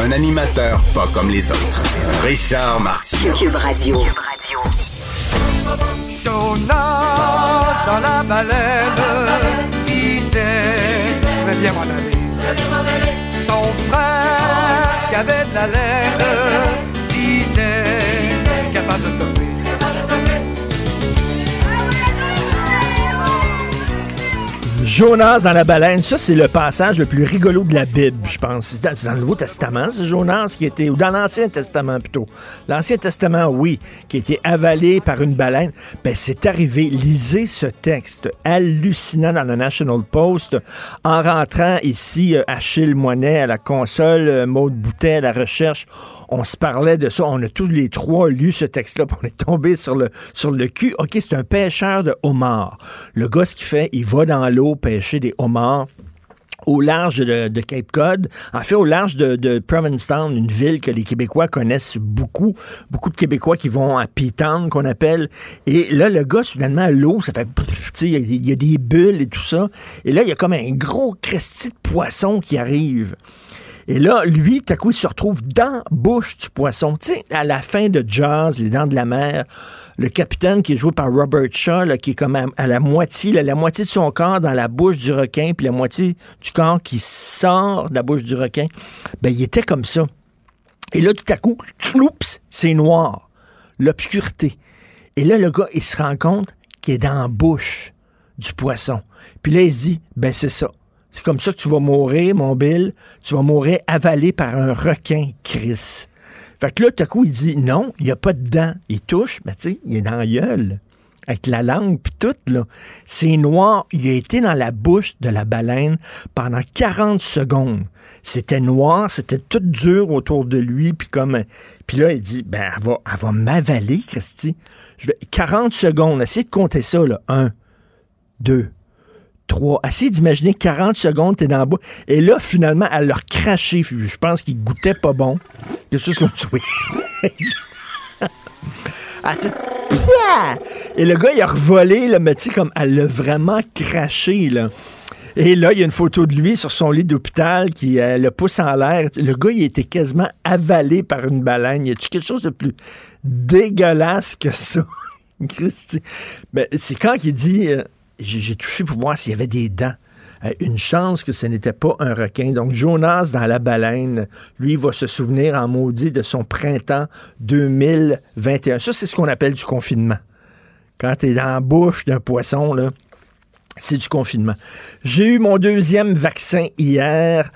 Un animateur pas comme les autres. Richard Martineau. Cube Radio. Jonas dans la baleine disait Je vais bien m'en aller. Son frère qui avait de la laine disait Je suis capable de tomber. Jonas dans la baleine, ça c'est le passage le plus rigolo de la Bible, je pense. C'est dans, le Nouveau Testament, c'est Jonas qui était, ou dans l'Ancien Testament plutôt. L'Ancien Testament, oui, qui a été avalé par une baleine. Ben c'est arrivé. Lisez ce texte hallucinant dans le National Post. En rentrant ici, euh, Achille Moinet à la console, euh, Maude Boutet à la recherche, on se parlait de ça. On a tous les trois lu ce texte-là, on est tombé sur le, sur le cul. OK, c'est un pêcheur de homards. Le gars, ce qu'il fait, il va dans l'eau pêcher des homards au large de, Cape Cod, en fait au large de, Provincetown, une ville que les Québécois connaissent beaucoup, beaucoup de Québécois qui vont à P-Town qu'on appelle, et là le gars soudainement l'eau, ça fait, il y, a des- il y a des bulles et tout ça, et là il y a comme un gros cresti de poisson qui arrive. Et là, lui, tout à coup, il se retrouve dans bouche du poisson. Tu sais, à la fin de Jaws, Les Dents de la Mer, le capitaine qui est joué par Robert Shaw, qui est comme à, la moitié, la moitié de son corps dans la bouche du requin, puis la moitié du corps qui sort de la bouche du requin, ben, il était comme ça. Et là, tout à coup, cloups, c'est noir. L'obscurité. Et là, le gars, il se rend compte qu'il est dans la bouche du poisson. Puis là, il se dit, ben c'est ça. C'est comme ça que tu vas mourir, mon Bill. Tu vas mourir avalé par un requin, Chris. Fait que là, tout à coup, il dit, non, il n'y a pas de dents. Il touche, ben tu sais, il est dans la gueule. Avec la langue, puis tout, là. C'est noir. Il a été dans la bouche de la baleine pendant 40 secondes. C'était noir, c'était tout dur autour de lui, puis comme... Puis là, il dit, ben, elle va, elle va m'avaler, Christy. Je vais, 40 secondes, essayez de compter ça, là. Un, deux, trois. Essayez d'imaginer 40 secondes, t'es dans la bouche. Et là, finalement, elle leur craché. Je pense qu'il goûtait pas bon. Quelque chose comme ça. Et le gars, il a revolé, là, mais comme elle l'a vraiment craché, là. Et là, il y a une photo de lui sur son lit d'hôpital qui euh, le pouce en l'air. Le gars, il était quasiment avalé par une baleine. Y a-tu quelque chose de plus dégueulasse que ça? Christy. Ben, c'est quand il dit euh, j'ai touché pour voir s'il y avait des dents. Euh, une chance que ce n'était pas un requin. Donc, Jonas dans la baleine, lui, va se souvenir en maudit de son printemps 2021. Ça, c'est ce qu'on appelle du confinement. Quand tu es dans la bouche d'un poisson, là, c'est du confinement. J'ai eu mon deuxième vaccin hier.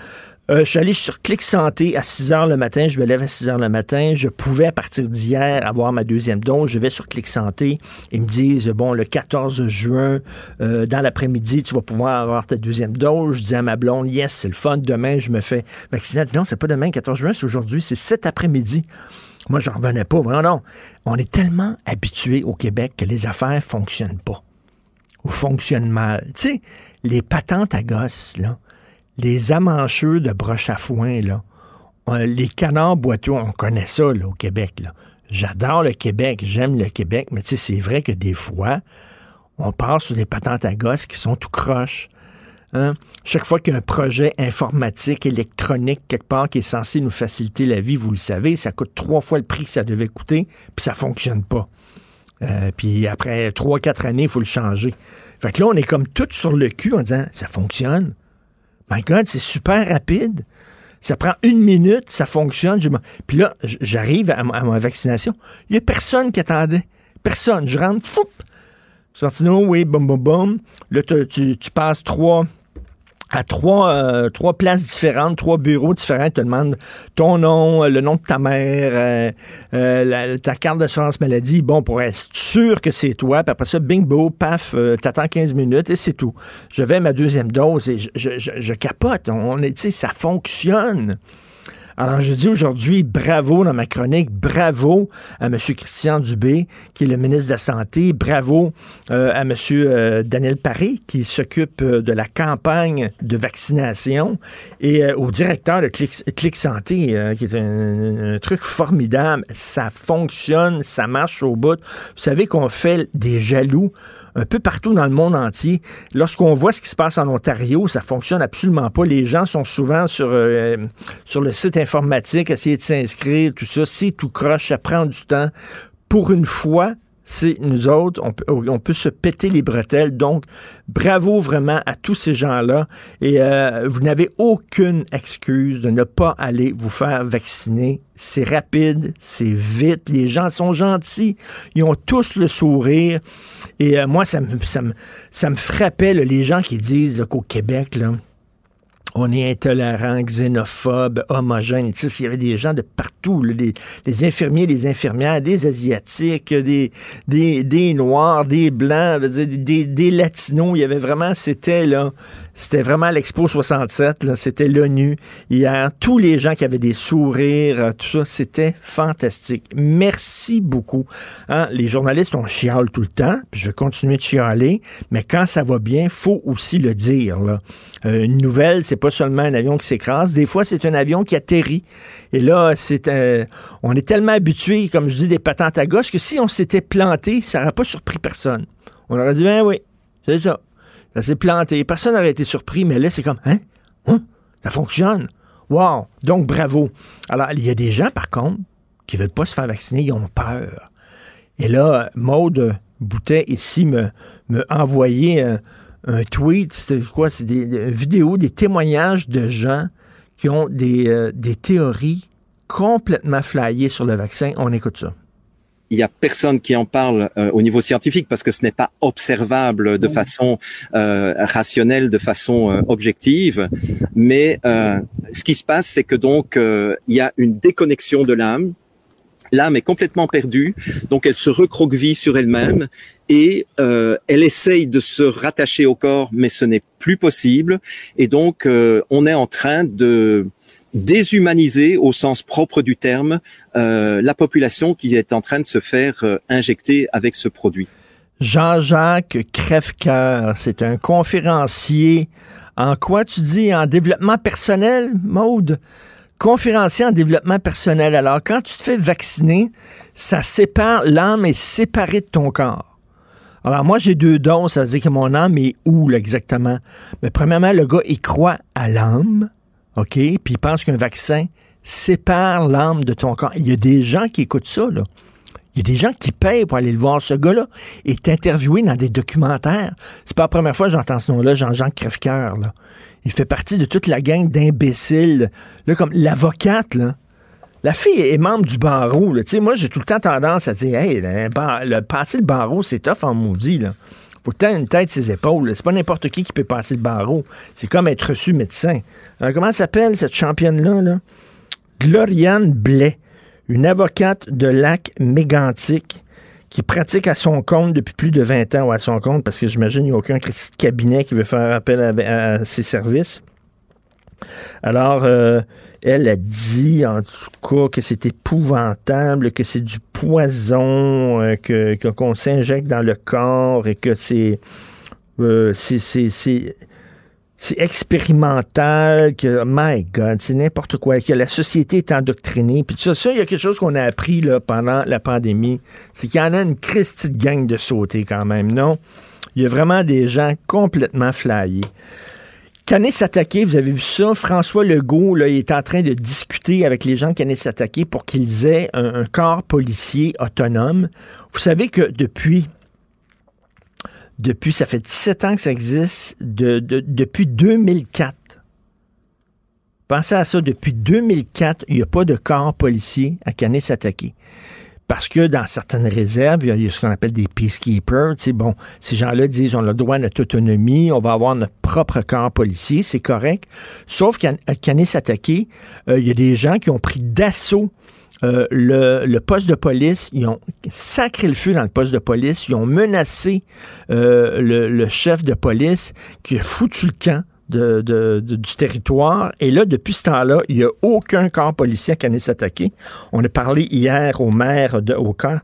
Euh, je suis allé sur Clic Santé à 6 heures le matin. Je me lève à 6 heures le matin. Je pouvais, à partir d'hier, avoir ma deuxième dose. Je vais sur Clic Santé. Ils me disent, bon, le 14 juin, euh, dans l'après-midi, tu vas pouvoir avoir ta deuxième dose. Je dis à ma blonde, yes, c'est le fun. Demain, je me fais vacciner. Elle dit, non, c'est pas demain, 14 juin, c'est aujourd'hui. C'est cet après-midi. Moi, je revenais pas. Non, non. On est tellement habitué au Québec que les affaires fonctionnent pas ou fonctionnent mal. Tu sais, les patentes à gosse, là, les amancheux de broche à foin, là, euh, les canards boiteux, on connaît ça là, au Québec. J'adore le Québec, j'aime le Québec, mais c'est vrai que des fois, on part sur des patentes à gosse qui sont tout croches. Hein? Chaque fois qu'il projet informatique, électronique, quelque part, qui est censé nous faciliter la vie, vous le savez, ça coûte trois fois le prix que ça devait coûter, puis ça fonctionne pas. Euh, puis après trois, quatre années, il faut le changer. Fait que là, on est comme tout sur le cul en disant, ça fonctionne. My God, c'est super rapide. Ça prend une minute, ça fonctionne. Je Puis là, j'arrive à, ma- vaccination. Il n'y a personne qui attendait. Personne. Je rentre, foup! Sortino, oui, boum, boum, boum. Là, tu, tu- tu passes trois à trois, euh, trois places différentes, trois bureaux différents. Tu te demandes ton nom, euh, le nom de ta mère, euh, euh, ta carte d'assurance maladie. Bon, pour être sûr que c'est toi. Puis après ça, bingo, paf, euh, t'attends 15 minutes et c'est tout. Je vais ma deuxième dose et je, je- je- je capote. On est, tu sais, ça fonctionne. Alors, je dis aujourd'hui bravo dans ma chronique, bravo à M. Christian Dubé, qui est le ministre de la Santé, bravo euh, à M. euh, Daniel Paré, qui s'occupe euh, de la campagne de vaccination, et au directeur de Clic, Santé, qui est un, un truc formidable. Ça fonctionne, ça marche au bout. Vous savez qu'on fait des jaloux un peu partout dans le monde entier. Lorsqu'on voit ce qui se passe en Ontario, ça fonctionne absolument pas. Les gens sont souvent sur, euh, sur le site informatique, essayer de s'inscrire, tout ça. C'est tout croche, ça prend du temps. Pour une fois, c'est nous autres, on peut, se péter les bretelles. Donc, bravo vraiment à tous ces gens-là. Et euh, vous n'avez aucune excuse de ne pas aller vous faire vacciner. C'est rapide, c'est vite, les gens sont gentils, ils ont tous le sourire. Et euh, moi, ça me, ça me, ça me frappait, les gens qui disent qu'au Québec, là, on est intolérant, xénophobe, homogène. Tu sais, il y avait des gens de partout, là, les, infirmiers, les infirmières, des Asiatiques, des, des, des Noirs, des Blancs, dire, des, des Latinos. Il y avait vraiment, c'était là, c'était vraiment l'Expo 67, là, c'était l'ONU. Hier, tous les gens qui avaient des sourires, tout ça, c'était fantastique. Merci beaucoup. Hein, les journalistes, on chiale tout le temps, je vais continuer de chialer, mais quand ça va bien, faut aussi le dire. Là. Euh, une nouvelle, c'est pas seulement un avion qui s'écrase, des fois c'est un avion qui atterrit. Et là, c'est euh, on est tellement habitué, comme je dis, des patentes à gauche, que si on s'était planté, ça n'aurait pas surpris personne. On aurait dit, ben oui, c'est ça. Ça s'est planté. Personne n'aurait été surpris, mais là, c'est comme, hein? Hein? Ça fonctionne. Wow! Donc, bravo. Alors, il y a des gens, par contre, qui veulent pas se faire vacciner, ils ont peur. Et là, Maude Boutet, ici, me, me envoyait un, un tweet, c'était quoi? C'est des, des vidéos, des témoignages de gens qui ont des, euh, des théories complètement flyées sur le vaccin. On écoute ça il y a personne qui en parle euh, au niveau scientifique parce que ce n'est pas observable de façon euh, rationnelle, de façon euh, objective. Mais ce qui se passe, c'est que donc il y a une déconnexion de l'âme. L'âme est complètement perdue, donc elle se recroqueville sur elle-même et elle essaye de se rattacher au corps, mais ce n'est plus possible. Et donc on est en train de déshumaniser au sens propre du terme euh, la population qui est en train de se faire euh, injecter avec ce produit. Jean-Jacques Crèvecoeur, c'est un conférencier en quoi tu dis? En développement personnel, Maude? Conférencier en développement personnel. Alors, quand tu te fais vacciner, ça sépare, l'âme est séparée de ton corps. Alors, moi, j'ai deux dons, ça veut dire que mon âme est où, là, exactement? Mais premièrement, le gars, il croit à l'âme. OK? Puis il pense qu'un vaccin sépare l'âme de ton corps. Il y a des gens qui écoutent ça, là. Il y a des gens qui payent pour aller le voir. Ce gars-là est interviewé dans des documentaires. C'est pas la première fois que j'entends ce nom-là, Jean-Jean Crèvecoeur, là. Il fait partie de toute la gang d'imbéciles. Là, comme l'avocate, là. La fille est membre du barreau, moi, j'ai tout le temps tendance à dire, hey, le, passer le barreau, c'est tough en maudit, là faut que une tête ses épaules. C'est pas n'importe qui qui peut passer le barreau. C'est comme être reçu médecin. Alors, comment s'appelle cette championne-là? Là? Gloriane Blais, une avocate de lac mégantique qui pratique à son compte depuis plus de 20 ans, ou à son compte, parce que j'imagine qu'il n'y a aucun cabinet qui veut faire appel à, à ses services. Alors, euh, elle a dit, en tout cas, que c'est épouvantable, que c'est du poison, euh, que qu'on s'injecte dans le corps et que c'est euh, c'est expérimental, que, my God, c'est n'importe quoi, que la société est endoctrinée. Puis ça, ça, il y a quelque chose qu'on a appris là, pendant la pandémie, c'est qu'il y en a une christie de gang de sauter quand même, non? Il y a vraiment des gens complètement flyés. Canet s'attaquer, vous avez vu ça, François Legault là, il est en train de discuter avec les gens de s'attaquer pour qu'ils aient un, corps policier autonome. Vous savez que depuis, depuis, ça fait 17 ans que ça existe, de, de, depuis 2004, Pensez à ça, depuis 2004, il n'y a pas de corps policier à Kanesatake. Parce que dans certaines réserves, il y a ce qu'on appelle des peacekeepers. Tu bon, ces gens-là disent on a le droit à notre autonomie, on va avoir notre propre corps policier, c'est correct. Sauf qu'à Kanesatake, euh, il y a des gens qui ont pris d'assaut euh, le, le, poste de police, ils ont sacré le feu dans le poste de police, ils ont menacé euh, le, le, chef de police qui a foutu le camp de, de, du territoire. Et là, depuis ce temps-là, il n'y a aucun corps policier qui a s'attaquer. On a parlé hier au maire de Oka,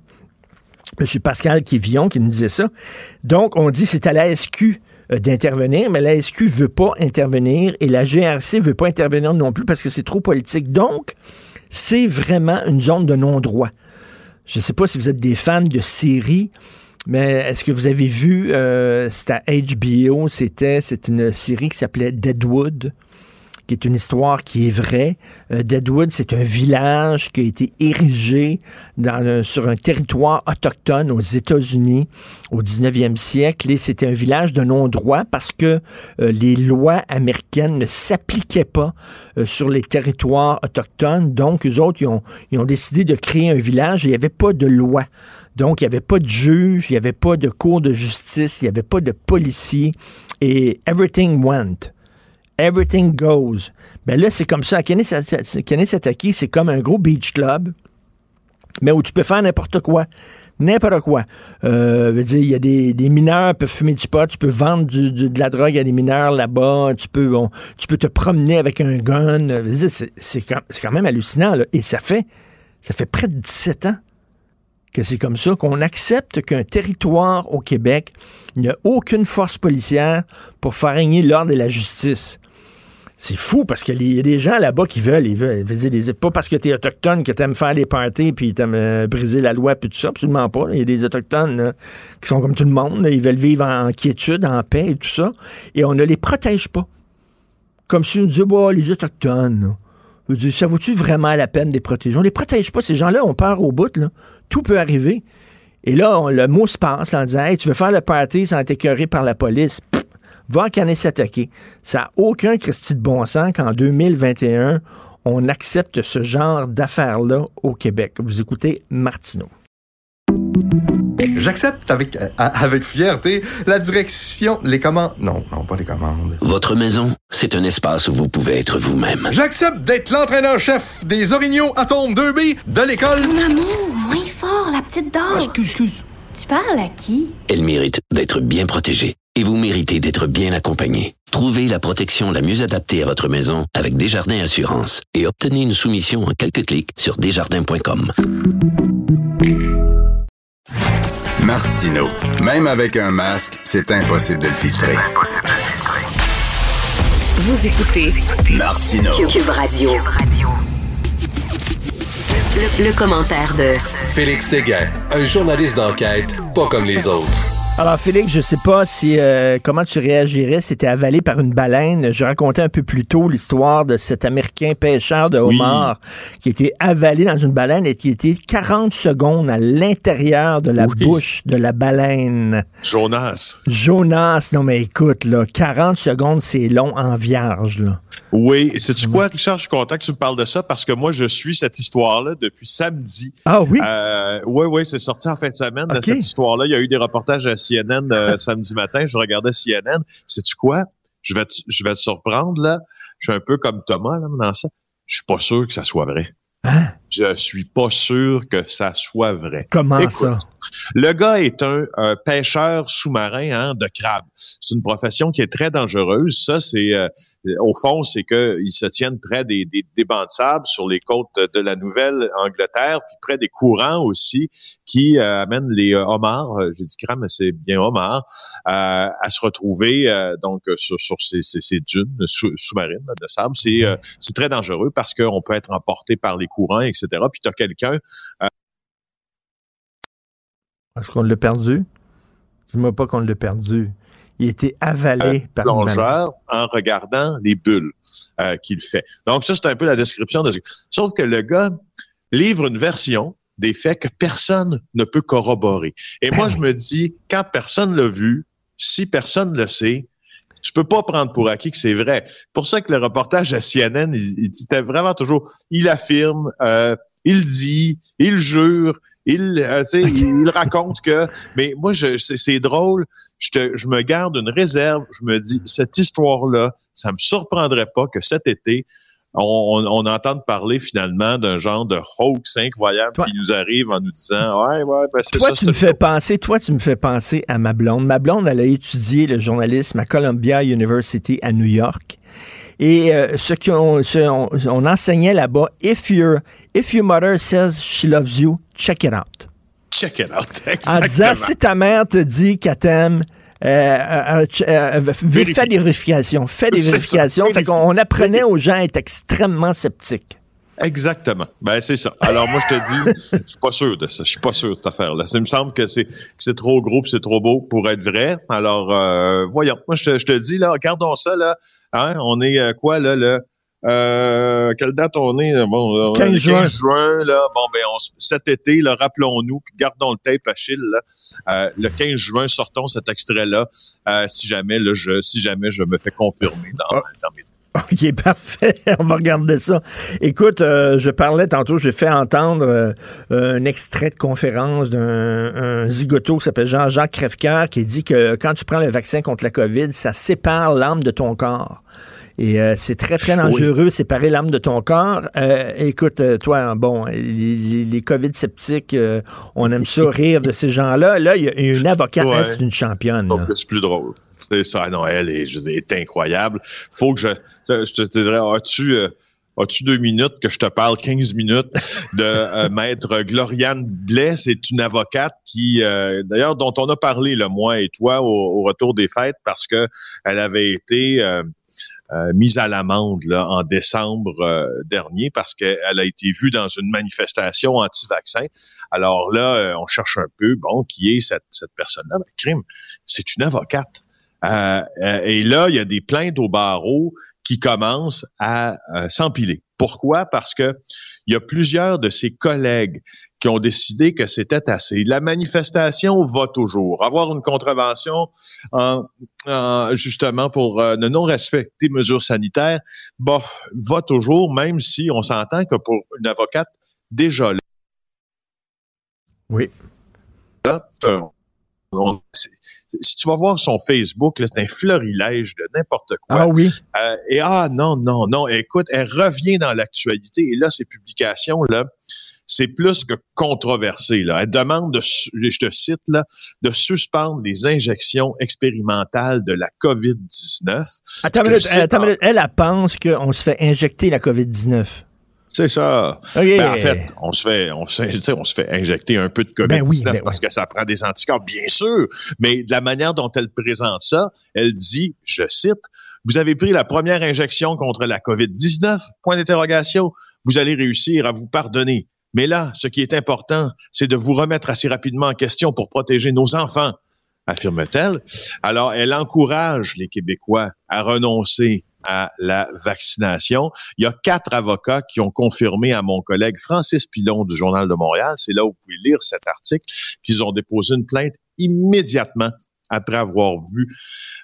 M. Pascal Quivillon, qui nous disait ça. Donc, on dit c'est à la SQ euh, d'intervenir, mais la SQ veut pas intervenir et la GRC veut pas intervenir non plus parce que c'est trop politique. Donc, c'est vraiment une zone de non-droit. Je ne sais pas si vous êtes des fans de séries, mais est-ce que vous avez vu, euh, c'était à HBO, c'était une série qui s'appelait Deadwood? Qui est une histoire qui est vraie. Euh, Deadwood, c'est un village qui a été érigé sur un territoire autochtone aux États-Unis au 19e siècle et c'était un village de non-droit parce que euh, les lois américaines ne s'appliquaient pas euh, sur les territoires autochtones. Donc, eux autres, ils ont, ils ont décidé de créer un village et il n'y avait pas de loi. Donc, il n'y avait pas de juge, il n'y avait pas de cour de justice, il n'y avait pas de policier et everything went. Everything goes. Ben là, c'est comme ça. À Kanesatake, c'est comme un gros beach club, mais où tu peux faire n'importe quoi. N'importe quoi. Euh, il y a des, des, mineurs peuvent fumer du pot, tu peux vendre de la drogue à des mineurs là-bas, tu peux, tu peux te promener avec un gun. C'est quand, quand, même hallucinant. Et ça fait, ça fait près de 17 ans que c'est comme ça, qu'on accepte qu'un territoire au Québec, il n'y a aucune force policière pour faire régner l'ordre et la justice. C'est fou parce qu'il y a des gens là-bas qui veulent, ils veulent, dire, pas parce que tu es autochtone que tu aimes faire des parties puis tu aimes euh, briser la loi puis tout ça, absolument pas. Il y a des autochtones qui sont comme tout le monde, ils veulent vivre en quiétude, en paix et tout ça, et on ne les protège pas. Comme si on disait, bah, les autochtones, ça vaut-tu vraiment la peine de les protéger? On les protège pas, ces gens-là ont peur au bout, là. Tout peut arriver. Et là, le mot se passe en disant, hey, tu veux faire le party sans être écœuré par la police va en s'attaquer. Ça n'a aucun Christi de bon sens qu'en 2021, on accepte ce genre d'affaires-là au Québec. Vous écoutez Martineau. J'accepte avec, euh, avec fierté la direction, les commandes. Non, non, pas les commandes. Votre maison, c'est un espace où vous pouvez être vous-même. J'accepte d'être l'entraîneur-chef des Orignaux Atomes 2B de l'école. Mon amour, moins fort, la petite dame. Ah, excuse, excuse. Tu parles à qui? Elle mérite d'être bien protégée et vous méritez d'être bien accompagné. Trouvez la protection la mieux adaptée à votre maison avec Desjardins Assurance et obtenez une soumission en quelques clics sur desjardins.com. Martino, même avec un masque, c'est impossible de le filtrer. Vous écoutez Martino Cube Radio. Le, le commentaire de Félix Séguin, un journaliste d'enquête pas comme les autres. Alors, Félix, je sais pas si euh, comment tu réagirais si tu avalé par une baleine. Je racontais un peu plus tôt l'histoire de cet Américain pêcheur de homard qui était avalé dans une baleine et qui était 40 secondes à l'intérieur de la bouche de la baleine. Jonas. Jonas, non mais écoute, là, 40 secondes, c'est long en vierge. Là. Oui, sais-tu quoi, Richard? Je suis content que tu me parles de ça parce que moi, je suis cette histoire-là depuis samedi. Ah oui? Euh, oui, oui, c'est sorti en fin de semaine, cette histoire-là. Il y a eu des reportages à CNN euh, samedi matin. Je regardais CNN. Sais-tu quoi? Je vais, te, je vais te surprendre, là. Je suis un peu comme Thomas, là, dans ça. Je suis pas sûr que ça soit vrai. Hein? Je suis pas sûr que ça soit vrai. Comment ça? Le gars est un, pêcheur sous-marin hein, de crabes. C'est une profession qui est très dangereuse. Ça, c'est euh, au fond, c'est qu'ils se tiennent près des, des, des, bancs de sable sur les côtes de la Nouvelle-Angleterre, puis près des courants aussi qui euh, amènent les euh, homards. J'ai dit crabes, mais c'est bien homards à se retrouver donc sur, sur ces, ces, ces dunes sous-marines de sable. C'est c'est très dangereux parce qu'on peut être emporté par les courants, etc puis tu as quelqu'un. Euh, Est-ce qu'on l'a perdu? Dis-moi pas qu'on l'a perdu. Il était avalé par plongeur en regardant les bulles euh, qu'il fait. Donc ça, c'est un peu la description de Sauf que le gars livre une version des faits que personne ne peut corroborer. Et moi, ben je me dis, quand personne l'a vu, si personne le sait, Tu peux pas prendre pour acquis que c'est vrai. Pour ça que le reportage à CNN, il, il était vraiment toujours, il affirme, euh, il dit, il jure, il, euh, sais, il raconte que, mais moi, je, c'est, c'est drôle. Je, te, je me garde une réserve. Je me dis, cette histoire-là, ça me surprendrait pas que cet été, on, entende parler finalement d'un genre de hoax incroyable qui nous arrive en nous disant, ouais, ouais, ben c'est Toi, ça. tu me fais penser, toi, tu me fais penser à ma blonde. Ma blonde, elle a étudié le journalisme à Columbia University à New York. Et euh, ce qu'on on, on enseignait là-bas, if your, if your mother says she loves you, check it out. Check it out. En disant, Exactement. si ta mère te dit qu'elle t'aime, euh, euh, euh, euh, fais des vérifications. Fais des C'est ça, vérifications. Fait qu'on on apprenait aux gens à être extrêmement sceptiques. Exactement. Ben c'est ça. Alors moi je te dis, je suis pas sûr de ça. Je suis pas sûr de cette affaire-là. Ça me semble que c'est que c'est trop gros, c'est trop beau pour être vrai. Alors euh, voyons. Moi je te, je te dis là, regardons ça là. Hein, on est euh, quoi là le euh, quelle date on est? Bon, là, on est 15 le juin. juin là. Bon ben on, cet été là, rappelons-nous, puis gardons le tape Achille là. Euh, le 15 juin, sortons cet extrait là. si jamais là, je si jamais je me fais confirmer dans, dans mes OK, parfait. On va regarder ça. Écoute, euh, je parlais tantôt, j'ai fait entendre euh, un extrait de conférence d'un un zigoto qui s'appelle Jean-Jacques Crèvecoeur qui dit que quand tu prends le vaccin contre la COVID, ça sépare l'âme de ton corps. Et euh, c'est très, très dangereux, séparer l'âme de ton corps. Euh, écoute, toi, bon, les, COVID sceptiques, euh, on aime ça rire de ces gens-là. Là, il y a une avocate, Ouais. elle, c'est une championne. c'est plus drôle. Ça, est, je est incroyable. Faut que je, je te dirais, as-tu, euh, as-tu deux minutes que je te parle 15 minutes de euh, maître Gloriane Blais? C'est une avocate qui, euh, d'ailleurs, dont on a parlé, là, moi et toi, au, au retour des fêtes, parce que elle avait été, euh, euh, mise à l'amende là, en décembre euh, dernier parce qu'elle a été vue dans une manifestation anti-vaccin. Alors là, euh, on cherche un peu, bon, qui est cette, cette personne-là? Ben, crime, c'est une avocate. Euh, euh, et là, il y a des plaintes au barreau qui commencent à euh, s'empiler. Pourquoi? Parce que il y a plusieurs de ses collègues qui ont décidé que c'était assez. La manifestation va toujours. Avoir une contravention en, en- justement pour euh, ne non respect des mesures sanitaires, bon, va toujours, même si on s'entend que pour une avocate déjà là, Oui. là, euh, on- c'est- si tu vas voir son Facebook, là, c'est un florilège de n'importe quoi. Ah oui. Euh, et ah non, non, non, écoute, elle revient dans l'actualité. Et là, ces publications-là, c'est plus que controversé. Là. Elle demande, de, je te cite, là, de suspendre les injections expérimentales de la COVID-19. Attends minute, cite attends une en- minute. Elle, elle pense qu'on se fait injecter la COVID-19. C'est ça. Ben, en fait, on se fait, on se fait, tu sais, on se fait injecter un peu de COVID-19 Ben oui, ben parce que ça prend des anticorps, bien sûr. Mais de la manière dont elle présente ça, elle dit, je cite, vous avez pris la première injection contre la COVID-19, point d'interrogation, vous allez réussir à vous pardonner. Mais là, ce qui est important, c'est de vous remettre assez rapidement en question pour protéger nos enfants, affirme-t-elle. Alors, elle encourage les Québécois à renoncer à la vaccination. Il y a quatre avocats qui ont confirmé à mon collègue Francis Pilon du Journal de Montréal, c'est là où vous pouvez lire cet article, qu'ils ont déposé une plainte immédiatement après avoir vu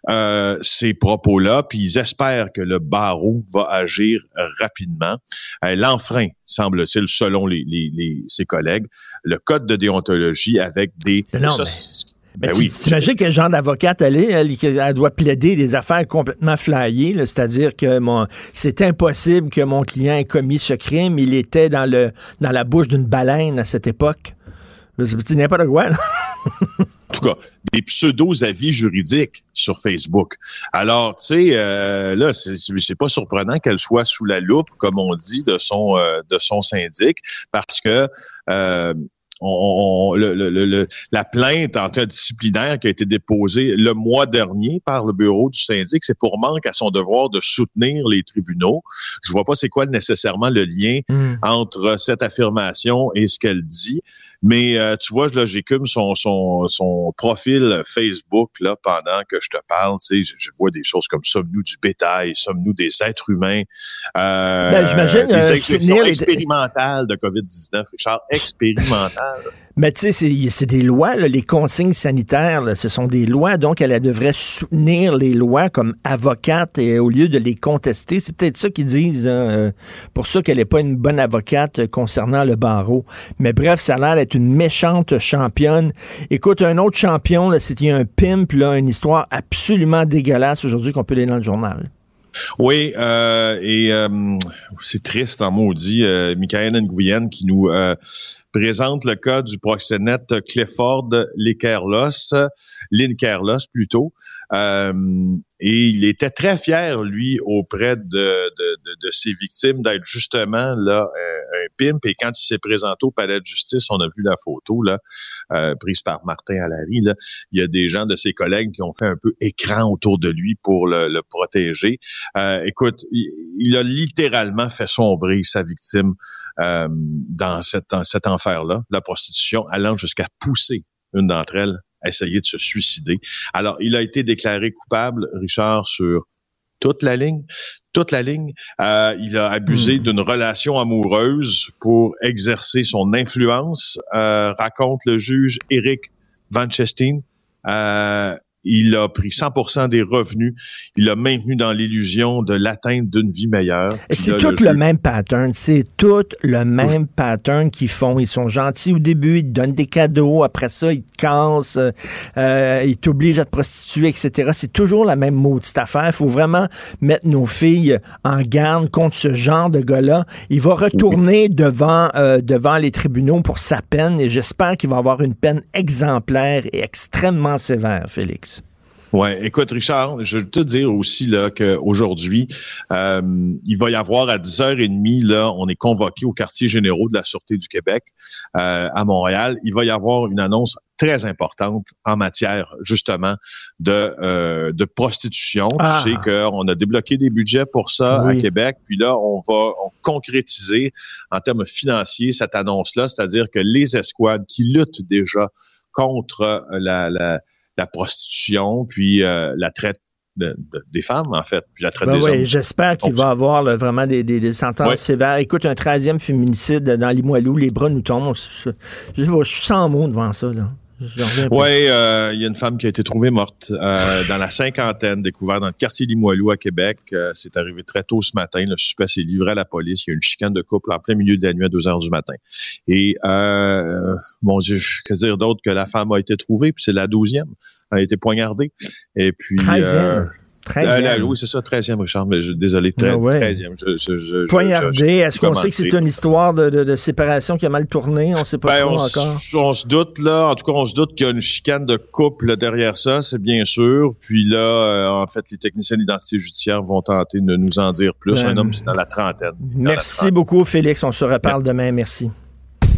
euh, ces propos-là, puis ils espèrent que le barreau va agir rapidement. Elle enfreint, semble-t-il, selon les, les- les- ses collègues, le code de déontologie avec des... Non, mais- Mais ben tu- oui. T'imagines quel genre d'avocate elle est? Elle, elle doit plaider des affaires complètement flyées, c'est-à-dire que mon, c'est impossible que mon client ait commis ce crime. Il était dans, le, dans la bouche d'une baleine à cette époque. C'est n'importe quoi. là. en tout cas, des pseudo-avis juridiques sur Facebook. Alors, tu sais, euh, là, c'est c'est pas surprenant qu'elle soit sous la loupe, comme on dit, de son euh, de son syndic, parce que euh, on, on- le- le- le- la plainte en cas disciplinaire qui a été déposée le mois dernier par le bureau du syndic, c'est pour manque à son devoir de soutenir les tribunaux. Je vois pas c'est quoi nécessairement le lien entre cette affirmation et ce qu'elle dit. Mais euh, tu vois, là, j'écume son, son, son profil Facebook là pendant que je te parle. Tu sais, je, je vois des choses comme sommes-nous du bétail, sommes-nous des êtres humains. Euh, Ben, j'imagine, des euh, les- expérimentales de COVID-19, Richard, expérimentales. Mais tu sais, c'est- des lois, les consignes sanitaires, ce sont des lois, donc elle, devrait soutenir les lois comme avocate et au lieu de les contester. C'est peut-être ça qu'ils disent, hein, euh, pour ça qu'elle n'est pas une bonne avocate euh, concernant le barreau. Mais bref, ça a l'air d'être une méchante championne. Écoute, un autre champion, c'était un pimp, là, une histoire absolument dégueulasse aujourd'hui qu'on peut lire dans le journal. Oui, euh, et euh, c'est triste en maudit, euh, Michael Nguyen qui nous euh, présente le cas du proxénète Clifford Linkerlos, Linkerlos plutôt. Euh, et il était très fier, lui, auprès de, de, de, de ses victimes, d'être justement là un, pimp. Et quand il s'est présenté au palais de justice, on a vu la photo là euh, prise par Martin Allary. Là, il y a des gens de ses collègues qui ont fait un peu écran autour de lui pour le, le protéger. Euh, écoute, il, il, a littéralement fait sombrer sa victime euh, dans dans cet enfer-là, la prostitution, allant jusqu'à pousser une d'entre elles à essayer de se suicider. Alors, il a été déclaré coupable, Richard, sur toute la ligne, toute la ligne. Euh, il a abusé Hmm. d'une relation amoureuse pour exercer son influence, euh, raconte le juge Eric Van Chestin. Euh, il a pris 100% des revenus. Il l'a maintenu dans l'illusion de l'atteinte d'une vie meilleure. C'est tout le même pattern. C'est tout le même pattern qu'ils font. Ils sont gentils au début, ils te donnent des cadeaux. Après ça, ils te cassent, euh, ils t'obligent à te prostituer, etc. C'est toujours la même maudite affaire. Il faut vraiment mettre nos filles en garde contre ce genre de gars-là. Il va retourner devant, euh, devant les tribunaux pour sa peine et j'espère qu'il va avoir une peine exemplaire et extrêmement sévère, Félix. Ouais, écoute Richard, je veux te dire aussi là qu'aujourd'hui, euh, il va y avoir à 10h30 là, on est convoqué au quartier généraux de la sûreté du Québec euh, à Montréal. Il va y avoir une annonce très importante en matière justement de euh, de prostitution. Ah. Tu sais qu'on a débloqué des budgets pour ça à. Québec, puis là on va on concrétiser en termes financiers cette annonce là, c'est-à-dire que les escouades qui luttent déjà contre euh, la, la la prostitution, puis euh, la traite de- de- des femmes, en fait, puis la traite Ben des oui, hommes. j'espère qu'il va avoir là, vraiment des, des- des sentences sévères. Écoute, un 13e féminicide dans Limoilou, les bras nous tombent. Je, je suis sans mots devant ça. Là. Ouais, euh, il y a une femme qui a été trouvée morte euh, dans la cinquantaine, découverte dans le quartier Limoilou à Québec. Euh, c'est arrivé très tôt ce matin. Le suspect s'est livré à la police. Il y a eu une chicane de couple en plein milieu de la nuit à 2 heures du matin. Et euh, mon Dieu, que dire d'autre que la femme a été trouvée, puis c'est la douzième. Elle a été poignardée. Et puis 13e. Euh, 13e. la- oui, c'est ça, 13e, Richard, mais je, désolé, tre- Ah ouais. 13e. Je, je, je, je- Poignardé, est-ce qu'on sait que c'est une histoire de, de- de séparation qui a mal tourné? On sait pas Ben, trop on, encore. on se doute, là. En tout cas, on se doute qu'il y a une chicane de couple derrière ça, c'est bien sûr. Puis là, euh, en fait, les techniciens d'identité judiciaire vont tenter de nous en dire plus. Ben, Un homme, c'est dans la trentaine. Dans la Merci beaucoup, Félix. On se reparle demain. Merci.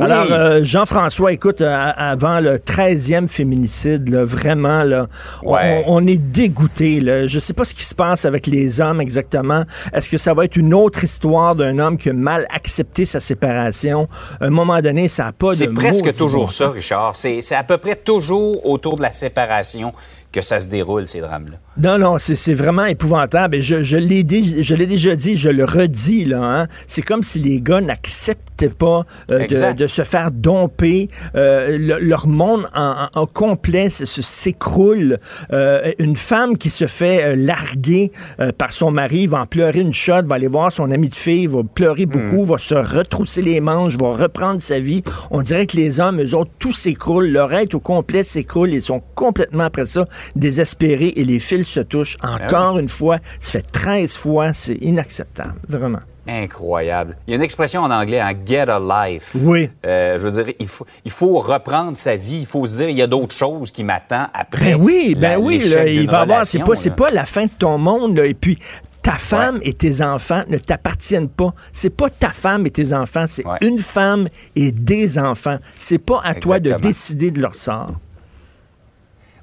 Alors, euh, Jean-François, écoute, euh, avant le 13e féminicide, là, vraiment, là, on- Ouais. on, on est dégoûté. Là. Je sais pas ce qui se passe avec les hommes exactement. Est-ce que ça va être une autre histoire d'un homme qui a mal accepté sa séparation? À un moment donné, ça n'a pas de C'est presque toujours ça. Richard. C'est c'est à peu près toujours autour de la séparation que ça se déroule, ces drames-là. Non, non, c'est vraiment épouvantable. Et je, je l'ai déjà dit, je le redis, là. Hein? C'est comme si les gars n'acceptaient pas euh, de, de se faire domper. Euh, le- leur monde en, en- en complet s'écroule. Euh, une femme qui se fait larguer par son mari va en pleurer une shot, va aller voir son ami de fille, va pleurer beaucoup, va se retrousser les manches, va reprendre sa vie. On dirait que les hommes, eux autres, tout s'écroule. Leur être au complet s'écroule. Ils sont complètement, après ça, désespérés et les fils se touchent. Encore une fois, ça fait 13 fois, c'est inacceptable, vraiment. Incroyable. Il y a une expression en anglais, un get a life. Oui. Euh, je veux dire, il faut, il faut reprendre sa vie. Il faut se dire, il y a d'autres choses qui m'attendent après. Ben oui, ben la- oui, là, il va avoir, c'est pas, c'est là. pas la fin de ton monde, là, et puis ta femme et tes enfants ne t'appartiennent pas. C'est pas ta femme et tes enfants, c'est une femme et des enfants. C'est pas à toi de décider de leur sort.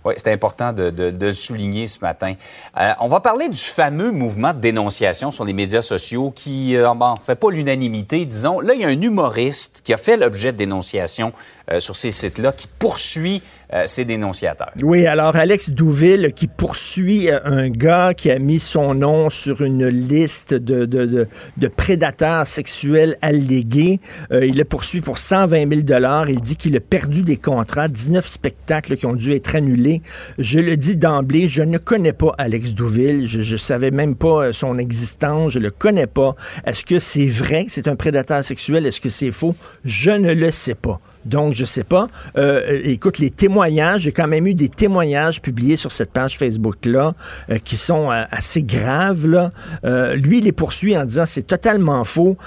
Oui, c'est important de, le souligner ce matin. Euh, on va parler du fameux mouvement de dénonciation sur les médias sociaux qui ne fait pas l'unanimité, disons. Là, il y a un humoriste qui a fait l'objet de dénonciation euh, sur ces sites-là qui poursuit euh, ces dénonciateurs. Oui, alors Alex Douville qui poursuit euh, un gars qui a mis son nom sur une liste de, prédateurs sexuels allégués. Euh, il le poursuit pour 120 000 dollars. Il dit qu'il a perdu des contrats, 19 spectacles qui ont dû être annulés. Je le dis d'emblée, je ne connais pas Alex Douville. Je, je savais même pas euh, son existence. Je le connais pas. Est-ce que c'est vrai que c'est un prédateur sexuel? Est-ce que c'est faux? Je ne le sais pas. Donc, je sais pas. Euh, écoute, les témoignages, j'ai quand même eu des témoignages publiés sur cette page Facebook-là euh, qui sont euh, assez graves. Là. Euh, lui, il les poursuit en disant c'est totalement faux.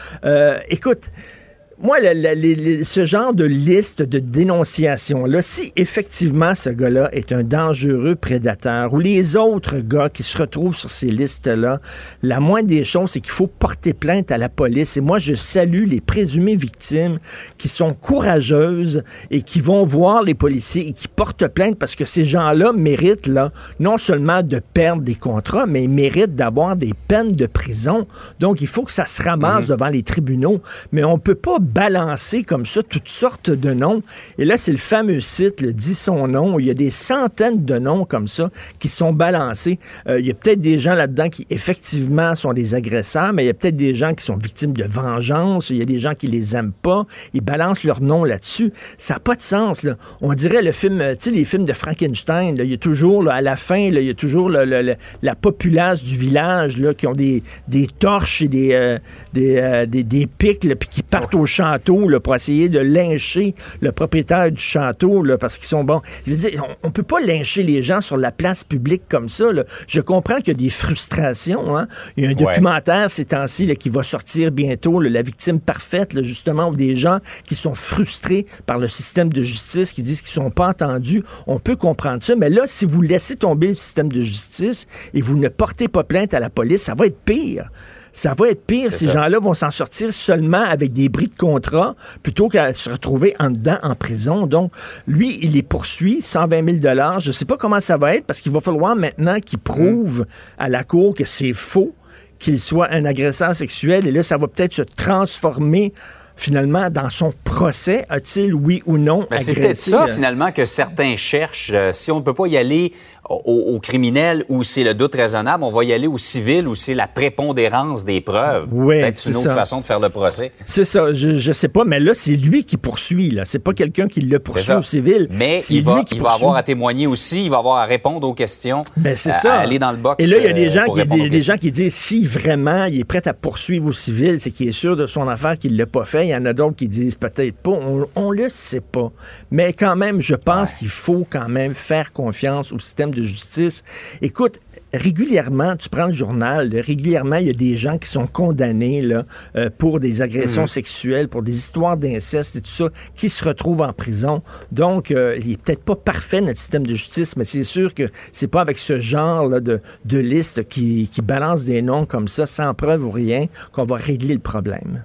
Écoute, moi, les- les- ce genre de liste de dénonciation-là, si effectivement ce gars-là est un dangereux prédateur ou les autres gars qui se retrouvent sur ces listes-là, la moindre des choses, c'est qu'il faut porter plainte à la police. Et moi, je salue les présumées victimes qui sont courageuses et qui vont voir les policiers et qui portent plainte parce que ces gens-là méritent, là, non seulement de perdre des contrats, mais ils méritent d'avoir des peines de prison. Donc, il faut que ça se ramasse devant les tribunaux. Mais on peut pas balancer comme ça toutes sortes de noms. Et là, c'est le fameux site, le dit son nom. Il y a des centaines de noms comme ça qui sont balancés. Euh, il y a peut-être des gens là-dedans qui, effectivement, sont des agresseurs, mais il y a peut-être des gens qui sont victimes de vengeance. Il y a des gens qui les aiment pas. Ils balancent leur nom là-dessus. Ça n'a pas de sens. Là. On dirait le film, euh, tu sais, les films de Frankenstein. là, il y a toujours, là, à la fin, il y a toujours le- le- le- la populace du village là, qui ont des, des torches et des, euh, des, euh, des, des pics, puis qui partent au château là, pour essayer de lyncher le propriétaire du château là, parce qu'ils sont bons. Je veux dire, on, on peut pas lyncher les gens sur la place publique comme ça. là. Je comprends qu'il y a des frustrations. Hein. Il y a un Ouais. documentaire ces temps-ci qui va sortir bientôt, La victime parfaite, justement, où des gens qui sont frustrés par le système de justice, qui disent qu'ils sont pas entendus. On peut comprendre ça, mais là, si vous laissez tomber le système de justice et vous ne portez pas plainte à la police, ça va être pire. Ça va être pire. Ces gens-là vont s'en sortir seulement avec des bris de contrat plutôt qu'à se retrouver en dedans en prison. Donc, lui, il les poursuit, 120 000 Je ne sais pas comment ça va être parce qu'il va falloir maintenant qu'il prouve à la cour que c'est faux, qu'il soit un agresseur sexuel. Et là, ça va peut-être se transformer finalement dans son procès. A-t-il, oui ou non, c'est peut-être ça, finalement, que certains cherchent. Euh, si on ne peut pas y aller au, au criminel où c'est le doute raisonnable, on va y aller au civil où c'est la prépondérance des preuves. Ouais, peut-être une autre ça. façon de faire le procès. C'est ça, je, je sais pas, mais là, c'est lui qui poursuit, là. C'est pas quelqu'un qui le poursuit au civil. Mais il va, lui qui il va avoir à témoigner aussi, il va avoir à répondre aux questions. Ben, c'est à- ça. À aller dans le box. Et là, il y a des euh, gens, qui, des, gens qui disent si vraiment il est prêt à poursuivre au civil, c'est qu'il est sûr de son affaire qu'il l'a pas fait. Il y en a d'autres qui disent peut-être pas. On, on le sait pas. Mais quand même, je pense qu'il faut quand même faire confiance au système de justice. Écoute, régulièrement, tu prends le journal, là, régulièrement, il y a des gens qui sont condamnés là, euh, pour des agressions Mhm. sexuelles, pour des histoires d'inceste et tout ça, qui se retrouvent en prison. Donc, euh, il est peut-être pas parfait notre système de justice, mais c'est sûr que c'est pas avec ce genre là, de, de liste qui, qui balance des noms comme ça, sans preuve ou rien, qu'on va régler le problème.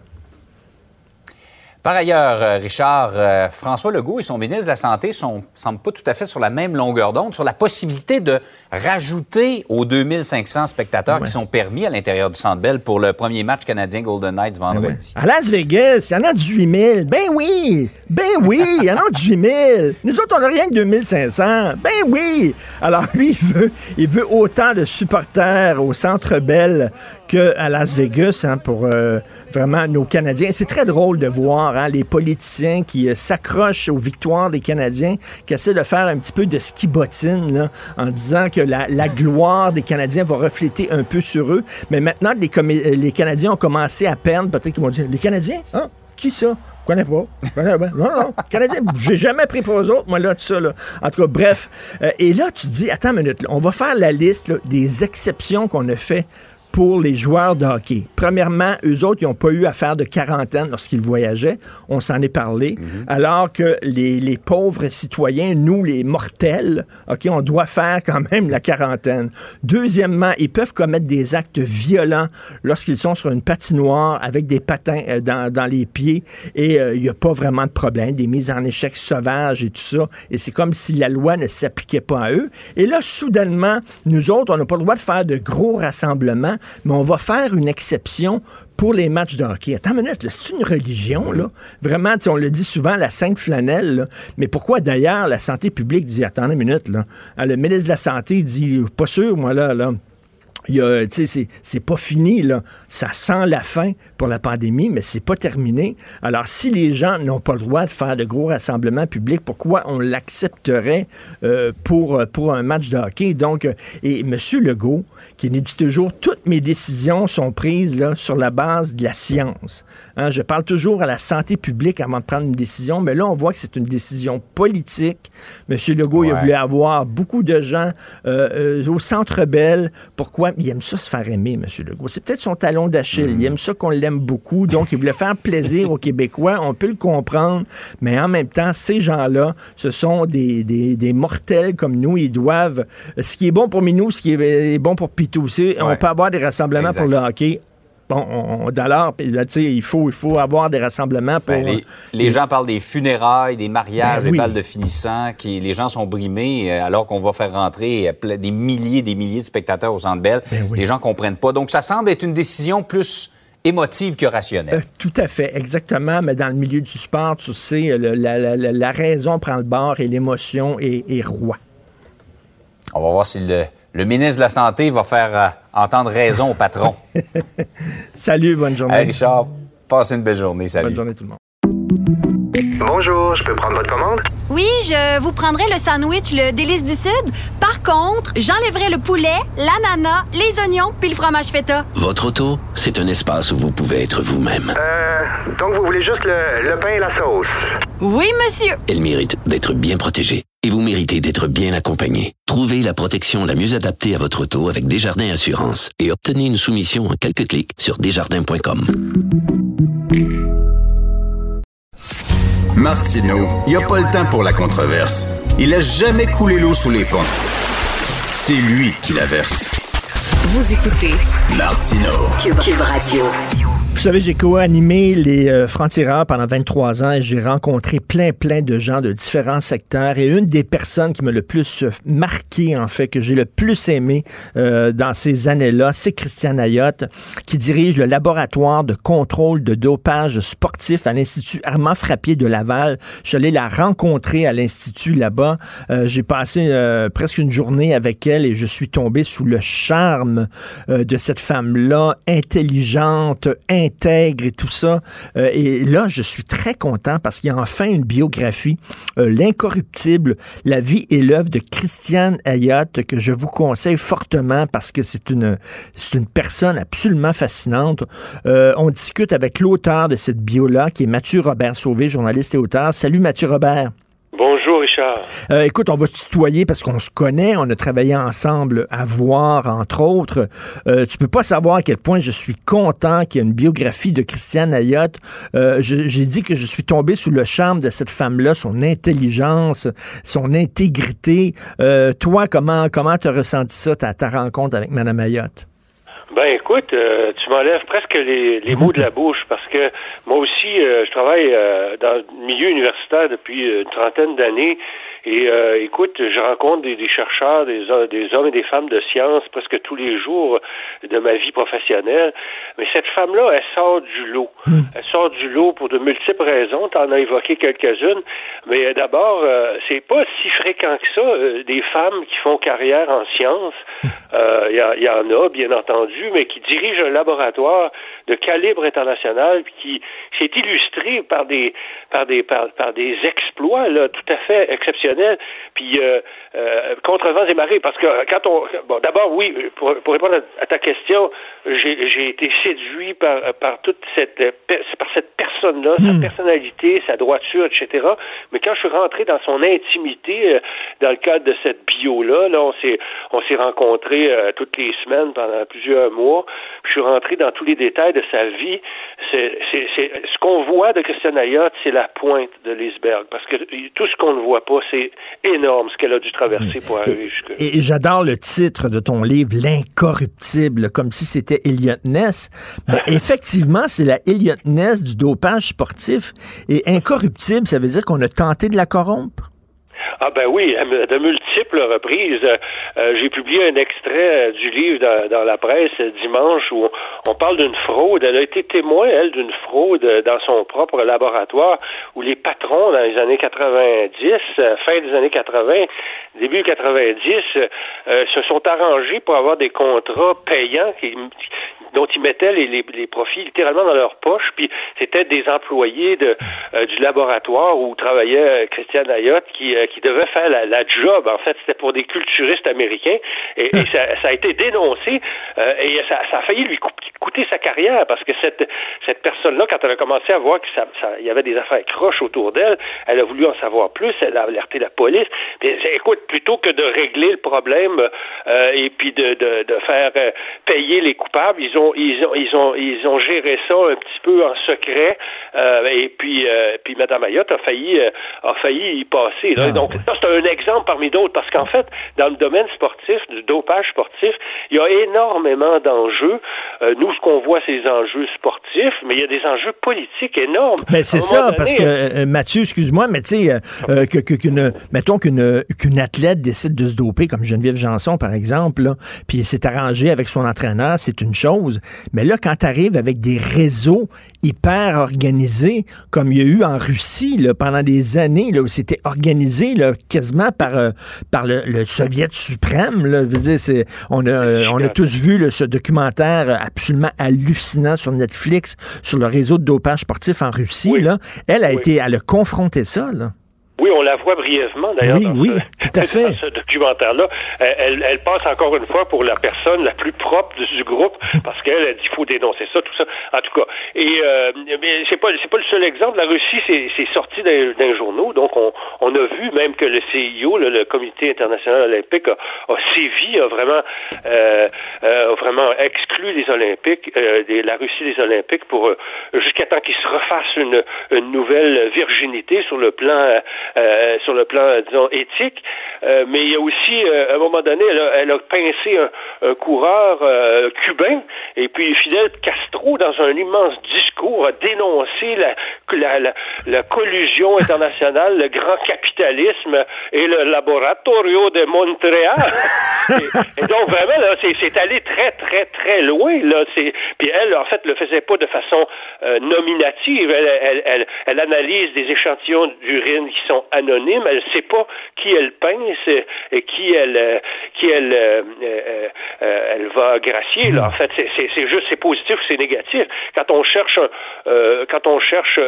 Par ailleurs, euh, Richard, euh, François Legault et son ministre de la Santé sont semblent pas tout à fait sur la même longueur d'onde sur la possibilité de rajouter aux 2500 spectateurs Ouais. qui sont permis à l'intérieur du Centre Bell pour le premier match canadien Golden Knights vendredi. À Las Vegas, il y en a 18 000. Ben oui! Ben oui! Il y en a 18 000. Nous autres, on n'a rien que 2500. Ben oui! Alors, lui, il veut, il veut autant de supporters au Centre Bell qu'à Las Vegas hein, pour euh, vraiment nos Canadiens. C'est très drôle de voir hein, les politiciens qui euh, s'accrochent aux victoires des Canadiens, qui essaient de faire un petit peu de ski bottine en disant que la, gloire des Canadiens va refléter un peu sur eux. Mais maintenant, les, euh, les Canadiens ont commencé à perdre. Peut-être qu'ils vont dire, les Canadiens? Hein? Qui ça? Je connais pas. Connais pas. Non, non. Canadien, j'ai jamais pris pour eux autres, moi, là, tout ça, là. En tout cas, bref. Euh, et là, tu te dis, attends une minute, là, on va faire la liste des exceptions qu'on a fait pour les joueurs de hockey. Premièrement, eux autres, ils n'ont pas eu à faire de quarantaine lorsqu'ils voyageaient. On s'en est parlé. Mhm. Alors que les, les pauvres citoyens, nous, les mortels, OK, on doit faire quand même la quarantaine. Deuxièmement, ils peuvent commettre des actes violents lorsqu'ils sont sur une patinoire avec des patins euh, dans, dans les pieds et euh, il n'y a pas vraiment de problème, des mises en échec sauvages et tout ça. Et c'est comme si la loi ne s'appliquait pas à eux. Et là, soudainement, nous autres, on n'a pas le droit de faire de gros rassemblements, mais on va faire une exception pour les matchs de hockey. Attends une minute, c'est une religion, là. Vraiment, on le dit souvent, la sainte flanelle. Mais pourquoi d'ailleurs la santé publique dit, attends une minute, là. Ah, Le ministre de la Santé dit, pas sûr, moi, là, là. Il y a, tu sais, c'est- c'est pas fini, là. Ça sent la fin pour la pandémie, mais c'est pas terminé. Alors, si les gens n'ont pas le droit de faire de gros rassemblements publics, pourquoi on l'accepterait euh, pour, euh, pour un match de hockey? Donc, euh, et M. Legault, qui nous dit toujours, toutes mes décisions sont prises là, sur la base de la science. Hein, je parle toujours à la santé publique avant de prendre une décision, mais là, on voit que c'est une décision politique. M. Legault, il a voulu avoir beaucoup de gens euh, euh, au Centre Bell. Pourquoi? Il aime ça se faire aimer, M. Legault. C'est peut-être son talon d'Achille. Il aime ça qu'on l'aime beaucoup. Donc, il voulait faire plaisir aux Québécois. On peut le comprendre. Mais en même temps, ces gens-là, ce sont des, des, des mortels comme nous. Ils doivent... Ce qui est bon pour Minou, ce qui est, bon pour Pitou. On peut avoir des rassemblements Exact. pour le hockey. Bon, on, on- d'ailleurs, puis là, tu sais, il faut, il faut avoir des rassemblements pour... Ben, les, les gens parlent des funérailles, des mariages, Ben oui. des balles de finissants, qui, les gens sont brimés euh, alors qu'on va faire rentrer euh, des milliers des milliers de spectateurs au Centre Bell. Ben oui. Les gens comprennent pas. Donc, ça semble être une décision plus émotive que rationnelle. Euh, tout à fait, exactement. Mais dans le milieu du sport, tu sais, le- la, la- la- la raison prend le bord et l'émotion est, est roi. On va voir si le, le ministre de la Santé va faire euh, entendre raison au patron. Salut, bonne journée. Hey, Richard, passe une belle journée. Salut. Bonne journée tout le monde. Bonjour, je peux prendre votre commande? Oui, je vous prendrai le sandwich, le délice du Sud. Par contre, j'enlèverai le poulet, l'ananas, les oignons puis le fromage feta. Votre auto, c'est un espace où vous pouvez être vous-même. Euh, donc vous voulez juste le, le pain et la sauce? Oui, monsieur. Elle mérite d'être bien protégée. Et vous méritez d'être bien accompagné. Trouvez la protection la mieux adaptée à votre auto avec Desjardins Assurance et obtenez une soumission en quelques clics sur desjardins.com. Martineau, il n'y a pas le temps pour la controverse. Il a jamais coulé l'eau sous les ponts. C'est lui qui la verse. Vous écoutez Martineau. Cube, Cube Radio. Vous savez, j'ai co-animé les euh, francs-tireurs pendant 23 ans et j'ai rencontré plein, plein de gens de différents secteurs. Et une des personnes qui m'a le plus euh, marqué, en fait, que j'ai le plus aimé euh, dans ces années-là, c'est Christiane Ayotte, qui dirige le laboratoire de contrôle de dopage sportif à l'Institut Armand Frappier de Laval. Je suis allé la rencontrer à l'Institut là-bas. Euh, j'ai passé euh, presque une journée avec elle et je suis tombé sous le charme euh, de cette femme-là, intelligente, intègre et tout ça. Euh, et là, je suis très content parce qu'il y a enfin une biographie, euh, L'incorruptible, la vie et l'œuvre de Christiane Ayotte, que je vous conseille fortement parce que c'est une, c'est une personne absolument fascinante. Euh, on discute avec l'auteur de cette bio-là, qui est Mathieu Robert Sauvé, journaliste et auteur. Salut Mathieu Robert. Euh, écoute, on va te tutoyer parce qu'on se connaît, on a travaillé ensemble à voir, entre autres. Euh, tu peux pas savoir à quel point je suis content qu'il y ait une biographie de Christiane Ayotte. Euh, J'ai dit que je suis tombé sous le charme de cette femme-là, son intelligence, son intégrité. Euh, toi, comment comment t'as ressenti ça, ta, ta rencontre avec Madame Ayotte? Ben écoute, euh, tu m'enlèves presque les, les mots de la bouche parce que moi aussi, euh, je travaille euh, dans le milieu universitaire depuis une trentaine d'années. Et euh, écoute, je rencontre des, des chercheurs, des, des hommes et des femmes de science presque tous les jours de ma vie professionnelle. Mais cette femme-là, elle sort du lot. Elle sort du lot pour de multiples raisons. Tu en as évoqué quelques-unes. Mais euh, d'abord, euh, c'est pas si fréquent que ça, euh, des femmes qui font carrière en sciences. Euh, Il y, a- il y en a, bien entendu, mais qui dirigent un laboratoire de calibre international qui s'est illustré par des par des par, par des exploits là tout à fait exceptionnels. Puis euh, euh, contre vents et marées parce que quand on bon d'abord oui pour, pour répondre à, ta question j'ai été séduit par par toute cette par cette personne là sa personnalité sa droiture etc mais quand je suis rentré dans son intimité euh, dans le cadre de cette bio là là on s'est on s'est rencontrés toutes les semaines pendant plusieurs mois. Puis je suis rentré dans tous les détails de sa vie. C'est, c'est, c'est ce qu'on voit de Christiane Ayotte, c'est la pointe de l'iceberg, parce que tout ce qu'on ne voit pas, c'est énorme ce qu'elle a dû traverser pour arriver jusque. Et, et j'adore le titre de ton livre, L'incorruptible, comme si c'était Elliot Ness. Mais effectivement, c'est la Elliot Ness du dopage sportif. Et incorruptible, ça veut dire qu'on a tenté de la corrompre? Ah ben oui, de multiples reprises. Euh, J'ai publié un extrait du livre dans, la presse dimanche où on, parle d'une fraude. Elle a été témoin, elle, d'une fraude dans son propre laboratoire où les patrons dans les années 90, euh, fin des années 80, début 90, euh, se sont arrangés pour avoir des contrats payants dont ils mettaient les, profits littéralement dans leur poche. Puis c'était des employés euh, du laboratoire où travaillait Christiane Ayotte qui, euh, qui devait faire la, la, job. En fait, c'était pour des culturistes américains. Et, et ça, ça, a été dénoncé euh, et ça, ça, a failli lui coûter sa carrière parce que cette, cette personne-là, quand elle a commencé à voir qu'il y avait des affaires croches autour d'elle, elle a voulu en savoir plus. Elle a alerté la police. Puis, écoute, plutôt que de régler le problème euh, et puis de, de, de faire payer les coupables, ils ont ils ont ils ont ils ont géré ça un petit peu en secret euh, et puis euh, puis Madame Ayotte a failli euh, a failli y passer. Là. Donc ça c'est un exemple parmi d'autres parce qu'en fait dans le domaine sportif du dopage sportif il y a énormément d'enjeux. nous ce qu'on voit c'est les enjeux sportifs mais il y a des enjeux politiques énormes. Mais c'est ça donné, parce que Mathieu excuse-moi mais tu sais que qu'une mettons qu'une qu'une athlète décide de se doper comme Geneviève Janson par exemple là, puis s'est arrangé avec son entraîneur c'est une chose mais là, quand tu arrives avec des réseaux hyper organisés, comme il y a eu en Russie là, pendant des années, là, où c'était organisé là, quasiment par, euh, par le, le Soviet suprême, là, je veux dire, c'est, on, a, euh, on a tous vu là, ce documentaire absolument hallucinant sur Netflix sur le réseau de dopage sportif en Russie. Oui. Là. Elle a Oui. été, elle a confronté ça. Là. Oui, on la voit brièvement d'ailleurs Oui, dans, oui, ce, tout à fait. dans ce documentaire-là. Elle, elle, elle passe encore une fois pour la personne la plus propre du, groupe parce qu'elle a dit qu'il faut dénoncer ça, tout ça. En tout cas, et euh, mais c'est pas c'est pas le seul exemple. La Russie, c'est c'est sorti d'un d'un journaux, donc on, on a vu même que le CIO, le, le Comité international olympique, a, a sévi, a vraiment euh, euh, a vraiment exclu les Olympiques, euh, des, la Russie des Olympiques pour euh, jusqu'à temps qu'ils se refassent une, une nouvelle virginité sur le plan euh, sur le plan, disons, éthique. Euh, mais il y a aussi, euh, à un moment donné, elle a, elle a pincé un, un coureur euh, cubain, et puis Fidel Castro, dans un immense discours, a dénoncé la, la, la, la collusion internationale, le grand capitalisme et le laboratorio de Montréal. et, et, donc, vraiment, là, c'est allé très, très, très loin. Là. Puis elle, en fait, le faisait pas de façon euh, nominative. Elle, elle, elle, elle analyse des échantillons d'urine qui sont anonymes. Elle sait pas qui elle pince et qui elle, euh, qui elle, euh, euh, elle va gracier. Là. En fait, c'est juste c'est positif ou c'est négatif. Quand on cherche un, euh, quand on cherche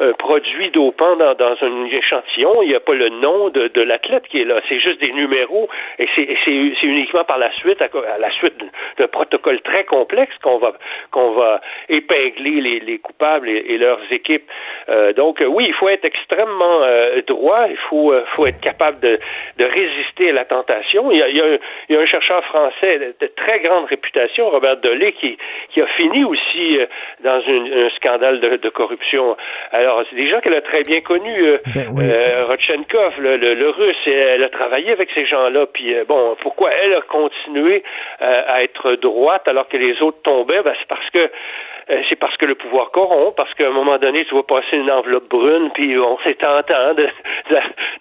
un produit dopant dans, un échantillon, il n'y a pas le nom de, l'athlète qui est là. C'est juste des numéros et c'est uniquement par la suite, à, la suite d'un protocole très complexe qu'on va qu'on va épingler les, les coupables et, leurs équipes. Euh, donc oui, il faut être extrêmement euh, droit, il faut euh, faut être capable de, de résister à la tentation. Il y a, il y a, un, il y a un chercheur français de, très grande réputation, Robert Dolé, qui qui a fini aussi euh, dans une, un scandale de, de corruption. Alors c'est des gens qu'elle a très bien connus, euh, ben oui. Rodchenkov, le, le, le, russe, elle a travaillé avec ces gens-là. Puis bon, pourquoi elle a continué à être droite alors que les autres tombaient? Ben, c'est parce que c'est parce que le pouvoir corrompt, parce qu'à un moment donné, tu vas passer une enveloppe brune, puis on s'est tentant de,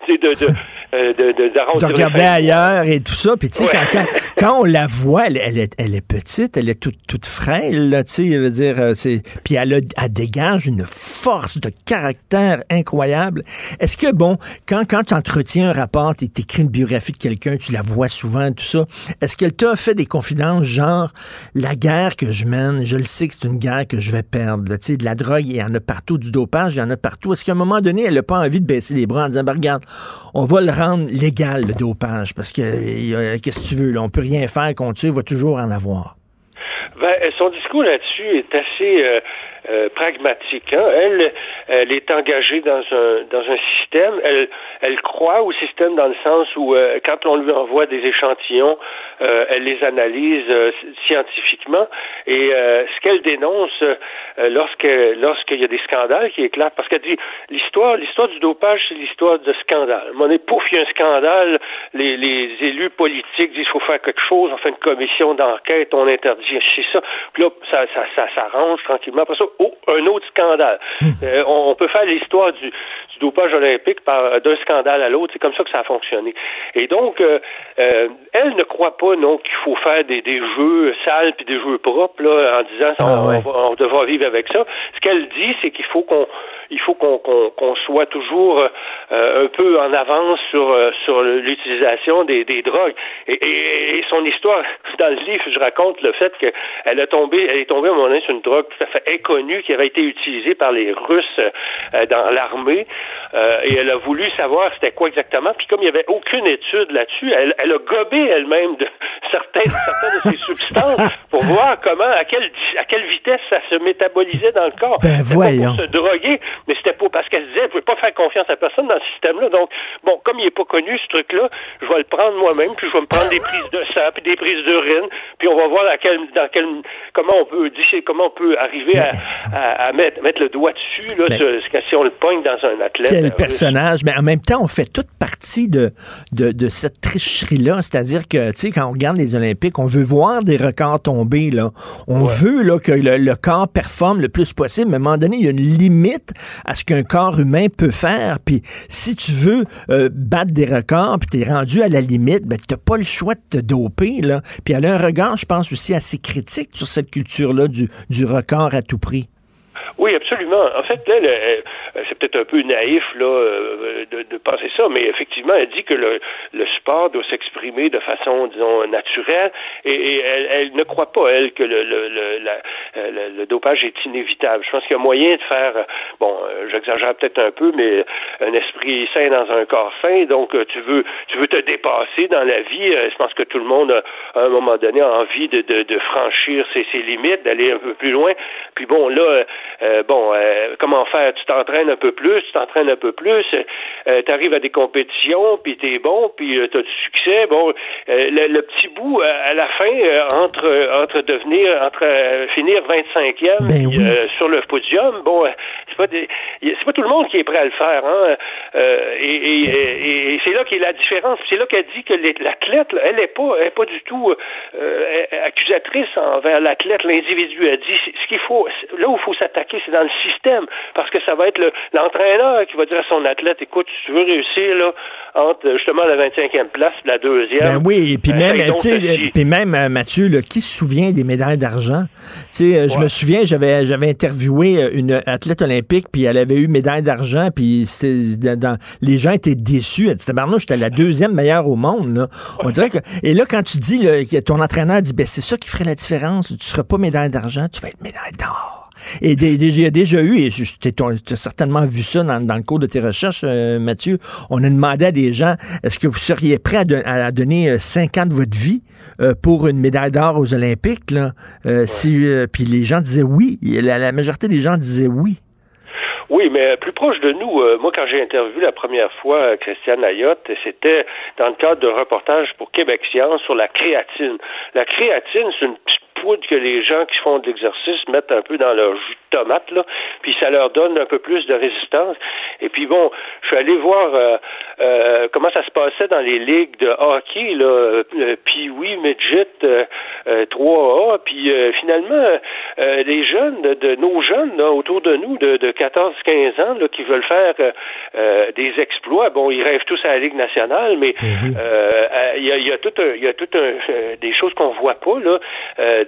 de, de, de euh, de, de, de regarder ailleurs et tout ça. Puis, tu sais, ouais. quand, quand, quand, on la voit, elle, elle, est, elle est petite, elle est toute, toute frêle, là, tu sais, veut dire, euh, c'est... Puis elle, a, elle dégage une force de caractère incroyable. Est-ce que, bon, quand, quand tu entretiens un rapport, tu écris une biographie de quelqu'un, tu la vois souvent, tout ça, est-ce qu'elle t'a fait des confidences, genre, la guerre que je mène, je le sais que c'est une guerre que je vais perdre, de la drogue, il y en a partout, du dopage, il y en a partout. Est-ce qu'à un moment donné, elle n'a pas envie de baisser les bras en disant, ben, regarde, on va le rendre légal, le dopage, parce que qu'est-ce que tu veux, là, on peut rien faire contre ça, il va toujours en avoir. Ben, son discours là-dessus est assez, euh, euh, pragmatique. Hein. Elle, elle est engagée dans un dans un système. Elle, elle croit au système dans le sens où euh, quand on lui envoie des échantillons, euh, elle les analyse scientifiquement. Et ce qu'elle dénonce lorsque lorsqu'il y a des scandales qui éclatent, parce qu'elle dit l'histoire l'histoire du dopage, c'est l'histoire de scandale. On est pouf, il y a un scandale. Les, les élus politiques disent il faut faire quelque chose. On fait une commission d'enquête, on interdit c'est ça. Puis là, ça, ça, ça s'arrange tranquillement. Oh, un autre scandale. Hmm. Euh, on, peut faire l'histoire du, du, dopage olympique par d'un scandale à l'autre. C'est comme ça que ça a fonctionné. Et donc, euh, euh, elle ne croit pas non qu'il faut faire des, des jeux sales puis des jeux propres là, en disant ah, on, on, devra vivre avec ça. Ce qu'elle dit, c'est qu'il faut qu'on il faut qu'on soit toujours euh, un peu en avance sur euh, sur l'utilisation des, des drogues. Et, et, et, son histoire dans le livre, je raconte le fait qu'elle a tombé, elle est tombée à un moment donné sur une drogue tout à fait inconnue qui avait été utilisée par les Russes euh, dans l'armée, et elle a voulu savoir c'était quoi exactement. Puis comme il n'y avait aucune étude là-dessus, elle, elle a gobé elle-même de certaines certaines de ces substances pour voir comment à quelle à quelle vitesse ça se métabolisait dans le corps. Ben voyons. Pour se droguer, mais c'était pas parce qu'elle disait, je ne pas faire confiance à personne dans ce système-là. Donc, bon, comme il n'est pas connu, ce truc-là, je vais le prendre moi-même, puis je vais me prendre des prises de sang, puis des prises d'urine, puis on va voir dans quel, dans quel, comment on peut, comment on peut arriver à, à, mettre, mettre le doigt dessus, là, si on le pogne dans un athlète. Quel euh, personnage. Mais en même temps, on fait toute partie de, de, de cette tricherie-là. C'est-à-dire que, tu sais, quand on regarde les Olympiques, on veut voir des records tomber, là. On veut, là, que le, le corps performe le plus possible, mais à un moment donné, il y a une limite à ce qu'un corps humain peut faire. Puis si tu veux euh, battre des records, puis tu es rendu à la limite, ben, tu n'as pas le choix de te doper. Là. Puis elle a un regard, je pense, aussi assez critique sur cette culture-là du, du record à tout prix. Oui, absolument. En fait, elle, c'est peut-être un peu naïf là euh, de, de, penser ça, mais effectivement, elle dit que le, le sport doit s'exprimer de façon, disons, naturelle, et, elle, elle, ne croit pas elle que le, le, le, le, dopage est inévitable. Je pense qu'il y a moyen de faire, bon, euh, j'exagère peut-être un peu, mais un esprit sain dans un corps sain. Donc, euh, tu veux, tu veux te dépasser dans la vie. Je pense que tout le monde a, à un moment donné envie de, de, de franchir ses, ses limites, d'aller un peu plus loin. Puis bon, là, bon, comment faire? Tu t'entraînes un peu plus, tu t'entraînes un peu plus, euh, tu arrives à des compétitions, puis t'es bon, puis euh, tu as du succès. Bon, euh, le, petit bout à la fin entre entre devenir entre finir 25e ben sur le podium, bon, c'est pas c'est pas tout le monde qui est prêt à le faire, hein. et, et, c'est là qu'est la différence. C'est là qu'elle dit que l'athlète, elle est pas, elle est pas du tout accusatrice envers l'athlète, l'individu. Elle dit ce qu'il faut, là où il faut s'attaquer, c'est dans le système, parce que ça va être le, l'entraîneur qui va dire à son athlète, écoute, si tu veux réussir là, entre justement la 25e place et la deuxième. Ben oui, et puis même, puis même euh, Mathieu, là, qui se souvient des médailles d'argent? Tu sais, euh, je me souviens, j'avais j'avais interviewé euh, une athlète olympique, puis elle avait eu médaille d'argent, puis dans, les gens étaient déçus. Elle dit, tabarnouche, j'étais la deuxième meilleure au monde. Là. On dirait que. Et là, quand tu dis que ton entraîneur dit, ben c'est ça qui ferait la différence, tu seras pas médaille d'argent, tu vas être médaille d'or. Et il y a déjà eu, et tu as certainement vu ça dans, le cours de tes recherches, euh, Mathieu, on a demandé à des gens, est-ce que vous seriez prêt à, donner 5 euh, ans de votre vie euh, pour une médaille d'or aux Olympiques? Là? si, puis les gens disaient oui. La, la majorité des gens disaient oui. Oui, mais plus proche de nous, moi quand j'ai interviewé la première fois Christiane Ayotte, c'était dans le cadre d'un reportage pour Québec Science sur la créatine. La créatine, c'est une que les gens qui font de l'exercice mettent un peu dans leur jus de tomate, là, puis ça leur donne un peu plus de résistance. Et puis bon, je suis allé voir euh, euh, comment ça se passait dans les ligues de hockey, là, euh, puis oui, midget 3A, puis finalement, les jeunes, de, nos jeunes là, autour de nous, de, de 14-15 ans, là, qui veulent faire des exploits, bon, ils rêvent tous à la Ligue nationale, mais eh il y, a, y, a, tout un, y a tout un, des choses qu'on voit pas, là,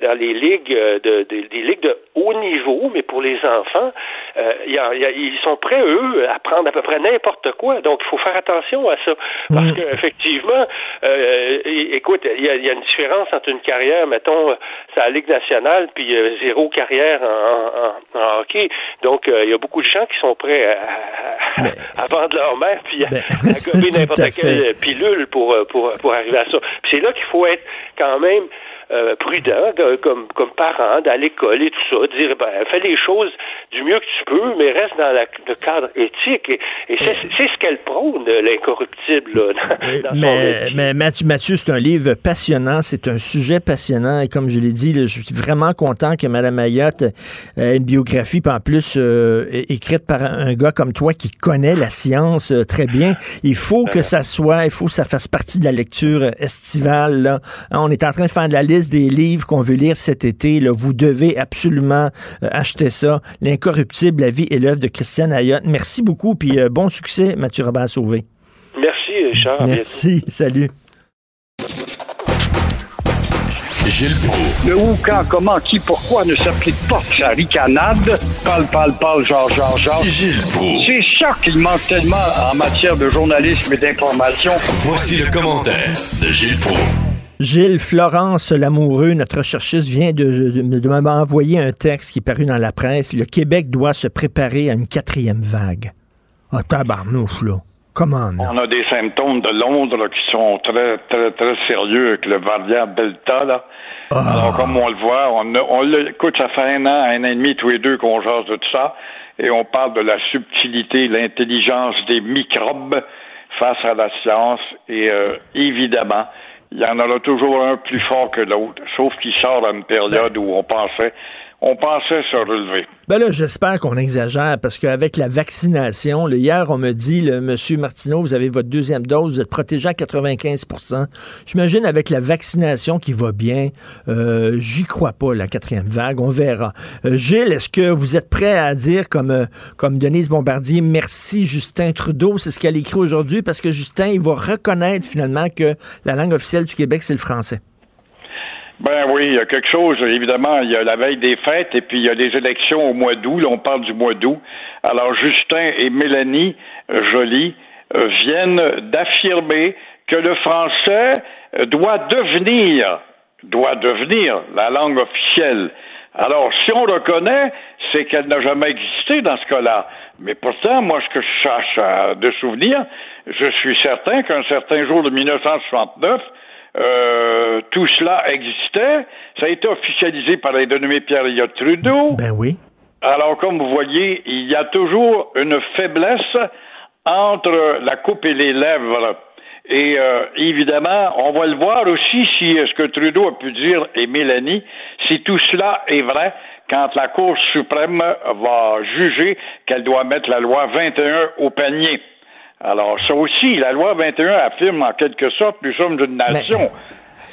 dans les ligues euh, de, des ligues de haut niveau, mais pour les enfants, euh, y a, ils sont prêts eux à prendre à peu près n'importe quoi. Donc il faut faire attention à ça parce mm. qu'effectivement, euh, écoute, il y a, y a, une différence entre une carrière, mettons, c'est la Ligue nationale, puis euh, zéro carrière en, en, hockey. Donc il y a beaucoup de gens qui sont prêts à, à, vendre leur mère puis à, ben, gommer n'importe quelle pilule pour, pour pour arriver à ça. c'est là qu'il faut être quand même euh, prudent de- comme, comme parent, dans l'école et tout ça, dire ben, fais les choses du mieux que tu peux, mais reste dans la- le cadre éthique. Et, et c'est c'est ce qu'elle prône, l'incorruptible, là, dans, Mais, mais Mathieu, Mathieu, c'est un livre passionnant, c'est un sujet passionnant. Et comme je l'ai dit, là, je suis vraiment content que Mme Ayotte ait une biographie, puis en plus euh, écrite par un gars comme toi qui connaît la science euh, très bien. Il faut que ça soit, il faut que ça fasse partie de la lecture estivale. Là. On est en train de faire de la liste des livres qu'on veut lire cet été. Là. Vous devez absolument euh, acheter ça. L'incorruptible, la vie et l'œuvre de Christiane Ayotte. Merci beaucoup, puis euh, bon succès, Mathieu Robert Sauvé. Merci, Richard. Merci, salut. Gilles Proulx. Le où, quand, comment, qui, pourquoi ne s'applique pas que sa ricanade? Parle, parle, parle, genre, genre, genre. Gilles Proulx. C'est ça qu'il manque tellement en matière de journalisme et d'information. Voici le commentaire de Gilles Proulx. Gilles Florence Lamoureux, notre recherchiste, vient de, de, de m'envoyer un texte qui est paru dans la presse. Le Québec doit se préparer à une quatrième vague. Ah, tabarnouche, là. Comment, non? On a des symptômes de Londres qui sont très, très, très sérieux avec le variant Delta. Là. Alors, comme on le voit, on, on écoute, ça fait un an, un an et demi, tous les deux, qu'on jase de tout ça, et on parle de la subtilité, l'intelligence des microbes face à la science, et euh, évidemment, il y en aura toujours un plus fort que l'autre, sauf qu'il sort à une période où on pensait, on pensait se relever. Ben là, j'espère qu'on exagère parce qu'avec la vaccination, là, hier, on me dit, le monsieur Martineau, vous avez votre deuxième dose, vous êtes protégé à 95% J'imagine avec la vaccination qui va bien, euh, j'y crois pas, la quatrième vague, on verra. Euh, Gilles, est-ce que vous êtes prêt à dire, comme, euh, comme Denise Bombardier, merci Justin Trudeau, c'est ce qu'elle écrit aujourd'hui, parce que Justin, il va reconnaître finalement que la langue officielle du Québec, c'est le français. Ben oui, il y a quelque chose. Évidemment, il y a la veille des fêtes et puis il y a les élections au mois d'août. Là, on parle du mois d'août. Alors, Justin et Mélanie Joly euh, viennent d'affirmer que le français doit devenir, doit devenir la langue officielle. Alors, si on reconnaît, c'est qu'elle n'a jamais existé dans ce cas-là. Mais pourtant, moi, ce que je cherche de souvenir, je suis certain qu'un certain jour de 1969, euh, tout cela existait. Ça a été officialisé par les dénommé Pierre Elliott Trudeau. Ben oui. Alors, comme vous voyez, il y a toujours une faiblesse entre la coupe et les lèvres. Et euh, évidemment, on va le voir aussi si ce que Trudeau a pu dire et Mélanie, si tout cela est vrai quand la Cour suprême va juger qu'elle doit mettre la loi 21 au panier. Alors, ça aussi, la loi 21 affirme en quelque sorte nous sommes une nation.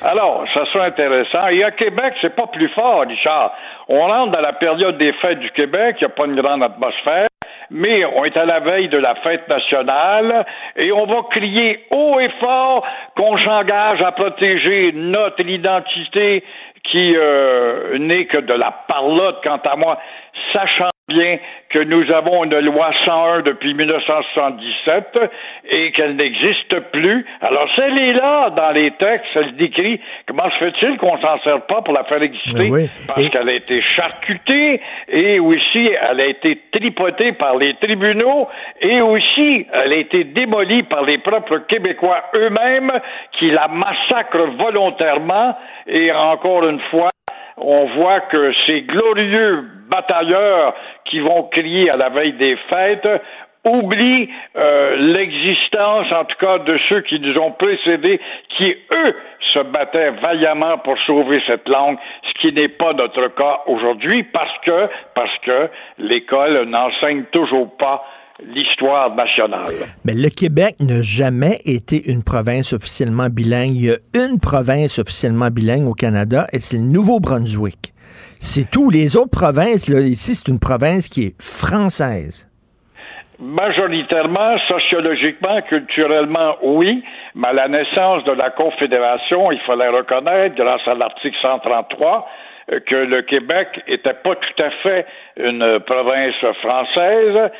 Alors, ça sera intéressant. Et à Québec, c'est pas plus fort, Richard. On rentre dans la période des fêtes du Québec, il n'y a pas une grande atmosphère, mais on est à la veille de la fête nationale et on va crier haut et fort qu'on s'engage à protéger notre identité qui euh, n'est que de la parlotte, quant à moi, sachant bien que nous avons une loi 101 depuis 1977 et qu'elle n'existe plus. Alors, si elle est là dans les textes, elle décrit comment se fait-il qu'on s'en sert pas pour la faire exister? Oui. Parce Et- qu'elle a été charcutée et aussi elle a été tripotée par les tribunaux et aussi elle a été démolie par les propres Québécois eux-mêmes qui la massacrent volontairement et encore une fois, on voit que ces glorieux batailleurs qui vont crier à la veille des fêtes oublient euh, l'existence, en tout cas, de ceux qui nous ont précédés, qui, eux, se battaient vaillamment pour sauver cette langue, ce qui n'est pas notre cas aujourd'hui, parce que, parce que l'école n'enseigne toujours pas l'histoire nationale. Mais le Québec n'a jamais été une province officiellement bilingue. Il y a une province officiellement bilingue au Canada et c'est le Nouveau-Brunswick. C'est tout. Les autres provinces, là, ici, c'est une province qui est française. Majoritairement, sociologiquement, culturellement, oui, mais à la naissance de la Confédération, il fallait reconnaître, grâce à l'article 133, euh, que le Québec était pas tout à fait une province française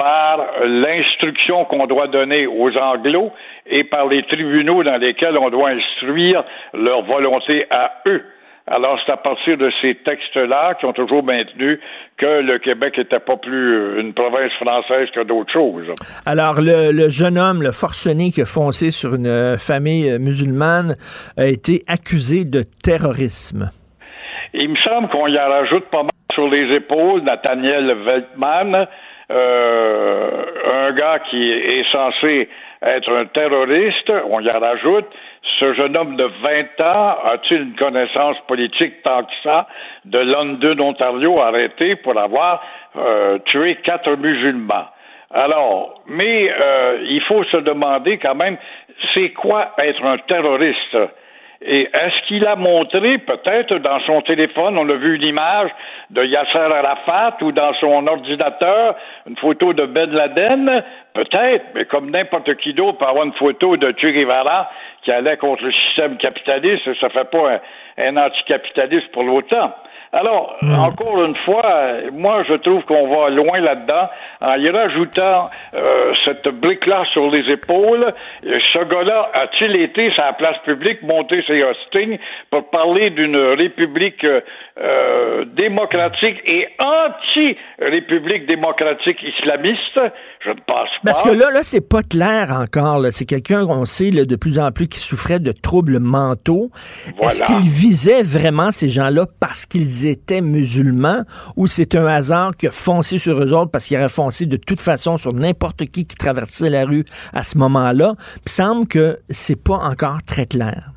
par l'instruction qu'on doit donner aux Anglos et par les tribunaux dans lesquels on doit instruire leur volonté à eux. Alors, c'est à partir de ces textes-là qui ont toujours maintenu que le Québec n'était pas plus une province française que d'autres choses. Alors, le, le, jeune homme, le forcené qui a foncé sur une famille musulmane, a été accusé de terrorisme. Il me semble qu'on y en rajoute pas mal sur les épaules, Nathaniel Veltman, euh, un gars qui est censé être un terroriste, on y rajoute. Ce jeune homme de 20 ans a-t-il une connaissance politique tant que ça de London, Ontario, arrêté pour avoir euh, tué quatre musulmans? Alors, mais euh, il faut se demander quand même, c'est quoi être un terroriste? Et est-ce qu'il a montré, peut-être dans son téléphone, on a vu une image de Yasser Arafat ou dans son ordinateur, une photo de Ben Laden? Peut-être, mais comme n'importe qui d'autre peut avoir une photo de Che qui allait contre le système capitaliste, ça fait pas un, un anticapitaliste pour l'autant. Alors, Hmm. encore une fois, moi, je trouve qu'on va loin là-dedans en y rajoutant euh, cette brique-là sur les épaules. Ce gars-là a-t-il été sur la place publique monter ses hostings pour parler d'une république euh, démocratique et anti-république démocratique islamiste? Je ne pense pas. Parce que là, là, c'est pas clair encore. C'est quelqu'un, on sait, là, de plus en plus qui souffrait de troubles mentaux. Est-ce qu'il visait vraiment ces gens-là parce qu'ils étaient musulmans ou c'est un hasard qui a foncé sur eux autres parce qu'il aurait foncé de toute façon sur n'importe qui qui traversait la rue à ce moment-là? Il semble que c'est pas encore très clair.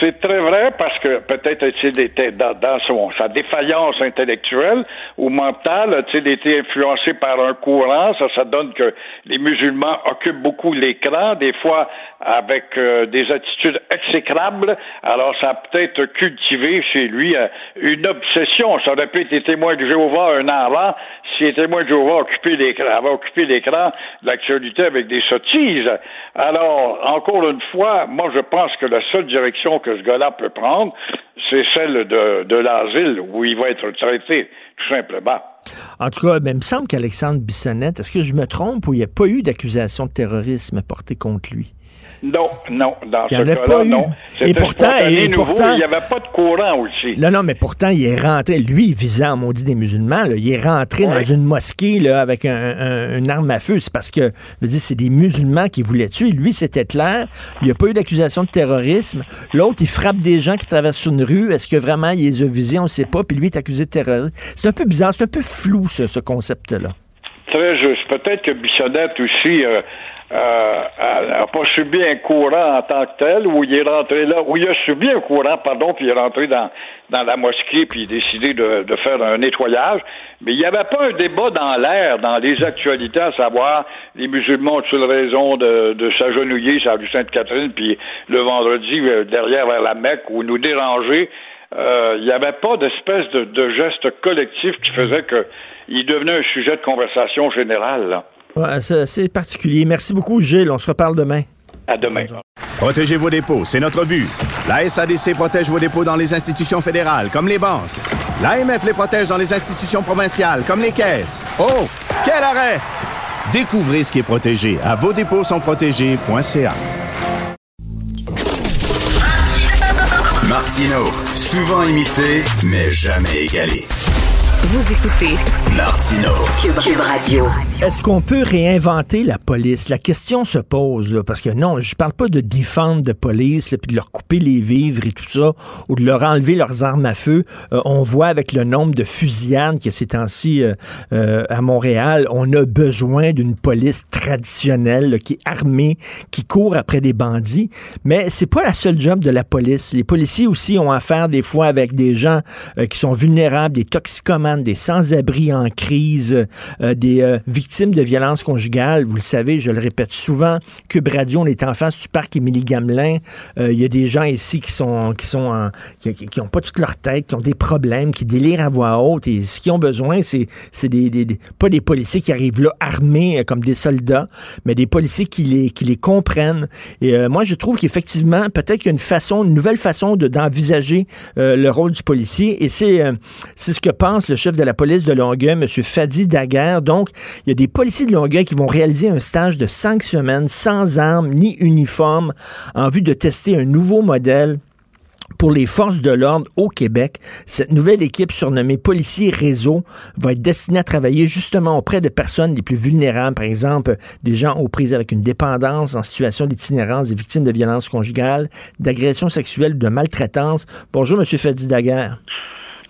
C'est très vrai parce que peut-être a-t-il été dans, dans son, sa défaillance intellectuelle ou mentale, a-t-il été influencé par un courant? Ça, ça donne que les musulmans occupent beaucoup l'écran, des fois avec euh, des attitudes exécrables. Alors, ça a peut-être cultivé chez lui euh, une obsession. Ça aurait pu être témoin de Jéhovah un an avant si les témoins de Jéhovah avaient occupé l'écran de l'actualité avec des sottises. Alors, encore une fois, moi, je pense que la seule direction que ce gars-là peut prendre, c'est celle de, de l'asile où il va être traité, tout simplement. En tout cas, ben, il me semble qu'Alexandre Bissonnette, est-ce que je me trompe ou il n'y a pas eu d'accusation de terrorisme portée contre lui? Non, non, dans Il ce n'y en a cas-là, pas eu. non. Et pourtant, et nouveau, pourtant- il n'y avait pas de courant aussi. Non, non, mais pourtant, il est rentré, lui, il visait en maudit des musulmans, là, il est rentré dans une mosquée là, avec un, un- une arme à feu. C'est parce que, je veux dire, c'est des musulmans qui voulaient tuer. Lui, c'était clair. Il n'y a pas eu d'accusation de terrorisme. L'autre, il frappe des gens qui traversent une rue. Est-ce que vraiment il les a visés? On ne sait pas. Puis lui, il est accusé de terrorisme. C'est un peu bizarre, c'est un peu flou, ce, ce concept-là. Très juste. Peut-être que Bissonnette aussi euh, euh, a, a pas subi un courant en tant que tel, où il est rentré là, où il a subi un courant, pardon, puis il est rentré dans, dans la mosquée, puis il a décidé de, de faire un nettoyage. Mais il n'y avait pas un débat dans l'air, dans les actualités, à savoir les musulmans ont-ils raison de, de s'agenouiller sur la rue Sainte-Catherine, puis le vendredi, euh, derrière vers la Mecque, ou nous déranger. Euh, Il n'y avait pas d'espèce de, de geste collectif qui faisait que il devenait un sujet de conversation générale. là. Ouais, c'est particulier. Merci beaucoup, Gilles. On se reparle demain. À demain. Protégez vos dépôts, c'est notre but. La SADC protège vos dépôts dans les institutions fédérales, comme les banques. L'AMF les protège dans les institutions provinciales, comme les caisses. Oh, quel arrêt! Découvrez ce qui est protégé à vos dépôts sont protégés.ca. Martino, souvent imité, mais jamais égalé. Vous écoutez Martino. Cube, Cube Radio. Est-ce qu'on peut réinventer la police? La question se pose, là, parce que non, je parle pas de défendre de police, là, puis de leur couper les vivres et tout ça, ou de leur enlever leurs armes à feu. Euh, on voit avec le nombre de fusillades que ces temps-ci euh, euh, à Montréal, on a besoin d'une police traditionnelle là, qui est armée, qui court après des bandits. Mais c'est pas la seule job de la police. Les policiers aussi ont affaire des fois avec des gens euh, qui sont vulnérables, des toxicomanes, des sans-abri en crise, euh, des euh, victimes de violences conjugales. Vous le savez, je le répète souvent, Cube Radio, on est en face du parc Émilie Gamelin. Euh, Il y a des gens ici qui sont qui sont qui, ont pas toute leur tête, qui ont des problèmes, qui délirent à voix haute. Et ce qu'ils ont besoin, c'est c'est des, pas des policiers qui arrivent là armés comme des soldats, mais des policiers qui les qui les comprennent. Et moi, je trouve qu'effectivement, peut-être qu'il y a une façon, une nouvelle façon de- d'envisager le rôle du policier. Et c'est c'est ce que pense le chef de la police de Longueuil, M. Fadi Daguerre. Donc, il y a des policiers de Longueuil qui vont réaliser un stage de cinq semaines sans armes ni uniforme en vue de tester un nouveau modèle pour les forces de l'ordre au Québec. Cette nouvelle équipe surnommée Policiers Réseau va être destinée à travailler justement auprès de personnes les plus vulnérables, par exemple des gens aux prises avec une dépendance, en situation d'itinérance, des victimes de violences conjugales, d'agressions sexuelles de maltraitance. Bonjour, Monsieur Fadi Daguerre.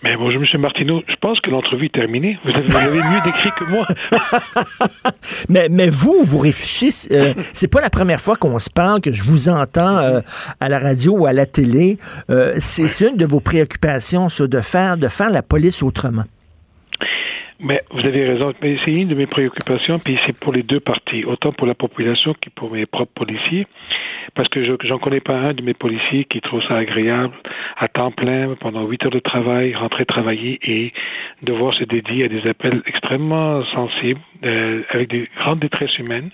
Mais bonjour, M. Martineau. Je pense que l'entrevue est terminée. Vous avez, mieux décrit que moi. mais, mais vous, vous réfléchissez. euh, c'est pas la première fois qu'on se parle, que je vous entends euh, à la radio ou à la télé. Euh, c'est une de vos préoccupations, ça, de faire, de faire la police autrement. Mais vous avez raison. Mais c'est une de mes préoccupations, puis c'est pour les deux parties, autant pour la population que pour mes propres policiers. Parce que je j'en connais pas un de mes policiers qui trouve ça agréable à temps plein pendant huit heures de travail, rentrer travailler et devoir se dédier à des appels extrêmement sensibles, euh, avec des grandes détresses humaines.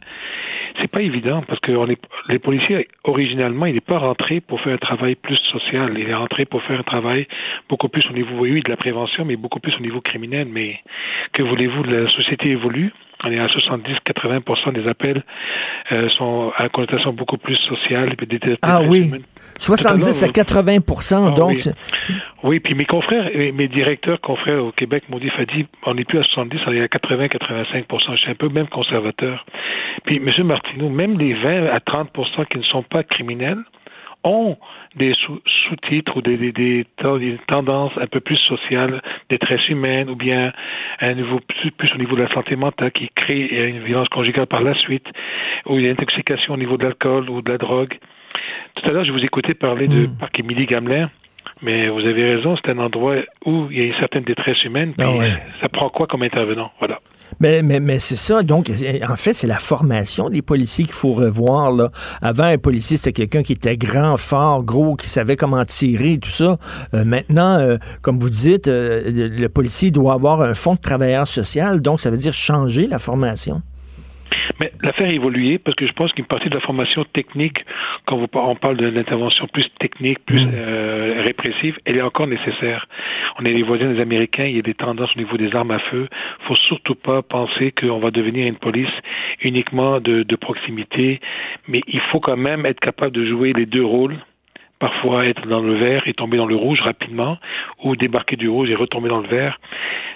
C'est pas évident parce que est, les policiers, originalement, il n'est pas rentré pour faire un travail plus social. Il est rentré pour faire un travail beaucoup plus au niveau, oui, de la prévention, mais beaucoup plus au niveau criminel. Mais que voulez-vous, la société évolue. On est à 70-80% des appels euh, sont à connotation beaucoup plus sociale. et des détresses Ah oui, humaines. 70 à 80 Ah donc. oui. Oui, puis mes confrères, mes directeurs confrères au Québec m'ont dit, Fadi, on n'est plus à 70, on est à 80-85 Je suis un peu même conservateur. Puis, M. Martineau, même les 20 à 30% qui ne sont pas criminels ont des sous- sous-titres ou des, des, des, ten- des tendances un peu plus sociales, détresse humaine, ou bien un niveau plus, plus au niveau de la santé mentale qui crée euh, une violence conjugale par la suite, ou une intoxication au niveau de l'alcool ou de la drogue. Tout à l'heure, je vous écoutais parler de Parc Émilie Gamelin. Mais vous avez raison, c'est un endroit où il y a une certaine détresse humaine. Puis Ah ouais. Ça prend quoi comme intervenant? Voilà. Mais, mais, mais c'est ça. Donc, en fait, c'est la formation des policiers qu'il faut revoir. Là. Avant, un policier, c'était quelqu'un qui était grand, fort, gros, qui savait comment tirer, tout ça. Euh, maintenant, euh, comme vous dites, euh, le, policier doit avoir un fonds de travailleur social. Donc, ça veut dire changer la formation. Mais la faire évoluer, parce que je pense qu'une partie de la formation technique, quand vous, on parle de l'intervention plus technique, plus euh, répressive, elle est encore nécessaire. On est les voisins des Américains, il y a des tendances au niveau des armes à feu. faut surtout pas penser qu'on va devenir une police uniquement de, de proximité, mais il faut quand même être capable de jouer les deux rôles parfois être dans le vert et tomber dans le rouge rapidement, ou débarquer du rouge et retomber dans le vert.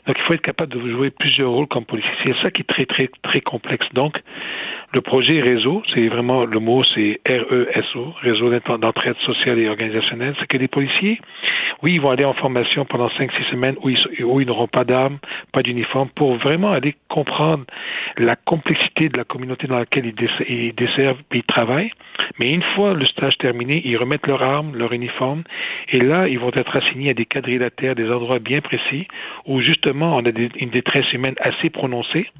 Donc il faut être capable de jouer plusieurs rôles comme policier. C'est ça qui est très très très complexe. Donc le projet réseau, c'est vraiment le mot, c'est R-E-S-O, réseau d'ent- d'entraide sociale et organisationnelle. C'est que les policiers, oui, ils vont aller en formation pendant cinq six semaines où ils, n'auront pas d'armes, pas d'uniforme, pour vraiment aller comprendre la complexité de la communauté dans laquelle ils desservent et ils travaillent. Mais une fois le stage terminé, ils remettent leurs armes, leur uniforme, et là, ils vont être assignés à des quadrilatères, des endroits bien précis, où justement on a une détresse humaine assez prononcée,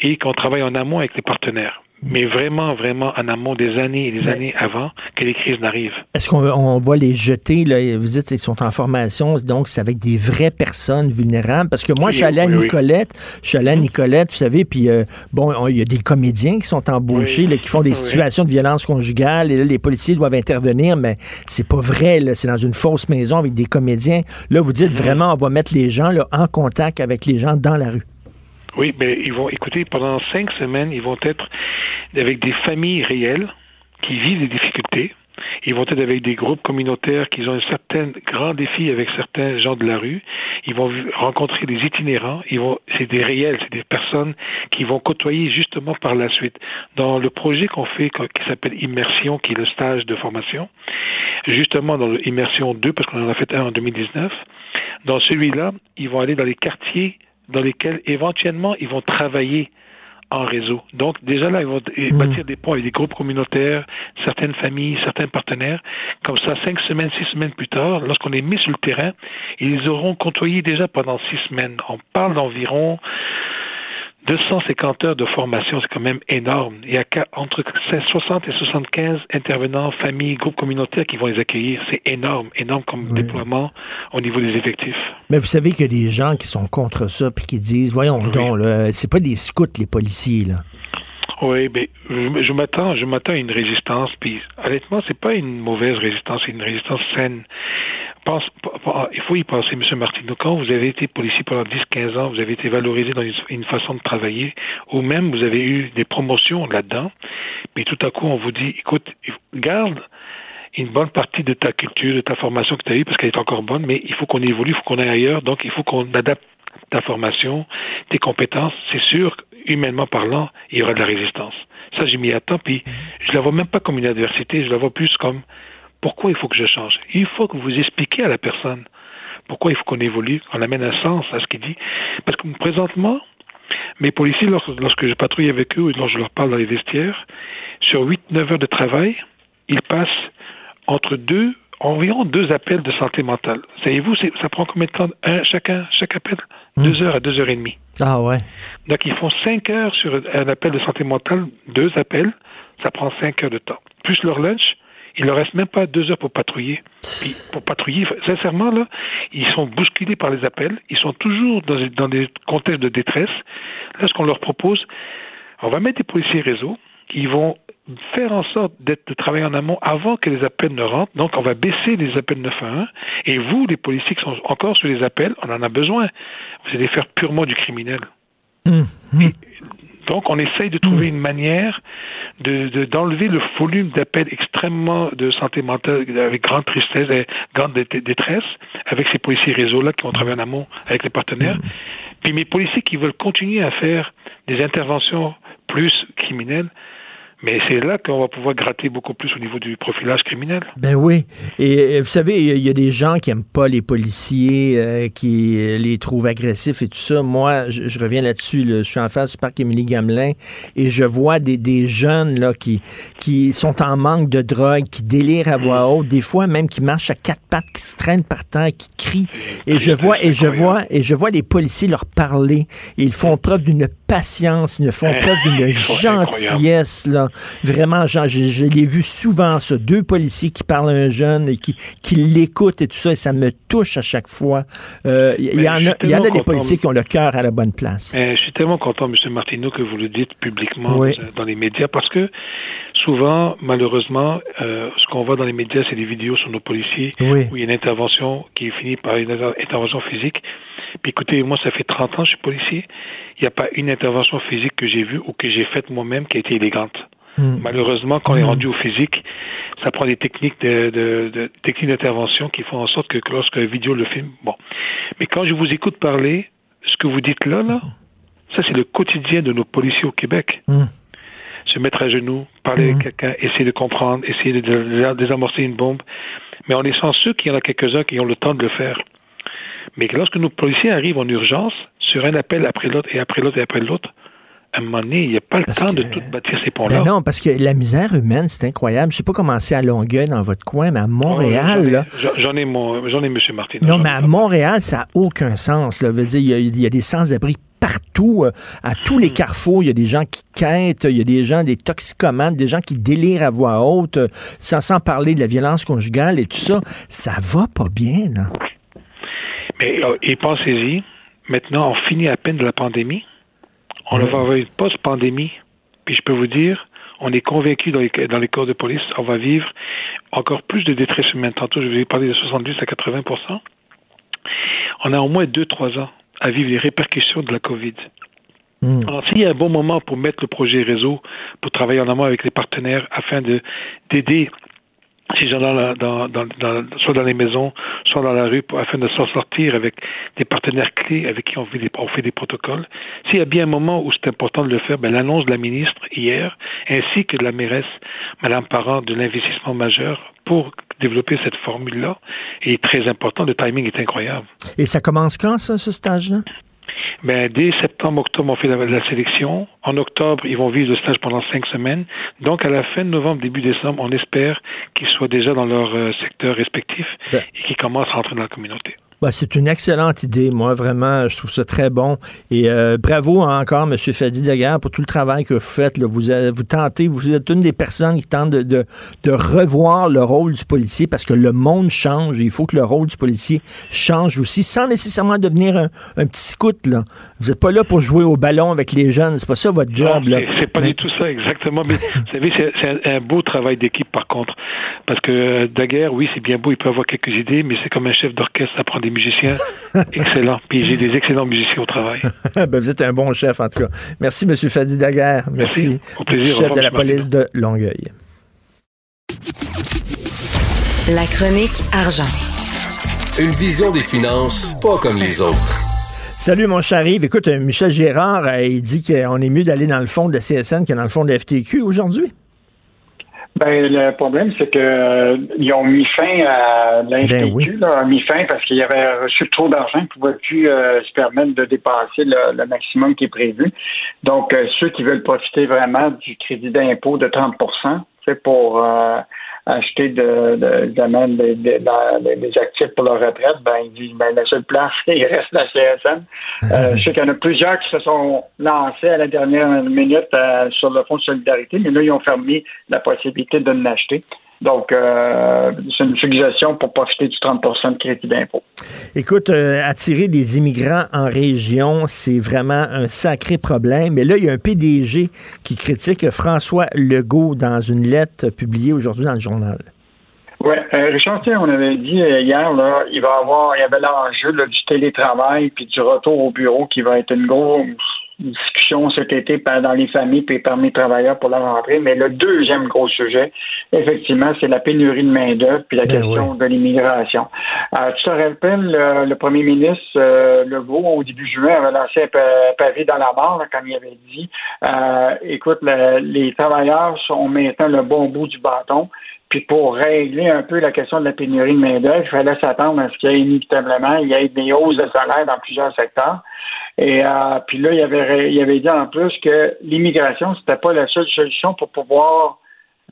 et qu'on travaille en amont avec les partenaires. Mais vraiment, vraiment en amont des années et des années avant que les crises n'arrivent. Est-ce qu'on on va les jeter? Là, vous dites qu'ils sont en formation, donc c'est avec des vraies personnes vulnérables? Parce que moi, Oui, je suis allé à oui, oui. Nicolette, je suis allé à Nicolette, vous savez, puis euh, bon, on- il y a des comédiens qui sont embauchés, là, qui font des situations de violence conjugale, et là, les policiers doivent intervenir, mais c'est pas vrai, là, c'est dans une fausse maison avec des comédiens. Là, vous dites vraiment, on va mettre les gens là, en contact avec les gens dans la rue. Oui, mais ils vont, écoutez, pendant cinq semaines, ils vont être avec des familles réelles qui vivent des difficultés. Ils vont être avec des groupes communautaires qui ont un certain grand défi avec certains gens de la rue. Ils vont rencontrer des itinérants. Ils vont, c'est des réels, c'est des personnes qui vont côtoyer justement par la suite. Dans le projet qu'on fait, qui s'appelle Immersion, qui est le stage de formation, justement dans le Immersion 2, parce qu'on en a fait un en 2019, dans celui-là, ils vont aller dans les quartiers dans lesquels éventuellement ils vont travailler en réseau. Donc déjà là, ils vont Hmm. bâtir des ponts avec des groupes communautaires, certaines familles, certains partenaires. Comme ça, cinq semaines, six semaines plus tard, lorsqu'on est mis sur le terrain, ils auront côtoyé déjà pendant six semaines. On parle d'environ 250 heures de formation, c'est quand même énorme. Il y a entre 60 et 75 intervenants, familles, groupes communautaires qui vont les accueillir. C'est énorme, énorme comme déploiement au niveau des effectifs. Mais vous savez qu'il y a des gens qui sont contre ça, puis qui disent, voyons donc, là, c'est pas des scouts, les policiers, là. Oui, mais je, je m'attends, je m'attends à une résistance. Puis honnêtement, c'est pas une mauvaise résistance, c'est une résistance saine. P- il faut y penser, M. Martineau. Quand vous avez été policier pendant 10-15 ans, vous avez été valorisé dans une, une façon de travailler, ou même vous avez eu des promotions là-dedans. Puis tout à coup, on vous dit, écoute, garde, une bonne partie de ta culture, de ta formation que tu as eue, parce qu'elle est encore bonne, mais il faut qu'on évolue, il faut qu'on aille ailleurs, donc il faut qu'on adapte ta formation, tes compétences. C'est sûr, humainement parlant, il y aura de la résistance. Ça, j'ai mis à temps, puis je la vois même pas comme une adversité, je la vois plus comme pourquoi il faut que je change? Il faut que vous expliquiez à la personne pourquoi il faut qu'on évolue, qu'on amène un sens à ce qu'il dit. Parce que présentement, mes policiers, lorsque je patrouille avec eux ou lorsque je leur parle dans les vestiaires, sur 8-9 heures de travail, ils passent entre deux, environ deux appels de santé mentale. Savez-vous, ça prend combien de temps? Un, chacun, chaque appel? Deux heures à deux heures et demie. Ah ouais. Donc ils font cinq heures sur un appel de santé mentale, deux appels, ça prend cinq heures de temps. Plus leur lunch, il leur reste même pas deux heures pour patrouiller. Puis pour patrouiller, sincèrement, là, ils sont bousculés par les appels. Ils sont toujours dans, dans des contextes de détresse. Là, ce qu'on leur propose, on va mettre des policiers réseau qui vont faire en sorte d'être de travailler en amont avant que les appels ne rentrent. Donc, on va baisser les appels 911. Et vous, les policiers qui sont encore sur les appels, on en a besoin. Vous allez faire purement du criminel. Hum, hum. Donc, on essaye de trouver une manière de d'enlever le volume d'appels extrêmement de santé mentale avec grande tristesse et grande détresse avec ces policiers réseaux-là qui vont travailler en amont avec les partenaires. Puis mes policiers qui veulent continuer à faire des interventions plus criminelles, mais c'est là qu'on va pouvoir gratter beaucoup plus au niveau du profilage criminel. Ben oui. Et vous savez, il y, a des gens qui aiment pas les policiers, euh, qui les trouvent agressifs et tout ça. Moi, je, reviens là-dessus. Je suis en face du parc Émilie Gamelin et je vois des, des jeunes là qui qui sont en manque de drogue, qui délirent à voix haute, des fois même qui marchent à quatre pattes, qui se traînent par terre, qui crient. Et je vois et je vois et je vois les policiers leur parler. Et ils font preuve d'une patience, ils font preuve d'une gentillesse là. Vraiment, je, je l'ai vu souvent, ça. Deux policiers qui parlent à un jeune et qui, qui l'écoutent et tout ça, et ça me touche à chaque fois. Euh, il y, en a, y en a des policiers qui ont le cœur à la bonne place. je suis tellement content, M. Martineau, que vous le dites publiquement dans les médias, parce que souvent, malheureusement, euh, ce qu'on voit dans les médias, c'est des vidéos sur nos policiers où il y a une intervention qui finit par une intervention physique. Puis écoutez, moi, ça fait 30 ans que je suis policier. Il n'y a pas une intervention physique que j'ai vue ou que j'ai faite moi-même qui a été élégante. Hmm. Malheureusement, quand on est hmm. rendu au physique, ça prend des techniques de, de, techniques d'intervention qui font en sorte que lorsque la vidéo le filme, bon. Mais quand je vous écoute parler, ce que vous dites là, là, ça c'est le quotidien de nos policiers au Québec. Hmm. Se mettre à genoux, parler avec quelqu'un, essayer de comprendre, essayer de, désamorcer une bombe. Mais on est ceux qu'il y en a quelques-uns qui ont le temps de le faire. Mais lorsque nos policiers arrivent en urgence, sur un appel après l'autre et après l'autre et après l'autre, à un moment donné, il n'y a pas le temps de tout bâtir ces ponts-là. Ben non, parce que la misère humaine, c'est incroyable. Je ne sais pas comment c'est à Longueuil, dans votre coin, mais à Montréal, J'en ai, j'en ai, M. Martin. Non, mais à Montréal, ça n'a aucun sens. Là. dire, il y, a, des sans-abri partout, euh, à tous les carrefours, il y a des gens qui quêtent, il y a des gens, des toxicomanes, des gens qui délirent à voix haute, euh, sans, sans parler de la violence conjugale et tout ça. Ça va pas bien, là. Mais, euh, et pensez-y, maintenant, on finit à peine de la pandémie. On va avoir une post-pandémie. Puis je peux vous dire, on est convaincu dans les, dans les corps de police, on va vivre encore plus de détresse humaine. Tantôt, je vous ai parlé de 70 à 80% On a au moins 2-3 ans à vivre les répercussions de la COVID. Hmm. Alors, s'il y a un bon moment pour mettre le projet réseau, pour travailler en amont avec les partenaires afin de d'aider ces gens dans, dans, dans, soit dans les maisons, soit dans la rue, afin de s'en sortir avec des partenaires clés avec qui on fait des, on fait des protocoles. S'il y a bien un moment où c'est important de le faire, ben, l'annonce de la ministre hier, ainsi que de la mairesse, Madame Parent, de l'investissement majeur pour développer cette formule-là est très important. Le timing est incroyable. Et ça commence quand, ça, ce stage-là? Ben, dès septembre, octobre, on fait la, sélection. En octobre, ils vont vivre le stage pendant cinq semaines. Donc, à la fin de novembre, début décembre, on espère qu'ils soient déjà dans leur euh, secteur respectif ben. et qu'ils commencent à rentrer dans la communauté. Bah, c'est une excellente idée. Moi, vraiment, je trouve ça très bon. Et euh, bravo encore, M. Fadi Daguerre, pour tout le travail que vous faites. Là. Vous, vous tentez, vous êtes une des personnes qui tentent de, de, de, revoir le rôle du policier parce que le monde change. Et il faut que le rôle du policier change aussi, sans nécessairement devenir un, un petit scout. Là. Vous n'êtes pas là pour jouer au ballon avec les jeunes. C'est pas ça votre job. là. C'est pas du tout ça, exactement. Mais vous savez, c'est un, un, beau travail d'équipe, par contre. Parce que euh, Daguerre, oui, c'est bien beau, il peut avoir quelques idées, mais c'est comme un chef d'orchestre, ça prend des musiciens excellents. Puis j'ai des excellents musiciens au travail. ben, vous êtes un bon chef, en tout cas. Merci, M. Fadi Daguerre. Merci. Au plaisir. Chef de la police de Longueuil. La chronique argent. Une vision des finances pas comme les autres. Salut mon cher Yves. Écoute, euh, Michel Gérard, euh, il dit qu'on est mieux d'aller dans le fond de la CSN que dans le fond de la FTQ aujourd'hui. Ben, le problème, c'est que euh, ils ont mis fin à l'Institut, Ben là, mis fin parce qu'ils avaient reçu trop d'argent, ils ne pouvaient plus euh, se permettre de dépasser le, le maximum qui est prévu. Donc, euh, ceux qui veulent profiter vraiment du crédit d'impôt de 30% c'est pour euh, acheter de, de, des- des- des actifs pour leur retraite, ben, ils disent, ben, la seule place, il reste la CSN. Euh, je sais qu'il y en a plusieurs qui se sont lancés à la dernière minute euh, sur le fonds de solidarité, mais là, ils ont fermé la possibilité de l'acheter. Donc, euh, c'est une suggestion pour profiter du 30% de crédit d'impôt. Écoute, euh, attirer des immigrants en région, c'est vraiment un sacré problème. Mais là, il y a un PDG qui critique François Legault dans une lettre publiée aujourd'hui dans le journal. Oui, euh, Richard, on avait dit euh, hier, là, il va avoir, il y avait l'enjeu du télétravail puis du retour au bureau qui va être une grosse discussion cet été par- dans les familles puis parmi les travailleurs pour la rentrée. Mais le deuxième gros sujet, effectivement, c'est la pénurie de main-d'œuvre puis la Ben question de l'immigration. Euh, tu te rappelles, le, le premier ministre euh, Legault, au début juin, avait lancé un pa- pavé dans la là, quand il avait dit euh, écoute, le- les travailleurs sont maintenant le bon bout du bâton. Puis pour régler un peu la question de la pénurie de main-d'œuvre, il fallait s'attendre à ce qu'il y ait inévitablement il y ait des hausses de salaire dans plusieurs secteurs. Et euh, puis là, il avait, il avait dit en plus que l'immigration, c'était pas la seule solution pour pouvoir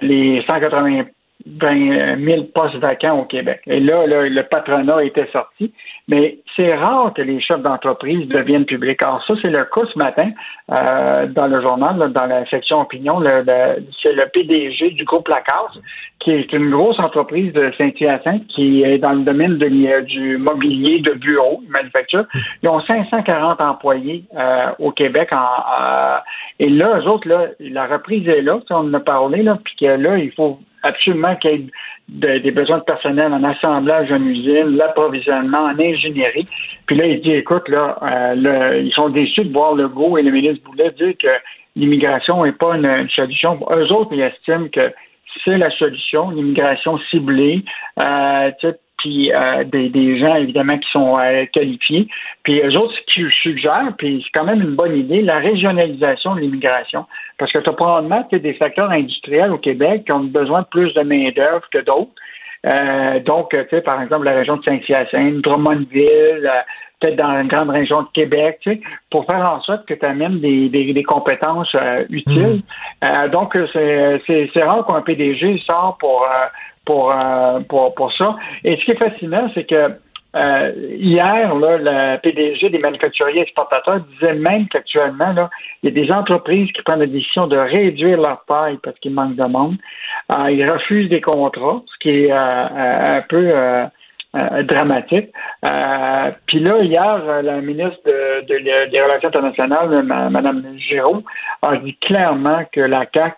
les 180 000 postes vacants au Québec. Et là, là, le patronat était sorti. Mais c'est rare que les chefs d'entreprise deviennent publics. Alors ça, c'est le cas ce matin euh, dans le journal, là, dans la section opinion. Le, le- c'est le PDG du groupe Lacasse, qui est une grosse entreprise de Saint-Hyacinthe qui est dans le domaine de l'i- du mobilier de bureau, manufacture. Ils ont 540 employés euh, au Québec. En, euh, et là, eux autres, là, la reprise est là, on en a parlé, là, puis que là, il faut absolument qu'il y ait de- des besoins de personnel en assemblage en usine, l'approvisionnement, en ingénierie. Puis là, il dit, écoute, là, euh, ils sont déçus de voir le go et le ministre Boulet dire que l'immigration n'est pas une, solution. Eux autres, ils estiment que c'est la solution, l'immigration ciblée, euh, puis euh, des, des gens évidemment qui sont euh, qualifiés. Puis eux autres, ce qu'ils suggèrent, puis c'est quand même une bonne idée, la régionalisation de l'immigration. Parce que tu as probablement des secteurs industriels au Québec qui ont besoin de plus de main-d'œuvre que d'autres. Euh, donc, tu sais, par exemple, la région de Saint-Hyacinthe, Drummondville, euh, peut-être dans une grande région de Québec, tu sais, pour faire en sorte que tu amènes des, des, des compétences euh, utiles. Euh, donc, c'est, rare qu'un PDG sort pour, euh, pour, euh, pour, pour ça. Et ce qui est fascinant, c'est que euh, hier, là, le PDG des manufacturiers exportateurs disait même qu'actuellement, il y a des entreprises qui prennent la décision de réduire leur taille parce qu'il manque de monde. Euh, ils refusent des contrats, ce qui est un peu dramatique. Puis là, hier, la ministre de- de- des Relations internationales, Mme Giraud, a dit clairement que la CAC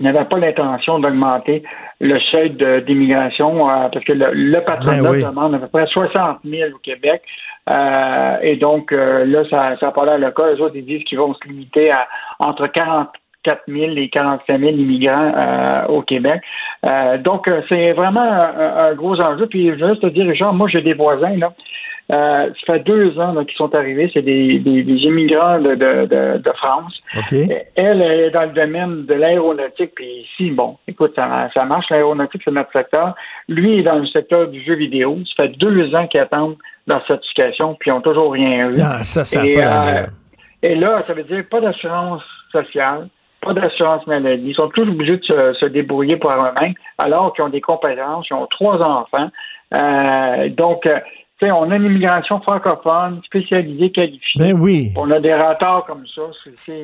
n'avait pas l'intention d'augmenter le seuil d'immigration euh, parce que le, le patronat Ben oui. demande à peu près 60 000 au Québec. Euh, et donc, euh, là, ça n'a pas l'air le cas. Les autres, ils disent qu'ils vont se limiter à entre 44 000 et 45 000 immigrants euh, au Québec. Euh, donc, euh, c'est vraiment un, un gros enjeu. Puis, je veux juste te dire, Richard, moi, j'ai des voisins, là. Euh, ça fait deux ans qu'ils sont arrivés. C'est des, des, des immigrants de, de, de, de France. OK. Elle est dans le domaine de l'aéronautique, puis ici, bon, écoute, ça, ça marche, l'aéronautique, c'est notre secteur. Lui est dans le secteur du jeu vidéo. Ça fait deux ans qu'ils attendent leur certification, puis ils n'ont toujours rien eu. Ah, ça, ça et, d'allure. et là, ça veut dire pas d'assurance sociale, pas d'assurance maladie. Ils sont tous obligés de se, se débrouiller pour eux-mêmes, alors qu'ils ont des compétences, ils ont trois enfants. Euh, donc, on a une immigration francophone, spécialisée, qualifiée. Ben oui. On a des retards comme ça.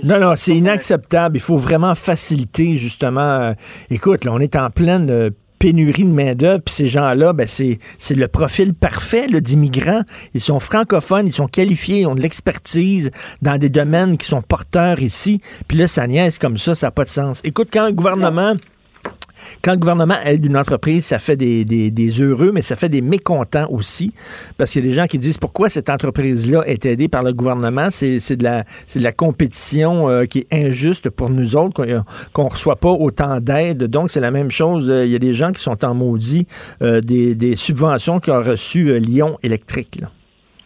Non, non, c'est inacceptable. Il faut vraiment faciliter, justement. euh, écoute, là, on est en pleine euh, pénurie de main-d'œuvre, puis ces gens-là, ben, c'est, c'est le profil parfait d'immigrants. Ils sont francophones, ils sont qualifiés, ils ont de l'expertise dans des domaines qui sont porteurs ici. Puis là, ça niaise comme ça, ça n'a pas de sens. Écoute, quand le gouvernement quand le gouvernement aide une entreprise, ça fait des, des, des heureux, mais ça fait des mécontents aussi, parce qu'il y a des gens qui disent pourquoi cette entreprise-là est aidée par le gouvernement? C'est de la de la compétition euh, qui est injuste pour nous autres, qu'on qu'on reçoit pas autant d'aide. Donc, c'est la même chose. Il y a des gens qui sont en maudit euh, des, des subventions qu'a reçues euh, Lyon Électrique. Là.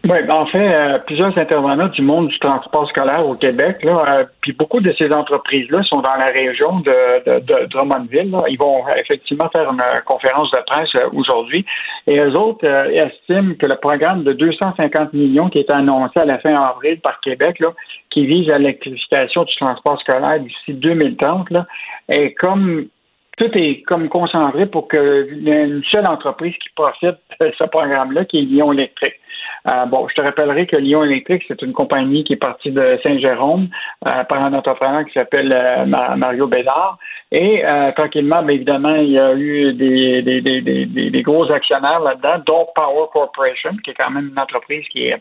Oui, ben, en fait, euh, plusieurs intervenants du monde du transport scolaire au Québec, là, euh, puis beaucoup de ces entreprises-là sont dans la région de, de, de Drummondville. Là. Ils vont effectivement faire une euh, conférence de presse aujourd'hui. Et eux autres estiment que le programme de 250 millions qui est annoncé à la fin avril par Québec, là, qui vise à l'électrification du transport scolaire d'ici 2030, là, est comme tout est comme concentré pour que une seule entreprise qui profite de ce programme-là, qui est Lyon Électrique. Euh, bon, je te rappellerai que Lyon Électrique, c'est une compagnie qui est partie de Saint-Jérôme euh, par un entrepreneur qui s'appelle euh, Mario Bédard. Et tranquillement, bien évidemment, il y a eu des, des, des, des, des gros actionnaires là-dedans, dont Power Corporation, qui est quand même une entreprise qui est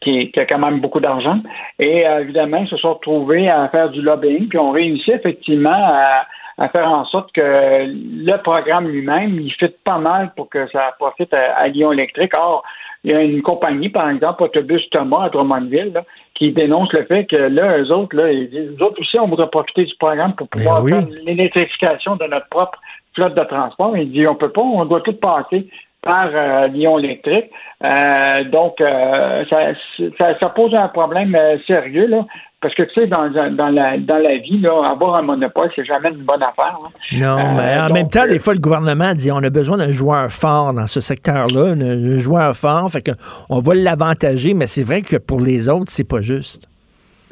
qui, a quand même beaucoup d'argent. Et évidemment, ils se sont retrouvés à faire du lobbying, puis ont réussi effectivement à, à faire en sorte que le programme lui-même, il fit pas mal pour que ça profite à, à Lyon Électrique. Or, il y a une compagnie, par exemple, Autobus Thomas à Drummondville, là, qui dénonce le fait que là, eux autres, là, eux autres aussi, on voudrait profiter du programme pour pouvoir faire l'électrification de notre propre flotte de transport. Il dit on peut pas, on doit tout passer par euh, Lyon électrique. Euh, donc, euh, ça, ça, ça, pose un problème euh, sérieux, là, parce que, tu sais, dans, dans, la, dans la vie, là, avoir un monopole, c'est jamais une bonne affaire. Là. Non, mais en donc, même temps, des fois, le gouvernement dit on a besoin d'un joueur fort dans ce secteur-là, un, joueur fort, fait que on va l'avantager, mais c'est vrai que pour les autres, c'est pas juste.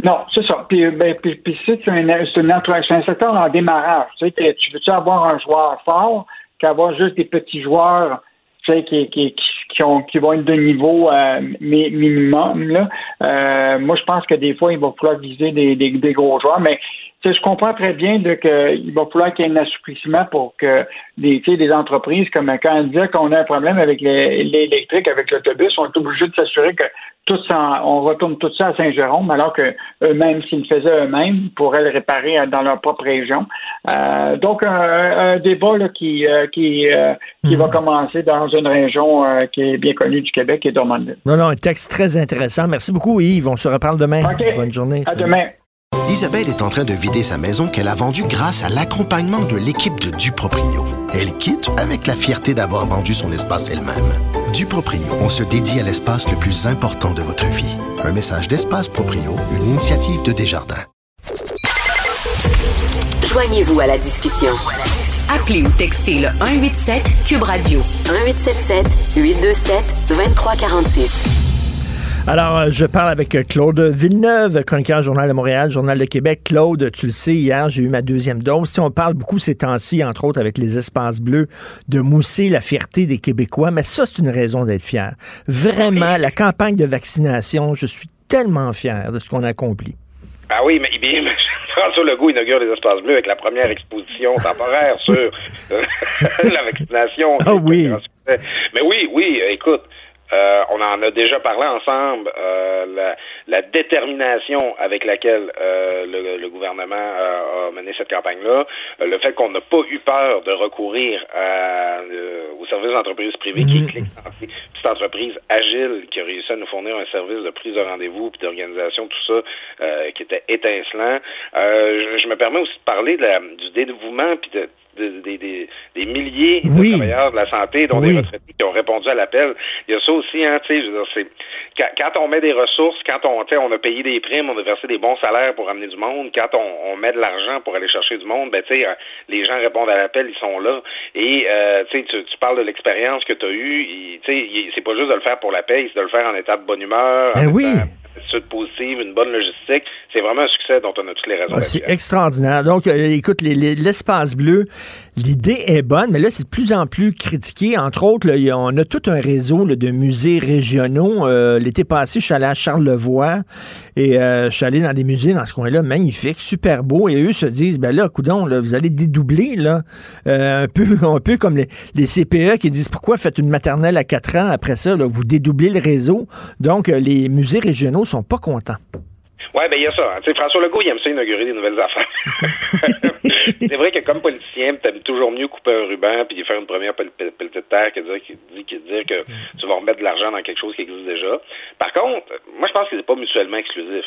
Non, c'est ça. Puis, ben, puis, c'est un, secteur en démarrage. Tu sais, tu veux-tu avoir un joueur fort qu'avoir juste des petits joueurs qui, qui, qui, ont, qui vont être de niveau euh, mi- minimum. Là. Euh, moi, je pense que des fois, il va falloir viser des, des, des gros joueurs, mais je comprends très bien de que va falloir qu'il y ait un assouplissement pour que des, des entreprises, comme quand on dit qu'on a un problème avec l'électrique, avec l'autobus, on est obligé de s'assurer que tout ça, on retourne tout ça à Saint-Jérôme, alors que eux-mêmes, s'ils le faisaient eux-mêmes, pourraient le réparer euh, dans leur propre région. Euh, donc, un, un débat là, qui, euh, qui, euh, qui va commencer dans une région euh, qui est bien connue du Québec et Drummondville. Non, non, un texte très intéressant. Merci beaucoup, Yves. On se reparle demain. Bonne journée. À Salut. demain. Isabelle est en train de vider sa maison qu'elle a vendue grâce à l'accompagnement de l'équipe de Duproprio. Elle quitte avec la fierté d'avoir vendu son espace elle-même. Duproprio, on se dédie à l'espace le plus important de votre vie. Un message d'Espace Proprio, une initiative de Desjardins. Joignez-vous à la discussion. Appelez ou textez le 187 Cube Radio 1877 827 2346. Alors, euh, je parle avec euh, Claude Villeneuve, chroniqueur Journal de Montréal, Journal de Québec. Claude, tu le sais, hier, j'ai eu ma deuxième dose. Si on parle beaucoup ces temps-ci, entre autres avec les espaces bleus, de mousser la fierté des Québécois, mais ça, c'est une raison d'être fier. Vraiment, la campagne de vaccination, je suis tellement fier de ce qu'on a accompli. Ah oui, mais bien, François Legault inaugure les espaces bleus avec la première exposition temporaire sur la vaccination. Ah oui. Mais oui, oui, euh, écoute, euh, on en a déjà parlé ensemble, euh, la, la détermination avec laquelle euh, le, le gouvernement euh, a mené cette campagne-là, euh, le fait qu'on n'a pas eu peur de recourir à, euh, aux services d'entreprise privée qui est Clic Santé, petite entreprise agile qui a réussi à nous fournir un service de prise de rendez-vous puis d'organisation, tout ça, euh, qui était étincelant. Euh, je, je me permets aussi de parler de la, du dévouement puis de de- des- des- des milliers de travailleurs de la santé, dont Oui. des retraités qui ont répondu à l'appel. Il y a ça aussi, hein, tu sais, je veux dire, c'est quand, quand on met des ressources, quand on, tu sais, on a payé des primes, on a versé des bons salaires pour amener du monde, quand on, on met de l'argent pour aller chercher du monde, ben tu sais, euh, les gens répondent à l'appel, ils sont là. Et euh, tu sais, tu parles de l'expérience que tu as eue, tu sais, c'est pas juste de le faire pour la paye, c'est de le faire en état de bonne humeur, Ben en oui. état d'attitude positive, une bonne logistique. C'est vraiment un succès dont on a toutes les raisons. Ah, c'est extraordinaire. Donc, euh, écoute, les- les- l'espace bleu, l'idée est bonne, mais là, c'est de plus en plus critiqué. Entre autres, là, a- on a tout un réseau là, de musées régionaux. Euh, L'été passé, je suis allé à Charlevoix et euh, je suis allé dans des musées dans ce coin-là, magnifique, super beau. Et eux se disent, ben là, coudon, là, vous allez dédoubler, là, un peu, un peu comme les, les CPE qui disent, pourquoi faites une maternelle à 4 ans après ça, là, vous dédoublez le réseau? Donc, les musées régionaux sont pas contents. Ouais, ben il y a ça. hein. François Legault, il aime ça inaugurer des nouvelles affaires. c'est vrai que comme politicien, t'aimes toujours mieux couper un ruban puis faire une première pel- pel- pelletée de terre que dire, que, que dire que tu vas remettre de l'argent dans quelque chose qui existe déjà. Par contre, moi je pense que c'est pas mutuellement exclusif.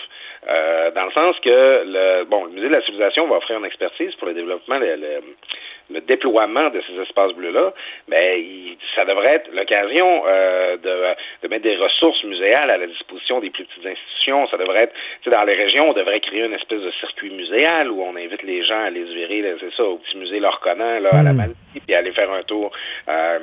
Euh, dans le sens que le bon, le musée de la civilisation va offrir une expertise pour le développement, le, le- le déploiement de ces espaces bleus-là, il- ça devrait être l'occasion euh, de, de mettre des ressources muséales à la disposition des plus petites institutions. Ça devrait être, tu sais, dans les régions, on devrait créer une espèce de circuit muséal où on invite les gens à aller se virer, c'est ça, au petit musée Lorconan, là, à la Malaisie, puis aller faire un tour euh,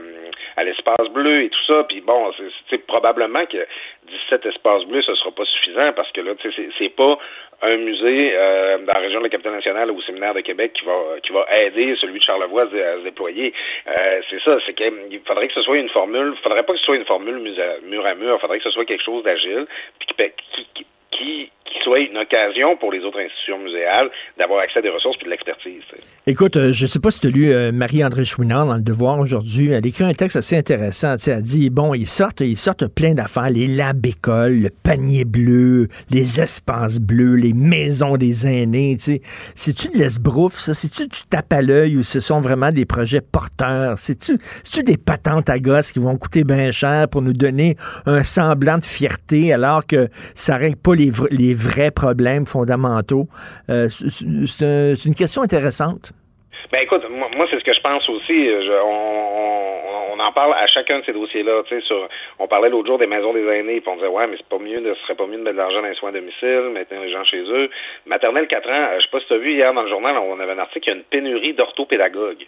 à l'espace bleu et tout ça. Puis bon, c'est probablement que 17 espaces bleus, ce sera pas suffisant parce que là, tu sais, c'est- pas un musée euh, dans la région de la capitale nationale ou au séminaire de Québec qui va qui va aider celui de Charlevoix à, à se déployer. Euh, c'est ça, c'est qu'il faudrait que ce soit une formule, faudrait pas que ce soit une formule mur à mur, faudrait que ce soit quelque chose d'agile, puis qui, qui, qui, qui, qui soit une occasion pour les autres institutions muséales d'avoir accès à des ressources puis de l'expertise. Écoute, euh, je ne sais pas si tu as lu euh, Marie-André Chouinard dans Le Devoir aujourd'hui. Elle écrit un texte assez intéressant. Tu sais, Elle dit, bon, ils sortent, ils sortent plein d'affaires. Les labs écoles, le panier bleu, les espaces bleus, les maisons des aînés. C'est-tu de l'esbrouffe, ça? C'est-tu du tape à l'œil ou ce sont vraiment des projets porteurs? C'est-tu des patentes à gosses qui vont coûter bien cher pour nous donner un semblant de fierté alors que ça règle pas les, vr- les vrais problèmes fondamentaux? Euh, c'est une question intéressante. Ben écoute, moi, moi, c'est ce que je pense aussi. Je- on, on, on en parle à chacun de ces dossiers-là. Tu sais, sur, on parlait l'autre jour des maisons des aînés, puis on disait ouais, mais c'est pas mieux, ce serait pas mieux de mettre de l'argent dans les soins à domicile, maintenir les gens chez eux. Maternelle 4 ans, euh, je sais pas si tu as vu hier dans le journal, on avait un article, il y a une pénurie d'orthopédagogues.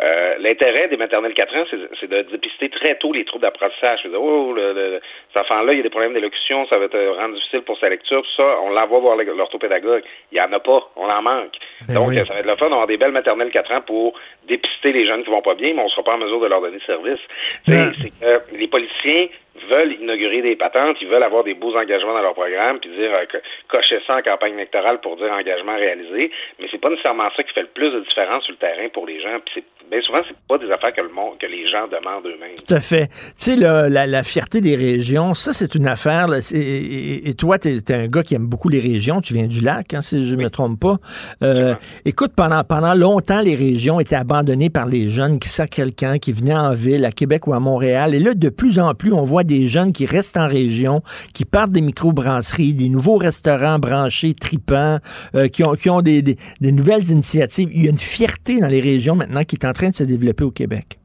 Euh, L'intérêt des maternelles 4 ans, c'est c'est de dépister très tôt les troubles d'apprentissage. Oh, le, le- cet enfant-là, il y a des problèmes d'élocution, ça va te rendre difficile pour sa lecture, tout ça, on l'envoie voir l'orthopédagogue. Il y en a pas, on en manque. Ben Donc, oui. ça va être le fun d'avoir des belles maternelles 4 ans pour dépister les jeunes qui vont pas bien, mais on sera pas en mesure de leur donner service. C'est que les politiciens veulent inaugurer des patentes, ils veulent avoir des beaux engagements dans leur programme, puis dire euh, que- cocher ça en campagne électorale pour dire engagement réalisé, mais c'est pas nécessairement ça qui fait le plus de différence sur le terrain pour les gens. Puis c'est bien souvent c'est pas des affaires que le monde, que les gens demandent eux-mêmes. Tout à fait. Tu sais, la, la fierté des régions, ça, c'est une affaire. là, et, et- et toi, tu es, un gars qui aime beaucoup les régions. Tu viens du lac, hein, si je ne me trompe pas. Euh, écoute, pendant, pendant longtemps, les régions étaient abandonnées par les jeunes qui sacraient le camp, qui venaient en ville, à Québec ou à Montréal. Et là, de plus en plus, on voit des jeunes qui restent en région, qui partent des microbrasseries, des nouveaux restaurants branchés, tripants, euh, qui ont, qui ont des, des- des nouvelles initiatives. Il y a une fierté dans les régions maintenant qui est en train de se développer au Québec.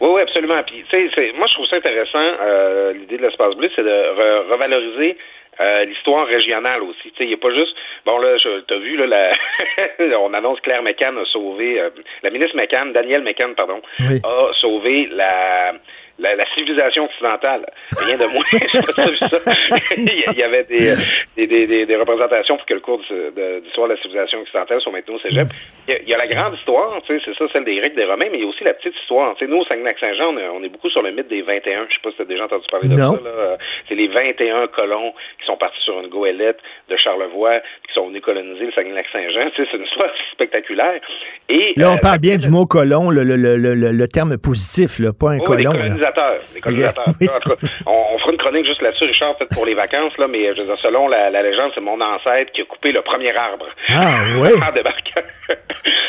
Oui, oui, absolument. Puis, tu sais, c'est- moi, je trouve ça intéressant, euh, l'idée de l'espace bleu, c'est de re- revaloriser euh, l'histoire régionale aussi. Tu sais, il n'y a pas juste... Bon, là, je- t'as vu, là, la... on annonce Claire McCann a sauvé... euh, la ministre McCann, Danielle McCann, pardon, Oui. a sauvé la... La, la civilisation occidentale, rien de moins. Il y avait des, des, des, des, représentations pour que le cours de- de- d'histoire de la civilisation occidentale soit maintenant au cégep. Il y, a, il y a la grande histoire, tu sais, c'est ça, celle des Grecs, des Romains, mais il y a aussi la petite histoire. Tu sais, nous, au Saguenay-Saint-Jean, on, est- on est beaucoup sur le mythe des 21. Je sais pas si tu as déjà entendu parler de Non. ça. là. C'est les 21 colons qui sont partis sur une goélette de Charlevoix, qui sont venus coloniser le Saguenay-Saint-Jean. Tu sais, c'est une histoire spectaculaire. Et, Là, on euh, parle bien du mot colon, le, le, le, le, le terme positif, là, pas un colon. Là. colonisateurs. Les colonisateurs. Oui. En tout cas, on, on fera une chronique juste là-dessus, Richard, peut-être pour les vacances, là, mais je veux dire, selon la, la légende, c'est mon ancêtre qui a coupé le premier arbre. Ah, ouais. en débarquant.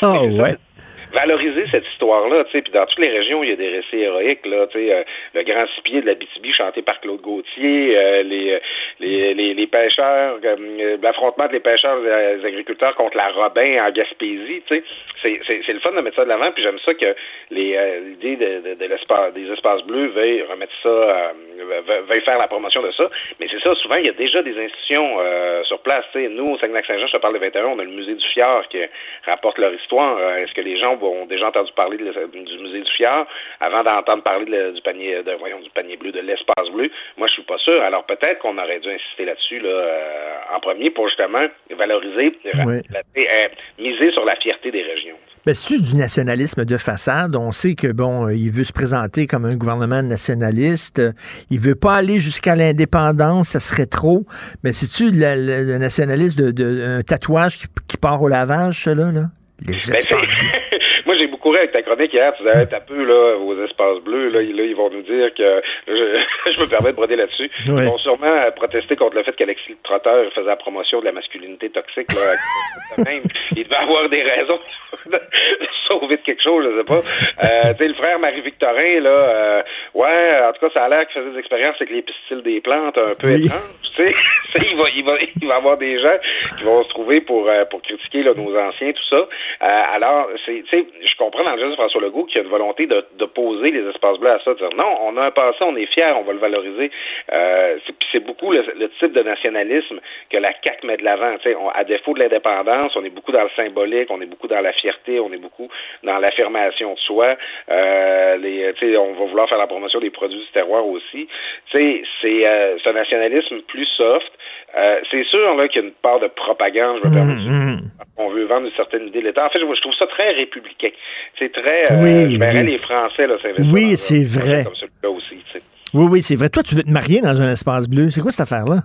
Ah, ouais. Valoriser cette histoire-là, tu sais, puis dans toutes les régions, il y a des récits héroïques, là, tu sais, euh, le grand cipier de la BTB chanté par Claude Gauthier, euh, les, euh, les, les, les pêcheurs, euh, l'affrontement des pêcheurs et des agriculteurs contre la Robin en Gaspésie, tu sais, c'est, le fun de mettre ça de l'avant, puis j'aime ça que euh, l'idée de, de, de des espaces bleus veuille remettre ça, euh, ve- veuille faire la promotion de ça, mais c'est ça, souvent, il y a déjà des institutions euh, sur place, tu sais, nous, au Saguenay-Saint-Jean, je te parle de 21, on a le musée du Fjord qui rapporte leur histoire, Euh, est-ce que les gens ont déjà entendu parler de du musée du Fjord avant d'entendre parler de du panier de voyons du panier bleu de l'espace bleu Moi, je suis pas sûr. Alors peut-être qu'on aurait dû insister là-dessus là, euh, en premier pour justement valoriser, Oui. la- euh, miser sur la fierté des régions. Ben, c'est du nationalisme de façade? On sait que bon, euh, il veut se présenter comme un gouvernement nationaliste. Euh, Il veut pas aller jusqu'à l'indépendance, ça serait trop. Mais c'est-tu le, nationalisme de, de- un tatouage qui, qui part au lavage, ça, là? là? Les Ben, espaces. Moi, j'ai beaucoup ri avec ta chronique hier. Tu disais, t'as peu, là, vos espaces bleus, là, là, ils vont nous dire que, je, je me permets de broder là-dessus. Ils vont sûrement euh, protester contre le fait qu'Alexis Trotteur faisait la promotion de la masculinité toxique, là. même. Il devait avoir des raisons de sauver de quelque chose, je sais pas. Euh, tu sais, le frère Marie-Victorin, là, euh, ouais, en tout cas, ça a l'air qu'il faisait des expériences avec les pistils des plantes un peu étranges, tu sais. il va, il va, il va avoir des gens qui vont se trouver pour, euh, pour critiquer, là, nos anciens, tout ça. Euh, alors, c'est, tu sais, je comprends dans le geste de François Legault qu'il y a une volonté de, de poser les espaces bleus à ça, de dire non, on a un passé, on est fiers, on va le valoriser. Euh, c'est, beaucoup le, le type de nationalisme que la CAQ met de l'avant. À défaut de l'indépendance, on est beaucoup dans le symbolique, on est beaucoup dans la fierté, on est beaucoup dans l'affirmation de soi. Euh, les, on va vouloir faire la promotion des produits du terroir aussi. C'est, euh, un nationalisme plus soft. Euh, c'est sûr là qu'il y a une part de propagande. Je me permets de Mhm. on veut vendre une certaine idée de l'État. En fait, je, je trouve ça très républicain. C'est très. euh, Oui, je verrais oui. les Français là, s'investir Oui, dans c'est vrai. Comme celui-là aussi. tu sais. Oui, oui, c'est vrai. Toi, tu veux te marier dans un espace bleu. C'est quoi cette affaire-là?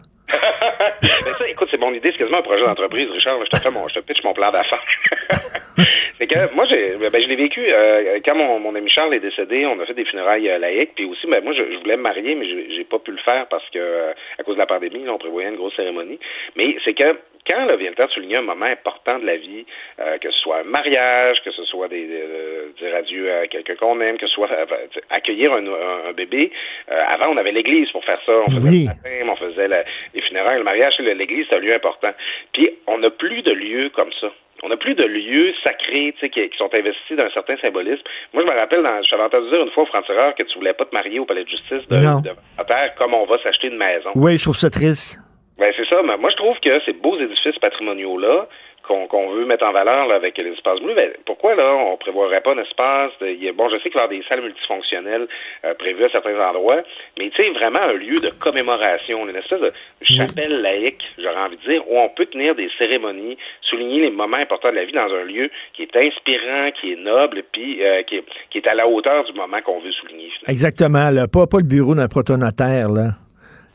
Mais ça, écoute, c'est mon idée, c'est quasiment un projet d'entreprise, Richard. Je te fais mon, je te pitch mon plan d'affaires. c'est que moi, j'ai, ben, je l'ai vécu euh, quand mon, mon ami Charles est décédé. On a fait des funérailles euh, laïques, puis aussi, ben, moi, je, je voulais me marier, mais j'ai j'ai pas pu le faire parce que euh, à cause de la pandémie, là, on prévoyait une grosse cérémonie. Mais c'est que quand là, vient le temps de souligner un moment important de la vie, euh, que ce soit un mariage, que ce soit des, euh, dire adieu à quelqu'un qu'on aime, que ce soit euh, accueillir un, un- un bébé. Euh, avant, on avait l'église pour faire ça. On faisait Oui. le baptême, on faisait la- les funérailles, le mariage. L'église, c'est un lieu important. Puis, on n'a plus de lieux comme ça. On n'a plus de lieux sacrés tu sais, qui, qui sont investis d'un certain symbolisme. Moi, je me rappelle, dans, je t'avais entendu dire une fois au franc-tireur que tu voulais pas te marier au palais de justice de, Non. de Terre comme on va s'acheter une maison. Oui, je trouve ça triste. Ben c'est ça. Mais moi, je trouve que ces beaux édifices patrimoniaux-là qu'on qu'on veut mettre en valeur là, avec les espaces bleus, ben, pourquoi là on prévoirait pas un espace de, il y a- bon je sais qu'il va y avoir des salles multifonctionnelles euh, prévues à certains endroits, mais tu sais vraiment un lieu de commémoration, une espèce de chapelle laïque, j'aurais envie de dire, où on peut tenir des cérémonies, souligner les moments importants de la vie dans un lieu qui est inspirant, qui est noble, puis euh, qui, est, qui est à la hauteur du moment qu'on veut souligner. Exactement, là. Pas, pas le bureau d'un protonotaire, là.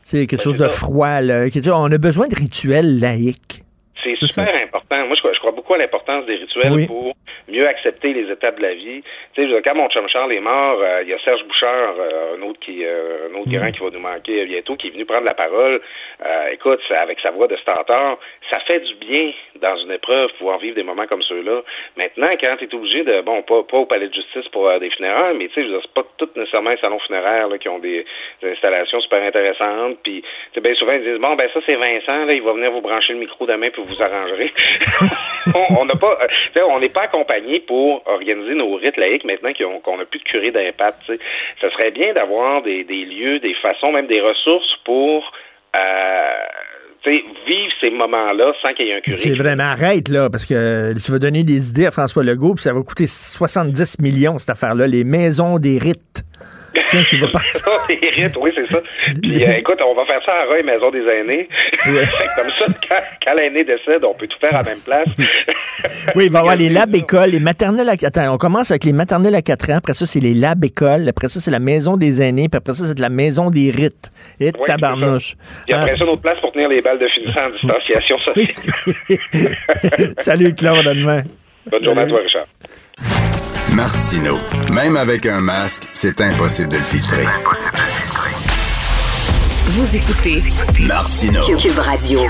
C'est quelque chose de froid, là. On a besoin de rituels laïques. C'est super important. Moi, je crois, je crois beaucoup à l'importance des rituels Oui. pour mieux accepter les étapes de la vie. Tu sais, quand mon chum Charles est mort, euh, il y a Serge Bouchard, euh, un autre qui, euh, un autre Mm. grand qui va nous manquer bientôt, qui est venu prendre la parole. Euh, écoute, ça- avec sa voix de stentor, ça fait du bien dans une épreuve pouvoir vivre des moments comme ceux-là. Maintenant, quand tu es obligé de, bon, pas, pas au palais de justice pour euh, des funérailles, mais tu sais, c'est pas tout nécessairement les salons funéraires là, qui ont des, des installations super intéressantes. Puis, tu sais, bien souvent ils disent, bon, ben ça c'est Vincent, là, il va venir vous brancher le micro demain puis vous arrangerez. on n'a pas, euh, on n'est pas accompagné pour organiser nos rites laïques maintenant qu'on qu'on n'a plus de curé d'impact. Ça serait bien d'avoir des, lieux, des façons, même des ressources pour euh, vivre ces moments-là sans qu'il y ait un curé. C'est vraiment arrête, là, parce que tu vas donner des idées à François Legault, puis ça va coûter 70 millions, cette affaire-là. Les maisons des rites. Tiens, qui va partir. Rites, oui, c'est ça. Puis, euh, écoute, on va faire ça à Roy, Maison des aînés. Comme ça, quand, quand l'aîné décède, on peut tout faire à la même place. Oui, il va y avoir les labs écoles, les maternelles à... Attends, on commence avec les maternelles à 4 ans, après ça, c'est les labs écoles, après ça, c'est la maison des aînés, puis après ça, c'est de la maison des rites. Et Oui, tabarnouche. Puis après Hein? ça, notre place pour tenir les balles de finissant en distanciation sociale. Salut, Claude, à demain. Bonne journée à toi, Richard. Martino. Même avec un masque, c'est impossible de le filtrer. Vous écoutez Martino. Cube Radio.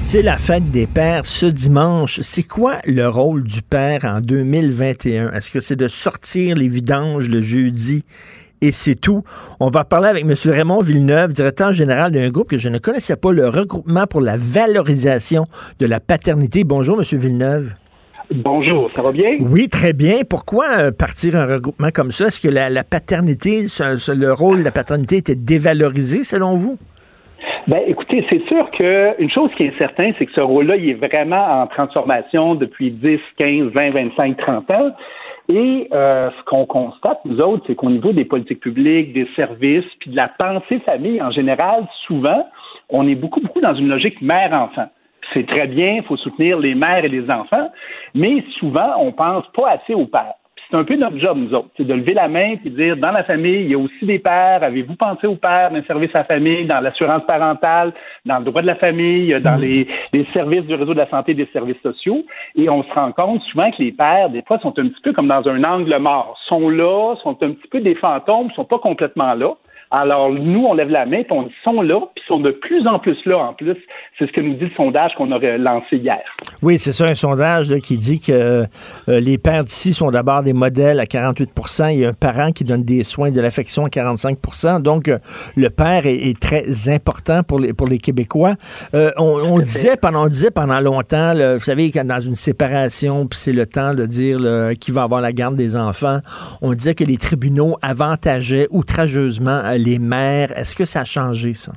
C'est la fête des pères ce dimanche. C'est quoi le rôle du père en 2021? Est-ce que c'est de sortir les vidanges le jeudi? Et c'est tout? On va parler avec M. Raymond Villeneuve, directeur général d'un groupe que je ne connaissais pas, le regroupement pour la valorisation de la paternité. Bonjour, M. Villeneuve. Bonjour, ça va bien? Oui, très bien. Pourquoi euh, partir un regroupement comme ça? Est-ce que la, la paternité, le rôle de la paternité était dévalorisé selon vous? Ben, écoutez, c'est sûr qu'une chose qui est certaine, c'est que ce rôle-là, il est vraiment en transformation depuis 10, 15, 20, 25, 30 ans. Et euh, ce qu'on constate, nous autres, c'est qu'au niveau des politiques publiques, des services, puis de la pensée famille en général, souvent, on est beaucoup, beaucoup dans une logique mère-enfant. C'est très bien, il faut soutenir les mères et les enfants, mais souvent, on pense pas assez aux pères. C'est un peu notre job, nous autres, c'est de lever la main et dire, dans la famille, il y a aussi des pères. Avez-vous pensé aux pères d'un service à la famille, dans l'assurance parentale, dans le droit de la famille, dans Mm. les, les services du réseau de la santé et des services sociaux? Et on se rend compte souvent que les pères, des fois, sont un petit peu comme dans un angle mort. Sont là, sont un petit peu des fantômes, sont pas complètement là. Alors, nous, on lève la main, puis on dit, sont là, puis sont de plus en plus là, en plus. C'est ce que nous dit le sondage qu'on aurait lancé hier. Oui, c'est ça, un sondage là, qui dit que euh, les pères d'ici sont d'abord des modèles à 48% Il y a un parent qui donne des soins de l'affection à 45% Donc, euh, le père est, est très important pour les, pour les Québécois. Euh, on, on disait pendant, on disait pendant longtemps, là, vous savez, quand dans une séparation, puis c'est le temps de dire là, qui va avoir la garde des enfants, on disait que les tribunaux avantageaient outrageusement les mères. Est-ce que ça a changé, ça?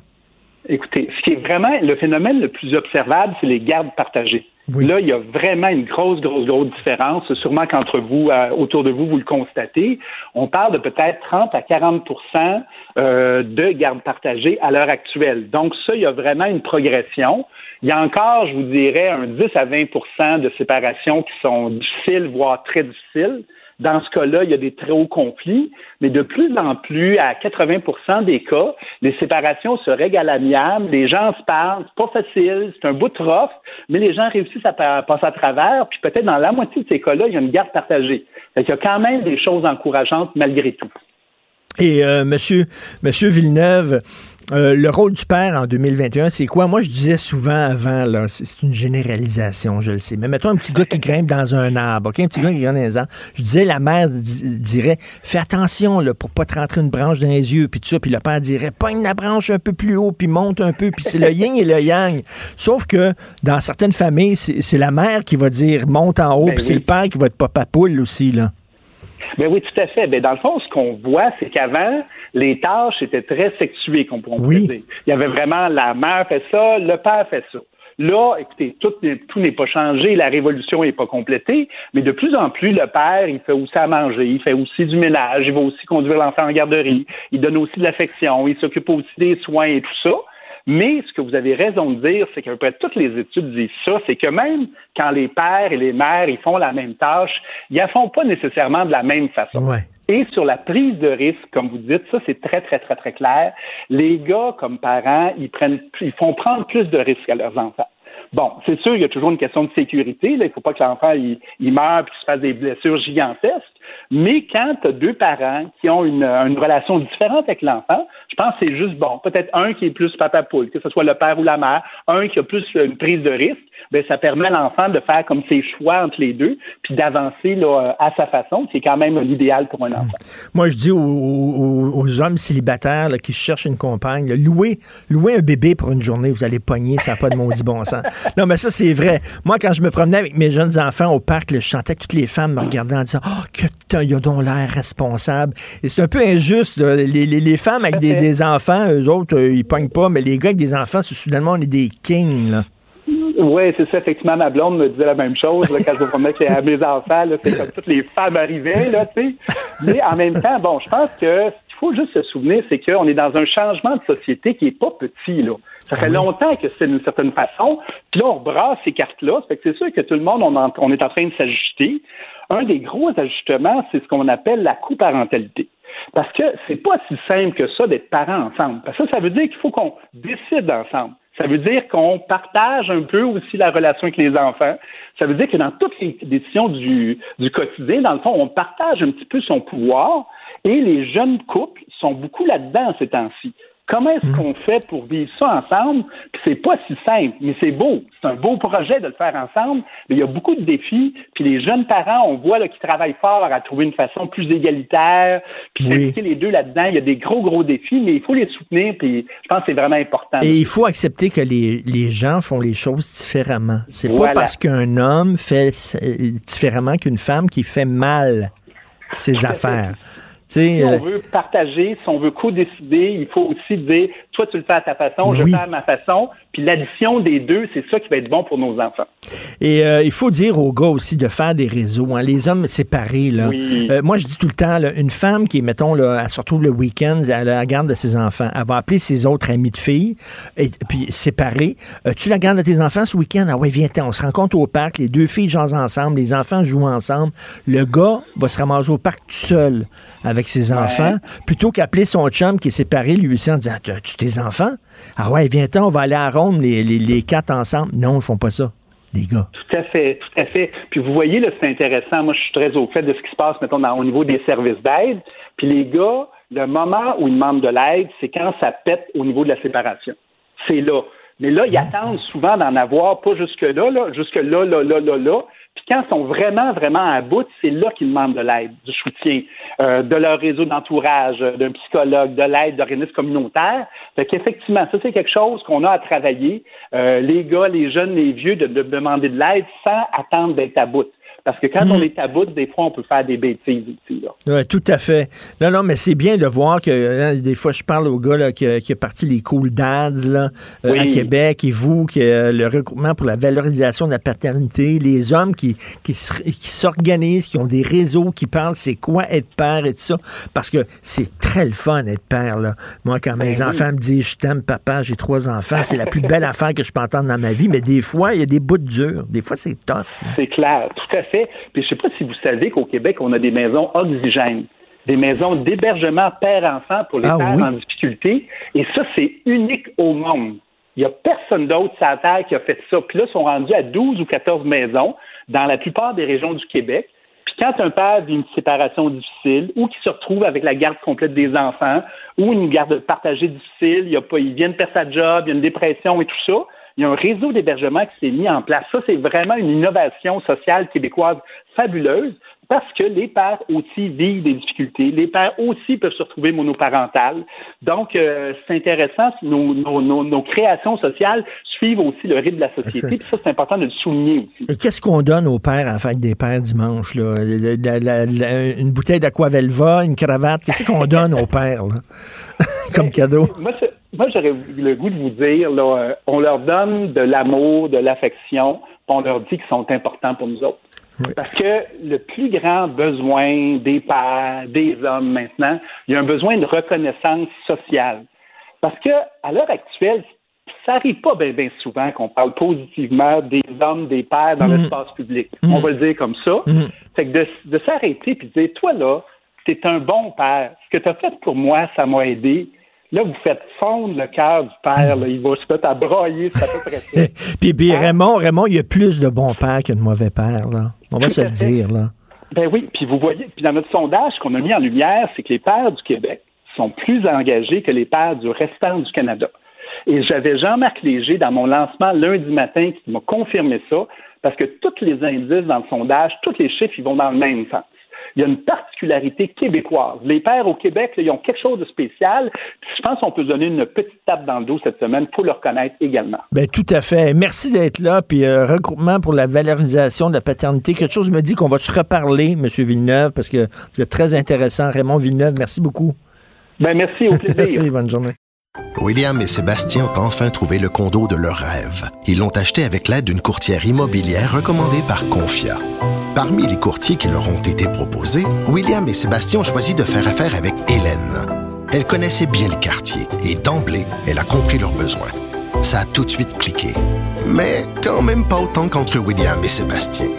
Écoutez, ce qui est vraiment le phénomène le plus observable, c'est les gardes partagées. Là, il y a vraiment une grosse, grosse, grosse différence. Sûrement qu'entre vous, euh, autour de vous, vous le constatez. On parle de peut-être 30 à 40% euh, de gardes partagées à l'heure actuelle. Donc, ça, il y a vraiment une progression. Il y a encore, je vous dirais, un 10 à 20% de séparations qui sont difficiles, voire très difficiles. Dans ce cas-là, il y a des très hauts conflits, mais de plus en plus, à 80% des cas, les séparations se règlent à l'amiable, les gens se parlent, c'est pas facile, c'est un bout de rough, mais les gens réussissent à pa- passer à travers, puis peut-être dans la moitié de ces cas-là, il y a une garde partagée. Qu'il y a quand même des choses encourageantes malgré tout. Et euh, monsieur, monsieur Villeneuve, euh, le rôle du père en 2021, c'est quoi? Moi, je disais souvent avant, là, c'est une généralisation, je le sais. Mais mettons un petit gars qui grimpe dans un arbre, OK? Un petit gars qui grimpe dans un arbre. Je disais, la mère di- dirait, fais attention, là, pour pas te rentrer une branche dans les yeux, puis tout ça. Puis le père dirait, pogne la branche un peu plus haut, puis monte un peu. Puis c'est le yin et le yang. Sauf que dans certaines familles, c'est la mère qui va dire, monte en haut, Ben puis c'est le père qui va être papa poule aussi, là. Ben oui, tout à fait. Ben, dans le fond, ce qu'on voit, c'est qu'avant, les tâches étaient très sexuées, qu'on pourrait Oui. dire. Il y avait vraiment la mère fait ça, le père fait ça. Là, écoutez, tout, n'est- tout n'est pas changé, la révolution n'est pas complétée, mais de plus en plus, le père, il fait aussi à manger, il fait aussi du ménage, il va aussi conduire l'enfant en garderie, il donne aussi de l'affection, il s'occupe aussi des soins et tout ça. Mais ce que vous avez raison de dire, c'est qu'à peu près toutes les études disent ça, c'est que même quand les pères et les mères ils font la même tâche, ils la font pas nécessairement de la même façon. Et sur la prise de risque, comme vous dites, ça c'est très très très très clair. Les gars comme parents, ils prennent, ils font prendre plus de risques à leurs enfants. Bon, c'est sûr, il y a toujours une question de sécurité. Là. Il ne faut pas que l'enfant il, meure et qu'il se fasse des blessures gigantesques. Mais quand tu as deux parents qui ont une, relation différente avec l'enfant, je pense que c'est juste bon. Peut-être un qui est plus papa poule, que ce soit le père ou la mère, un qui a plus une prise de risque, ben ça permet à l'enfant de faire comme ses choix entre les deux, puis d'avancer là, à sa façon, qui est quand même l'idéal pour un enfant. Moi, je dis aux, aux- aux hommes célibataires là, qui cherchent une compagne, là, louez, louez un bébé pour une journée, vous allez pogner, ça n'a pas de maudit bon sens. Non, mais ça, c'est vrai. Moi, quand je me promenais avec mes jeunes enfants au parc, là, je sentais que toutes les femmes me regardaient en disant Oh, que t'as, ils ont donc l'air responsable. Et c'est un peu injuste. Les, les- les femmes avec des, des enfants, eux autres, euh, ils pognent pas, mais les gars avec des enfants, c'est soudainement, on est des kings. Là. Oui, c'est ça. Effectivement, ma blonde me disait la même chose là, quand je me promenais les- mes enfants. C'est comme toutes les femmes arrivaient, là, tu sais. Mais en même temps, bon, je pense que ce qu'il faut juste se souvenir, c'est qu'on est dans un changement de société qui est pas petit, là. Ça fait longtemps que c'est d'une certaine façon. Puis là, on brasse ces cartes-là. Ça fait que c'est sûr que tout le monde, on, en- on est en train de s'ajuster. Un des gros ajustements, c'est ce qu'on appelle la coparentalité. Parce que c'est pas si simple que ça d'être parents ensemble. Parce que ça, ça veut dire qu'il faut qu'on décide ensemble. Ça veut dire qu'on partage un peu aussi la relation avec les enfants. Ça veut dire que dans toutes les décisions du, du quotidien, dans le fond, on partage un petit peu son pouvoir et les jeunes couples sont beaucoup là-dedans ces temps-ci. Comment est-ce qu'on fait pour vivre ça ensemble? Puis c'est pas si simple, mais c'est beau. C'est un beau projet de le faire ensemble, mais il y a beaucoup de défis. Puis les jeunes parents, on voit qu'ils travaillent fort à trouver une façon plus égalitaire, puis Oui. les deux là-dedans. Il y a des gros, gros défis, mais il faut les soutenir, puis je pense que c'est vraiment important. Et il faut accepter que les, les gens font les choses différemment. C'est Voilà. pas parce qu'un homme fait euh, différemment qu'une femme qui fait mal ses affaires. Si euh, on veut partager, si on veut co-décider, il faut aussi dire Toi, tu le fais à ta façon, je le fais à ma façon. Puis l'addition des deux, c'est ça qui va être bon pour nos enfants. Et euh, il faut dire aux gars aussi de faire des réseaux. hein. Les hommes séparés, là. Oui. Euh, moi, je dis tout le temps, là, une femme qui, mettons, là, elle se retrouve le week-end à la garde de ses enfants, elle va appeler ses autres amis de filles, et puis séparés. Euh, tu la gardes de tes enfants ce week-end? Ah ouais, viens on se rencontre au parc, les deux filles jouent ensemble, les enfants jouent ensemble. Le gars va se ramasser au parc tout seul avec ses enfants, plutôt qu'appeler son chum qui est séparé, lui aussi, en disant, tu tes enfants? Ah ouais, viens-t'en, on va aller à Rome, les, les, les quatre ensemble. Non, ils font pas ça les gars. Tout à fait, tout à fait. Puis vous voyez, là, c'est intéressant. Moi, je suis très au fait de ce qui se passe, mettons, dans- au niveau des services d'aide. Puis les gars, le moment où ils demandent de l'aide, c'est quand ça pète au niveau de la séparation. C'est là. Mais là, ils attendent souvent d'en avoir, pas jusque-là, là, jusque-là, là, là, là, là. Puis quand ils sont vraiment, vraiment à bout, c'est là qu'ils demandent de l'aide, du soutien, euh, de leur réseau d'entourage, euh, d'un psychologue, de l'aide d'organismes communautaires. Fait qu'effectivement, ça, c'est quelque chose qu'on a à travailler, euh, les gars, les jeunes, les vieux, de, de demander de l'aide sans attendre d'être à bout. Parce que quand on est à bout, des fois, on peut faire des bêtises aussi. Oui, tout à fait. Non, non, mais c'est bien de voir que hein, des fois, je parle au gars là, qui, a- qui a parti les Cool Dads là, euh, à Québec et vous, que euh, le regroupement pour la valorisation de la paternité, les hommes qui, qui, qui s'organisent, qui ont des réseaux, qui parlent c'est quoi être père et tout ça. Parce que c'est très le fun être père. Là. Moi, quand mes Ben oui. enfants me disent je t'aime, papa, j'ai trois enfants, c'est la plus belle affaire que je peux entendre dans ma vie. Mais des fois, il y a des bouts durs. Des fois, c'est tough. C'est clair, tout à fait. Puis je sais pas si vous savez qu'au Québec, on a des maisons oxygènes, des maisons d'hébergement père-enfant pour les Ah pères oui? en difficulté. Et ça, c'est unique au monde. Il n'y a personne d'autre sur la Terre qui a fait ça. Puis là, ils sont rendus à 12 ou 14 maisons dans la plupart des régions du Québec. Puis quand un père vit une séparation difficile ou qui se retrouve avec la garde complète des enfants ou une garde partagée difficile, il, y a pas, il vient de perdre sa job, il y a une dépression et tout ça, il y a un réseau d'hébergement qui s'est mis en place. Ça, c'est vraiment une innovation sociale québécoise fabuleuse parce que les pères aussi vivent des difficultés. Les pères aussi peuvent se retrouver monoparentales. Donc, euh, c'est intéressant. Nos, nos, nos, nos créations sociales suivent aussi le rythme de la société. Puis ça, c'est important de le souligner aussi. Et qu'est-ce qu'on donne aux pères à la fête des pères dimanche? Là? La- la- la- une bouteille d'aquavelva, une cravate. Qu'est-ce qu'on donne aux pères là? comme cadeau? Moi, j'aurais le goût de vous dire, là, euh, on leur donne de l'amour, de l'affection, on leur dit qu'ils sont importants pour nous autres. Parce que le plus grand besoin des pères, des hommes maintenant, il y a un besoin de reconnaissance sociale. Parce que à l'heure actuelle, ça arrive pas bien souvent qu'on parle positivement des hommes, des pères dans l'espace public. On va le dire comme ça. Fait que de, de s'arrêter puis de dire, toi là, t'es un bon père. Ce que tu as fait pour moi, ça m'a aidé. Là, vous faites fondre le cœur du père. Là. Il va se mettre à brailler, c'est à peu près ça. puis puis Raymond, Raymond, il y a plus de bons pères que de mauvais pères. Là. On va Tout se le dire. Là. Ben oui, puis vous voyez, puis dans notre sondage qu'on a mis en lumière, c'est que les pères du Québec sont plus engagés que les pères du restant du Canada. Et j'avais Jean-Marc Léger dans mon lancement lundi matin qui m'a confirmé ça, parce que tous les indices dans le sondage, tous les chiffres, ils vont dans le même sens. Il y a une particularité québécoise. Les pères au Québec, là, ils ont quelque chose de spécial. Je pense qu'on peut se donner une petite tape dans le dos cette semaine pour le reconnaître également. Ben, tout à fait. Merci d'être là. Puis, euh, regroupement pour la valorisation de la paternité. Quelque chose me dit qu'on va se reparler, M. Villeneuve, parce que vous êtes très intéressant. Raymond Villeneuve, merci beaucoup. Ben, merci, au plaisir. merci, bonne journée. William et Sébastien ont enfin trouvé le condo de leur rêve. Ils l'ont acheté avec l'aide d'une courtière immobilière recommandée par Confia. Parmi les courtiers qui leur ont été proposés, William et Sébastien ont choisi de faire affaire avec Hélène. Elle connaissait bien le quartier et d'emblée, elle a compris leurs besoins. Ça a tout de suite cliqué. Mais quand même pas autant qu'entre William et Sébastien.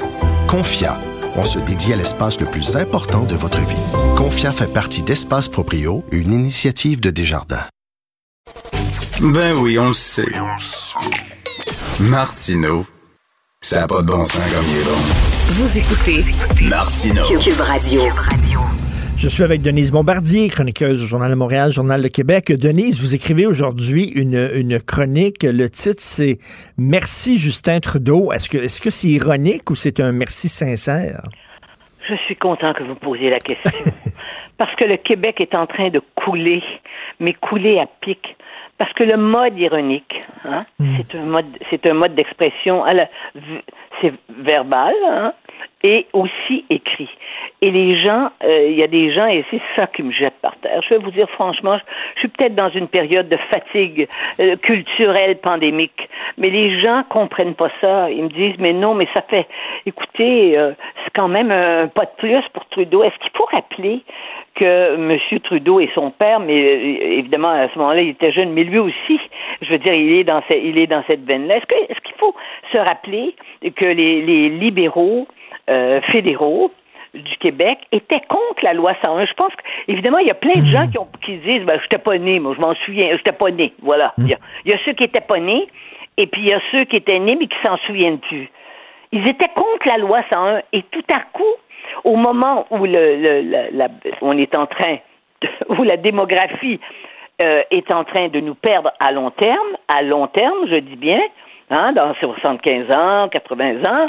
Confia, on se dédie à l'espace le plus important de votre vie. Confia fait partie d'Espace Proprio, une initiative de Desjardins. Ben oui, on le sait. Martineau, ça n'a pas de bon sens comme il bon. Vous écoutez Martineau. Cube Radio. Je suis avec Denise Bombardier, chroniqueuse au Journal de Montréal, Journal de Québec. Denise, vous écrivez aujourd'hui une, une chronique. Le titre, c'est Merci Justin Trudeau. Est-ce que est-ce que c'est ironique ou c'est un merci sincère? Je suis content que vous posiez la question. Parce que le Québec est en train de couler, mais couler à pic. Parce que le mode ironique, hein, c'est un mode, c'est un mode d'expression. C'est verbal, hein, et aussi écrit. Et les gens, euh, il y a des gens, et c'est ça qui me jette par terre. Je vais vous dire franchement, je suis peut-être dans une période de fatigue euh, culturelle pandémique, mais les gens comprennent pas ça. Ils me disent, mais non, mais ça fait, écoutez, euh, c'est quand même un pas de plus pour Trudeau. Est-ce qu'il faut rappeler que M. Trudeau et son père, mais évidemment à ce moment-là il était jeune, mais lui aussi, je veux dire, il est dans, il est dans cette veine-là. Est-ce qu'il est faut se rappeler que les, les libéraux fédéraux du Québec était contre la loi 101. Je pense qu'évidemment, il y a plein de gens qui, ont, qui disent ben, Je n'étais pas né, moi, je m'en souviens, je n'étais pas né. Voilà. Il, y a, ceux qui n'étaient pas nés, et puis il y a ceux qui étaient nés, mais qui s'en souviennent plus. Ils étaient contre la loi 101, et tout à coup, au moment où le, la, on est en train, où la démographie euh, est en train de nous perdre à long terme, à long terme, je dis bien, hein, dans 75 ans, 80 ans,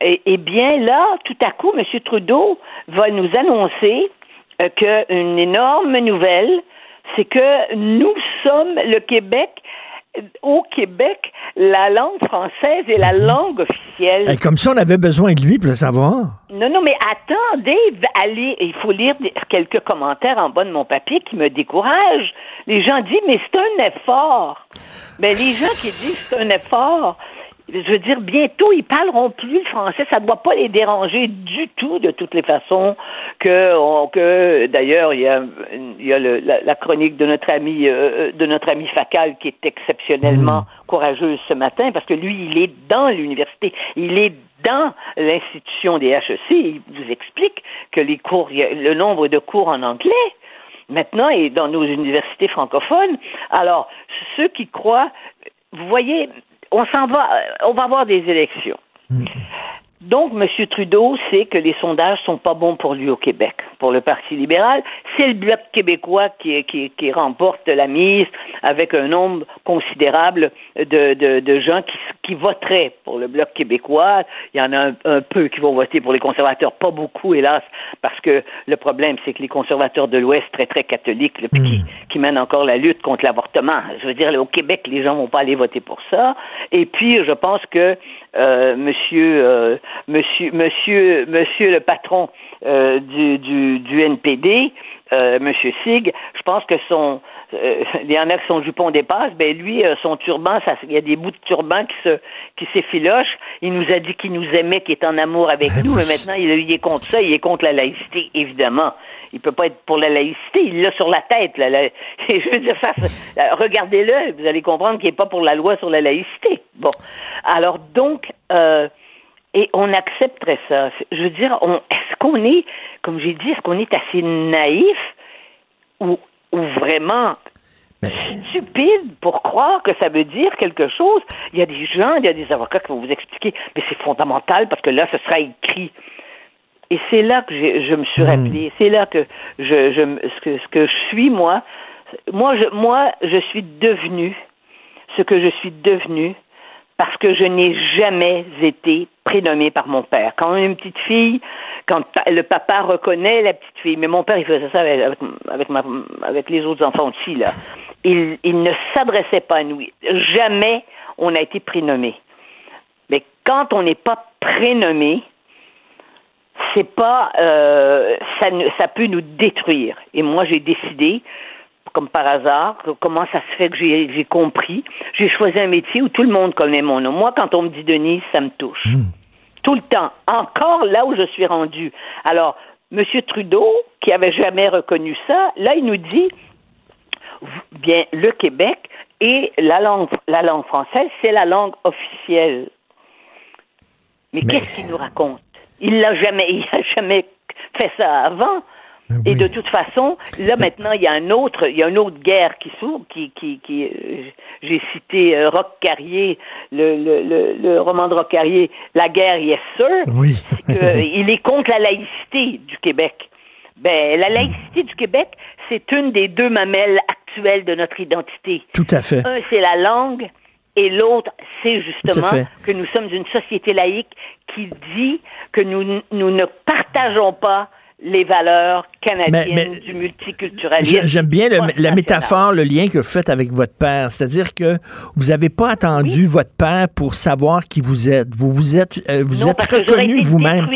et, bien là, tout à coup, M. Trudeau va nous annoncer euh, qu'une énorme nouvelle, c'est que nous sommes le Québec au Québec, la langue française est la langue officielle. comme si on avait besoin de lui pour le savoir. Non, non, mais attendez, allez, il faut lire quelques commentaires en bas de mon papier qui me découragent. Les gens disent, mais c'est un effort. Mais les gens qui disent c'est un effort, je veux dire, bientôt, ils parleront plus le français. Ça ne doit pas les déranger du tout, de toutes les façons. Que, que d'ailleurs, il y a, il y a le, la, chronique de notre ami, euh, de notre ami Facal qui est exceptionnellement mmh. courageuse ce matin, parce que lui, il est dans l'université, il est dans l'institution des HEC. Il vous explique que les cours, le nombre de cours en anglais maintenant est dans nos universités francophones. Alors, ceux qui croient, vous voyez, on s'en va, euh, on va avoir des élections. Mm. Donc, M. Trudeau sait que les sondages sont pas bons pour lui au Québec, pour le Parti libéral. C'est le Bloc québécois qui, qui, qui, remporte la mise avec un nombre considérable de, de, de gens qui, qui, voteraient pour le Bloc québécois. Il y en a un, peu qui vont voter pour les conservateurs, pas beaucoup, hélas, parce que le problème, c'est que les conservateurs de l'Ouest, très, très catholiques, qui, hmm. qui mènent encore la lutte contre l'avortement. Je veux dire, au Québec, les gens vont pas aller voter pour ça. Et puis, je pense que euh, monsieur, euh, monsieur, monsieur, monsieur le patron euh, du, du, du NPD, euh, monsieur Sig, je pense que son, euh, il y en a qui son jupon dépasse, ben lui, son turban, ça, il y a des bouts de turban qui se, qui s'effilochent. Il nous a dit qu'il nous aimait, qu'il est en amour avec ben nous, mais maintenant il, il, est contre ça, il est contre la laïcité, évidemment. Il peut pas être pour la laïcité, il l'a sur la tête. Là, je veux dire ça, regardez-le, vous allez comprendre qu'il n'est pas pour la loi sur la laïcité. Bon, alors donc. Euh, et on accepterait ça. Je veux dire, est-ce qu'on est, comme j'ai dit, est-ce qu'on est assez naïf ou, ou vraiment stupide pour croire que ça veut dire quelque chose? Il y a des gens, il y a des avocats qui vont vous expliquer, mais c'est fondamental parce que là, ce sera écrit. Et c'est là que je me suis hmm. rappelé, c'est là que je, je ce, que, ce que je suis, moi, moi je, moi, je suis devenu ce que je suis devenu parce que je n'ai jamais été prénommée par mon père. Quand une petite fille, quand le papa reconnaît la petite fille, mais mon père il faisait ça avec, avec, ma, avec les autres enfants aussi là. Il, il ne s'adressait pas à nous. Jamais on a été prénommé. Mais quand on n'est pas prénommé, c'est pas euh, ça, ça peut nous détruire. Et moi j'ai décidé comme par hasard, comment ça se fait que j'ai compris. J'ai choisi un métier où tout le monde connaît mon nom. Moi, quand on me dit Denise, ça me touche. Hmm. Tout le temps. Encore là où je suis rendue. Alors, M. Trudeau, qui avait jamais reconnu ça, là, il nous dit, bien, le Québec et la langue, la langue française, c'est la langue officielle. Mais, qu'est-ce qu'il nous raconte? Il l'a jamais, il a jamais fait ça avant. Et de toute façon, là maintenant, il y a un autre, il y a une autre guerre qui s'ouvre, qui, qui, qui euh, j'ai cité euh, Rock Carrier, le, le, le, roman de Rock Carrier, La guerre, yes sir. Oui. il est contre la laïcité du Québec. Ben, la laïcité du Québec, c'est une des deux mamelles actuelles de notre identité. Tout à fait. Un, c'est la langue, et l'autre, c'est justement que nous sommes une société laïque qui dit que nous, nous ne partageons pas les valeurs canadiennes Mais- mais- du multiculturalisme. J'ai- J'aime bien le- la métaphore, le lien que vous faites avec votre père. C'est-à-dire que vous n'avez pas attendu votre père pour savoir qui vous êtes. Vous vous êtes, euh, vous Non, êtes reconnu vous-même.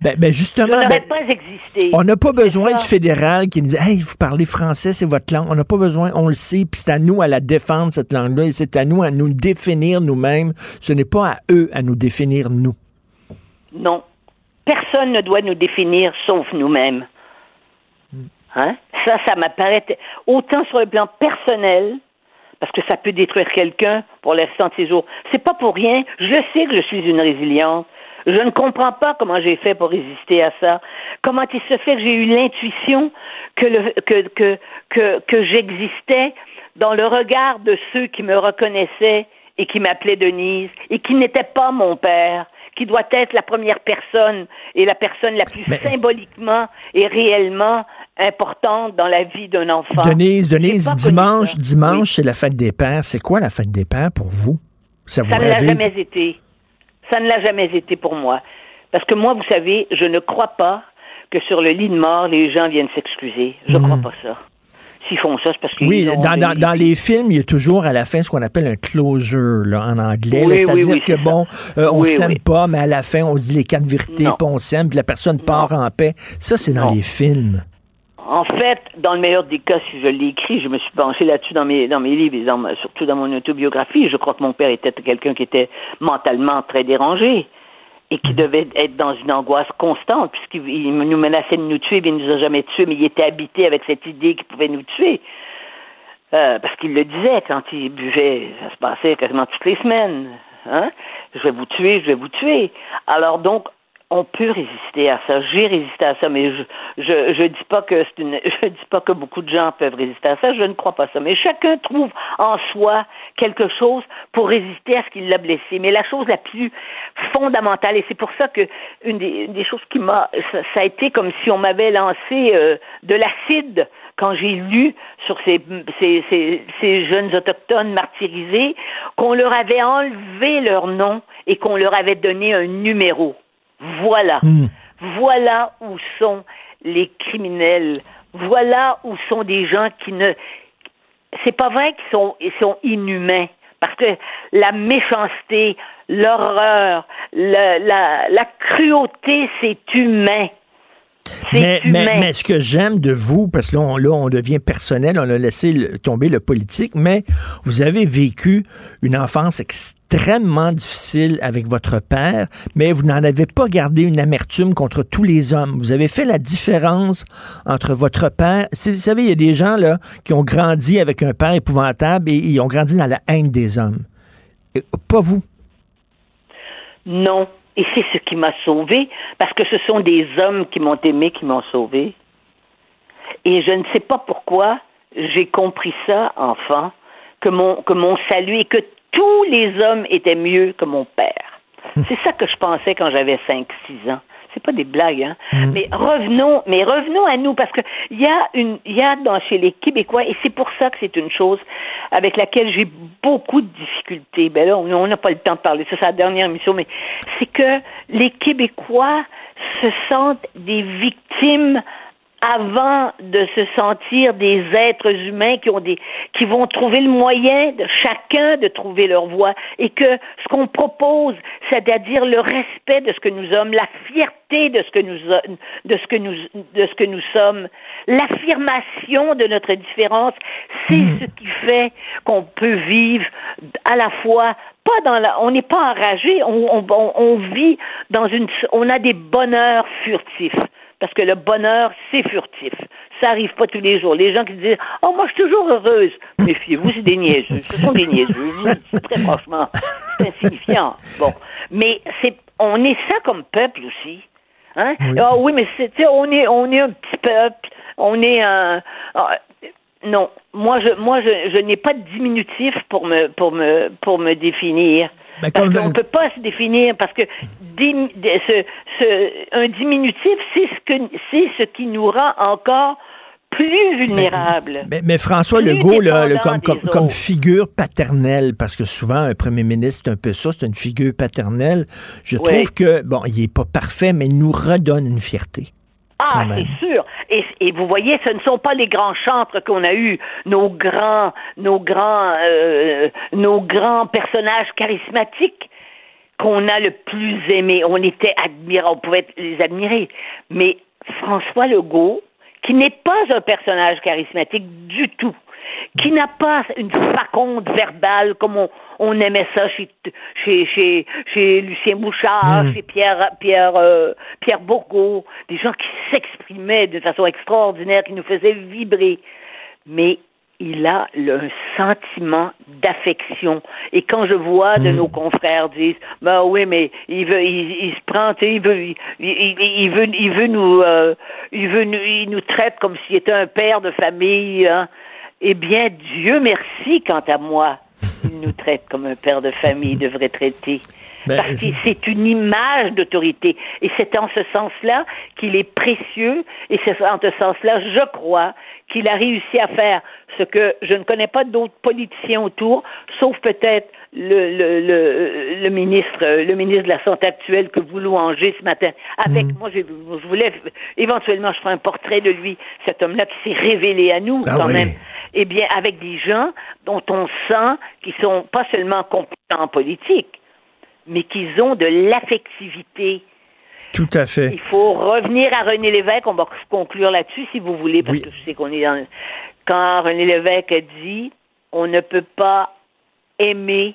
Ben, ben, justement, ben, pas existé. on n'a pas besoin du fédéral qui nous dit Hey, vous parlez français, c'est votre langue. On n'a pas besoin, on le sait, puis c'est à nous à la défendre, cette langue-là, et c'est à nous à nous définir nous-mêmes. Ce n'est pas à eux à nous définir nous. Non. Personne ne doit nous définir sauf nous-mêmes. Hein? Ça, ça m'apparaît autant sur le plan personnel, parce que ça peut détruire quelqu'un pour le restant de ses jours. C'est pas pour rien. Je sais que je suis une résiliente. Je ne comprends pas comment j'ai fait pour résister à ça. Comment il se fait que j'ai eu l'intuition que, le, que, que, que, que j'existais dans le regard de ceux qui me reconnaissaient et qui m'appelaient Denise et qui n'étaient pas mon père, qui doit être la première personne et la personne la plus symboliquement et réellement importante dans la vie d'un enfant. Denise, Denise, dimanche, dimanche, c'est la fête des pères. C'est quoi la fête des pères pour vous? Ça vous Ça ne l'a jamais été. Ça ne l'a jamais été pour moi. Parce que moi, vous savez, je ne crois pas que sur le lit de mort, les gens viennent s'excuser. Je ne crois pas ça. S'ils font ça, c'est parce qu'ils. Oui, dans, des- dans, dans les films, il y a toujours à la fin ce qu'on appelle un closure là, en anglais. Oui, C'est-à-dire oui, que, bon, euh, on s'aime pas, mais à la fin, on se dit les quatre vérités, Non. puis on s'aime, puis la personne part en paix. Ça, c'est dans Non. les films. En fait, dans le meilleur des cas, si je l'ai écrit, je me suis penché là-dessus dans mes, dans mes livres, et dans surtout dans mon autobiographie. Je crois que mon père était quelqu'un qui était mentalement très dérangé et qui devait être dans une angoisse constante, puisqu'il il nous menaçait de nous tuer, mais il nous a jamais tués, mais il était habité avec cette idée qu'il pouvait nous tuer. Euh, parce qu'il le disait quand il buvait, ça se passait quasiment toutes les semaines. Hein? Je vais vous tuer, je vais vous tuer. Alors donc, on peut résister à ça. J'ai résisté à ça, mais je je, je dis pas que c'est une je dis pas que beaucoup de gens peuvent résister à ça. Je ne crois pas ça. Mais chacun trouve en soi quelque chose pour résister à ce qui l'a blessé. Mais la chose la plus fondamentale, et c'est pour ça que une des, une des choses qui m'a ça, ça a été comme si on m'avait lancé euh, de l'acide quand j'ai lu sur ces, ces, ces, ces jeunes autochtones martyrisés qu'on leur avait enlevé leur nom et qu'on leur avait donné un numéro. Voilà. Voilà où sont les criminels. Voilà où sont des gens qui ne. C'est pas vrai qu'ils sont, ils sont inhumains. Parce que la méchanceté, l'horreur, la, la, la cruauté, c'est humain. Mais, mais, ce que j'aime de vous, parce que là on, là, on devient personnel, on a laissé le- tomber le politique, mais vous avez vécu une enfance extrêmement difficile avec votre père, mais vous n'en avez pas gardé une amertume contre tous les hommes. Vous avez fait la différence entre votre père. Vous savez, il y a des gens là qui ont grandi avec un père épouvantable et ils ont grandi dans la haine des hommes. Et pas vous? Non. Et c'est ce qui m'a sauvé, parce que ce sont des hommes qui m'ont aimé, qui m'ont sauvé. Et je ne sais pas pourquoi j'ai compris ça, enfant, que mon, que mon salut et que tous les hommes étaient mieux que mon père. C'est ça que je pensais quand j'avais 5, 6 ans. C'est pas des blagues, hein. Mais revenons, mais revenons à nous, parce que il y a une, il y a dans chez les Québécois, et c'est pour ça que c'est une chose avec laquelle j'ai beaucoup de difficultés. Ben là, on on n'a pas le temps de parler, ça c'est la dernière émission, mais c'est que les Québécois se sentent des victimes avant de se sentir des êtres humains qui ont des qui vont trouver le moyen de chacun de trouver leur voie et que ce qu'on propose c'est-à-dire le respect de ce que nous sommes la fierté de ce que nous de ce que nous de ce que nous sommes l'affirmation de notre différence c'est ce qui fait qu'on peut vivre à la fois pas dans la, on n'est pas enragé, on, on, on, on vit dans une, on a des bonheurs furtifs. Parce que le bonheur, c'est furtif. Ça arrive pas tous les jours. Les gens qui disent, oh, moi, je suis toujours heureuse. Méfiez-vous, c'est des niaiseux. Ce sont des niaiseux. Très franchement. C'est insignifiant. Bon. Mais c'est, on est ça comme peuple aussi. Hein? Ah oui, mais c'est, tu sais, on est, on est un petit peuple. On est un, ah, non, moi je moi je, je n'ai pas de diminutif pour me pour me pour me définir. Ben, parce qu'on peut pas se définir parce que dim- de- ce, ce, un diminutif c'est ce que c'est ce qui nous rend encore plus vulnérables. Mais, mais François Legault, là, le- comme, figure paternelle, parce que souvent, un premier ministre, c'est un peu ça, c'est une figure paternelle, je trouve que, bon, il est pas parfait, mais il nous redonne une fierté. Ah, c'est sûr. Et, vous voyez, ce ne sont pas les grands chantres qu'on a eus, nos grands, nos grands, euh, nos grands personnages charismatiques qu'on a le plus aimé. On était admirés, on pouvait les admirer. Mais François Legault, qui n'est pas un personnage charismatique du tout, qui n'a pas une faconde verbale comme on, on aimait ça chez, chez, chez, chez Lucien Bouchard, Hmm. chez Pierre, Pierre, euh, Pierre Bourgault, des gens qui s'exprimaient d'une façon extraordinaire, qui nous faisaient vibrer. Mais il a le sentiment d'affection. Et quand je vois de nos confrères dire, ben oui, mais il veut, il, il se prend, tu sais, il veut, il, il, il veut, il veut nous, euh, il veut nous, il nous traite comme s'il était un père de famille. Hein. Eh bien, Dieu merci, quant à moi, il nous traite comme un père de famille devrait traiter. Ben, Parce que c'est une image d'autorité. Et c'est en ce sens-là qu'il est précieux. Et c'est en ce sens-là, je crois, qu'il a réussi à faire ce que je ne connais pas d'autres politiciens autour, sauf peut-être le, le, le, le ministre, le ministre de la Santé actuel que vous louangez ce matin. Avec moi, je, je voulais éventuellement, je ferai un portrait de lui, cet homme-là qui s'est révélé à nous Ah quand oui. même. Eh bien, avec des gens dont on sent qu'ils sont pas seulement compétents en politique, mais qu'ils ont de l'affectivité. Tout à fait. Il faut revenir à René Lévesque. On va conclure là-dessus, si vous voulez, parce que je sais qu'on est dans... Quand René Lévesque a dit « On ne peut pas aimer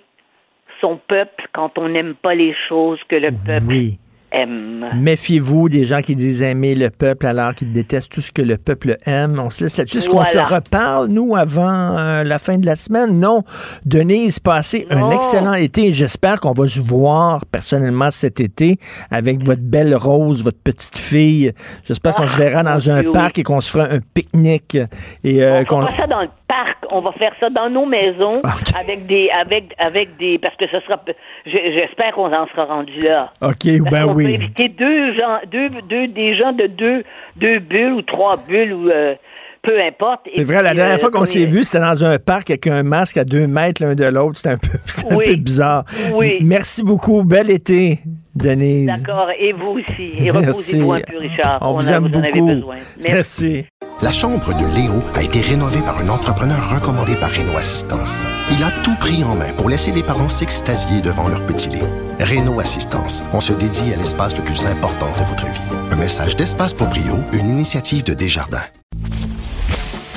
son peuple quand on n'aime pas les choses que le peuple Oui. Aime. Méfiez-vous des gens qui disent aimer le peuple alors qu'ils détestent tout ce que le peuple aime. On se laisse là-dessus. Est-ce qu'on se reparle, nous, avant euh, la fin de la semaine? Non. Denise, passez un excellent été. J'espère qu'on va se voir personnellement cet été avec votre belle Rose, votre petite fille. J'espère qu'on se verra dans un Ah, oui. parc et qu'on se fera un pique-nique. Et, euh, On fera ça dans le parc. On va faire ça dans nos maisons avec des, avec, avec des, parce que ce sera, je- j'espère qu'on en sera rendu là. OK, Parce ben qu'on peut oui. éviter deux gens, deux, deux, des gens de deux, deux bulles ou trois bulles ou euh, peu importe. C'est vrai, la dernière fois qu'on s'est vu, c'était dans un parc avec un masque à deux mètres l'un de l'autre. C'était un peu, c'était Oui. un peu bizarre. Oui. Merci beaucoup. Bel été, Denise. D'accord, et vous aussi. Et reposez-vous un peu, Richard. On vous a- aime vous en avez beaucoup. besoin. Merci. Merci. La chambre de Léo a été rénovée par un entrepreneur recommandé par Renault Assistance. Il a tout pris en main pour laisser les parents s'extasier devant leur petit Léo. Renault Assistance, on se dédie à l'espace le plus important de votre vie. Un message d'Espace pour Brio, une initiative de Desjardins.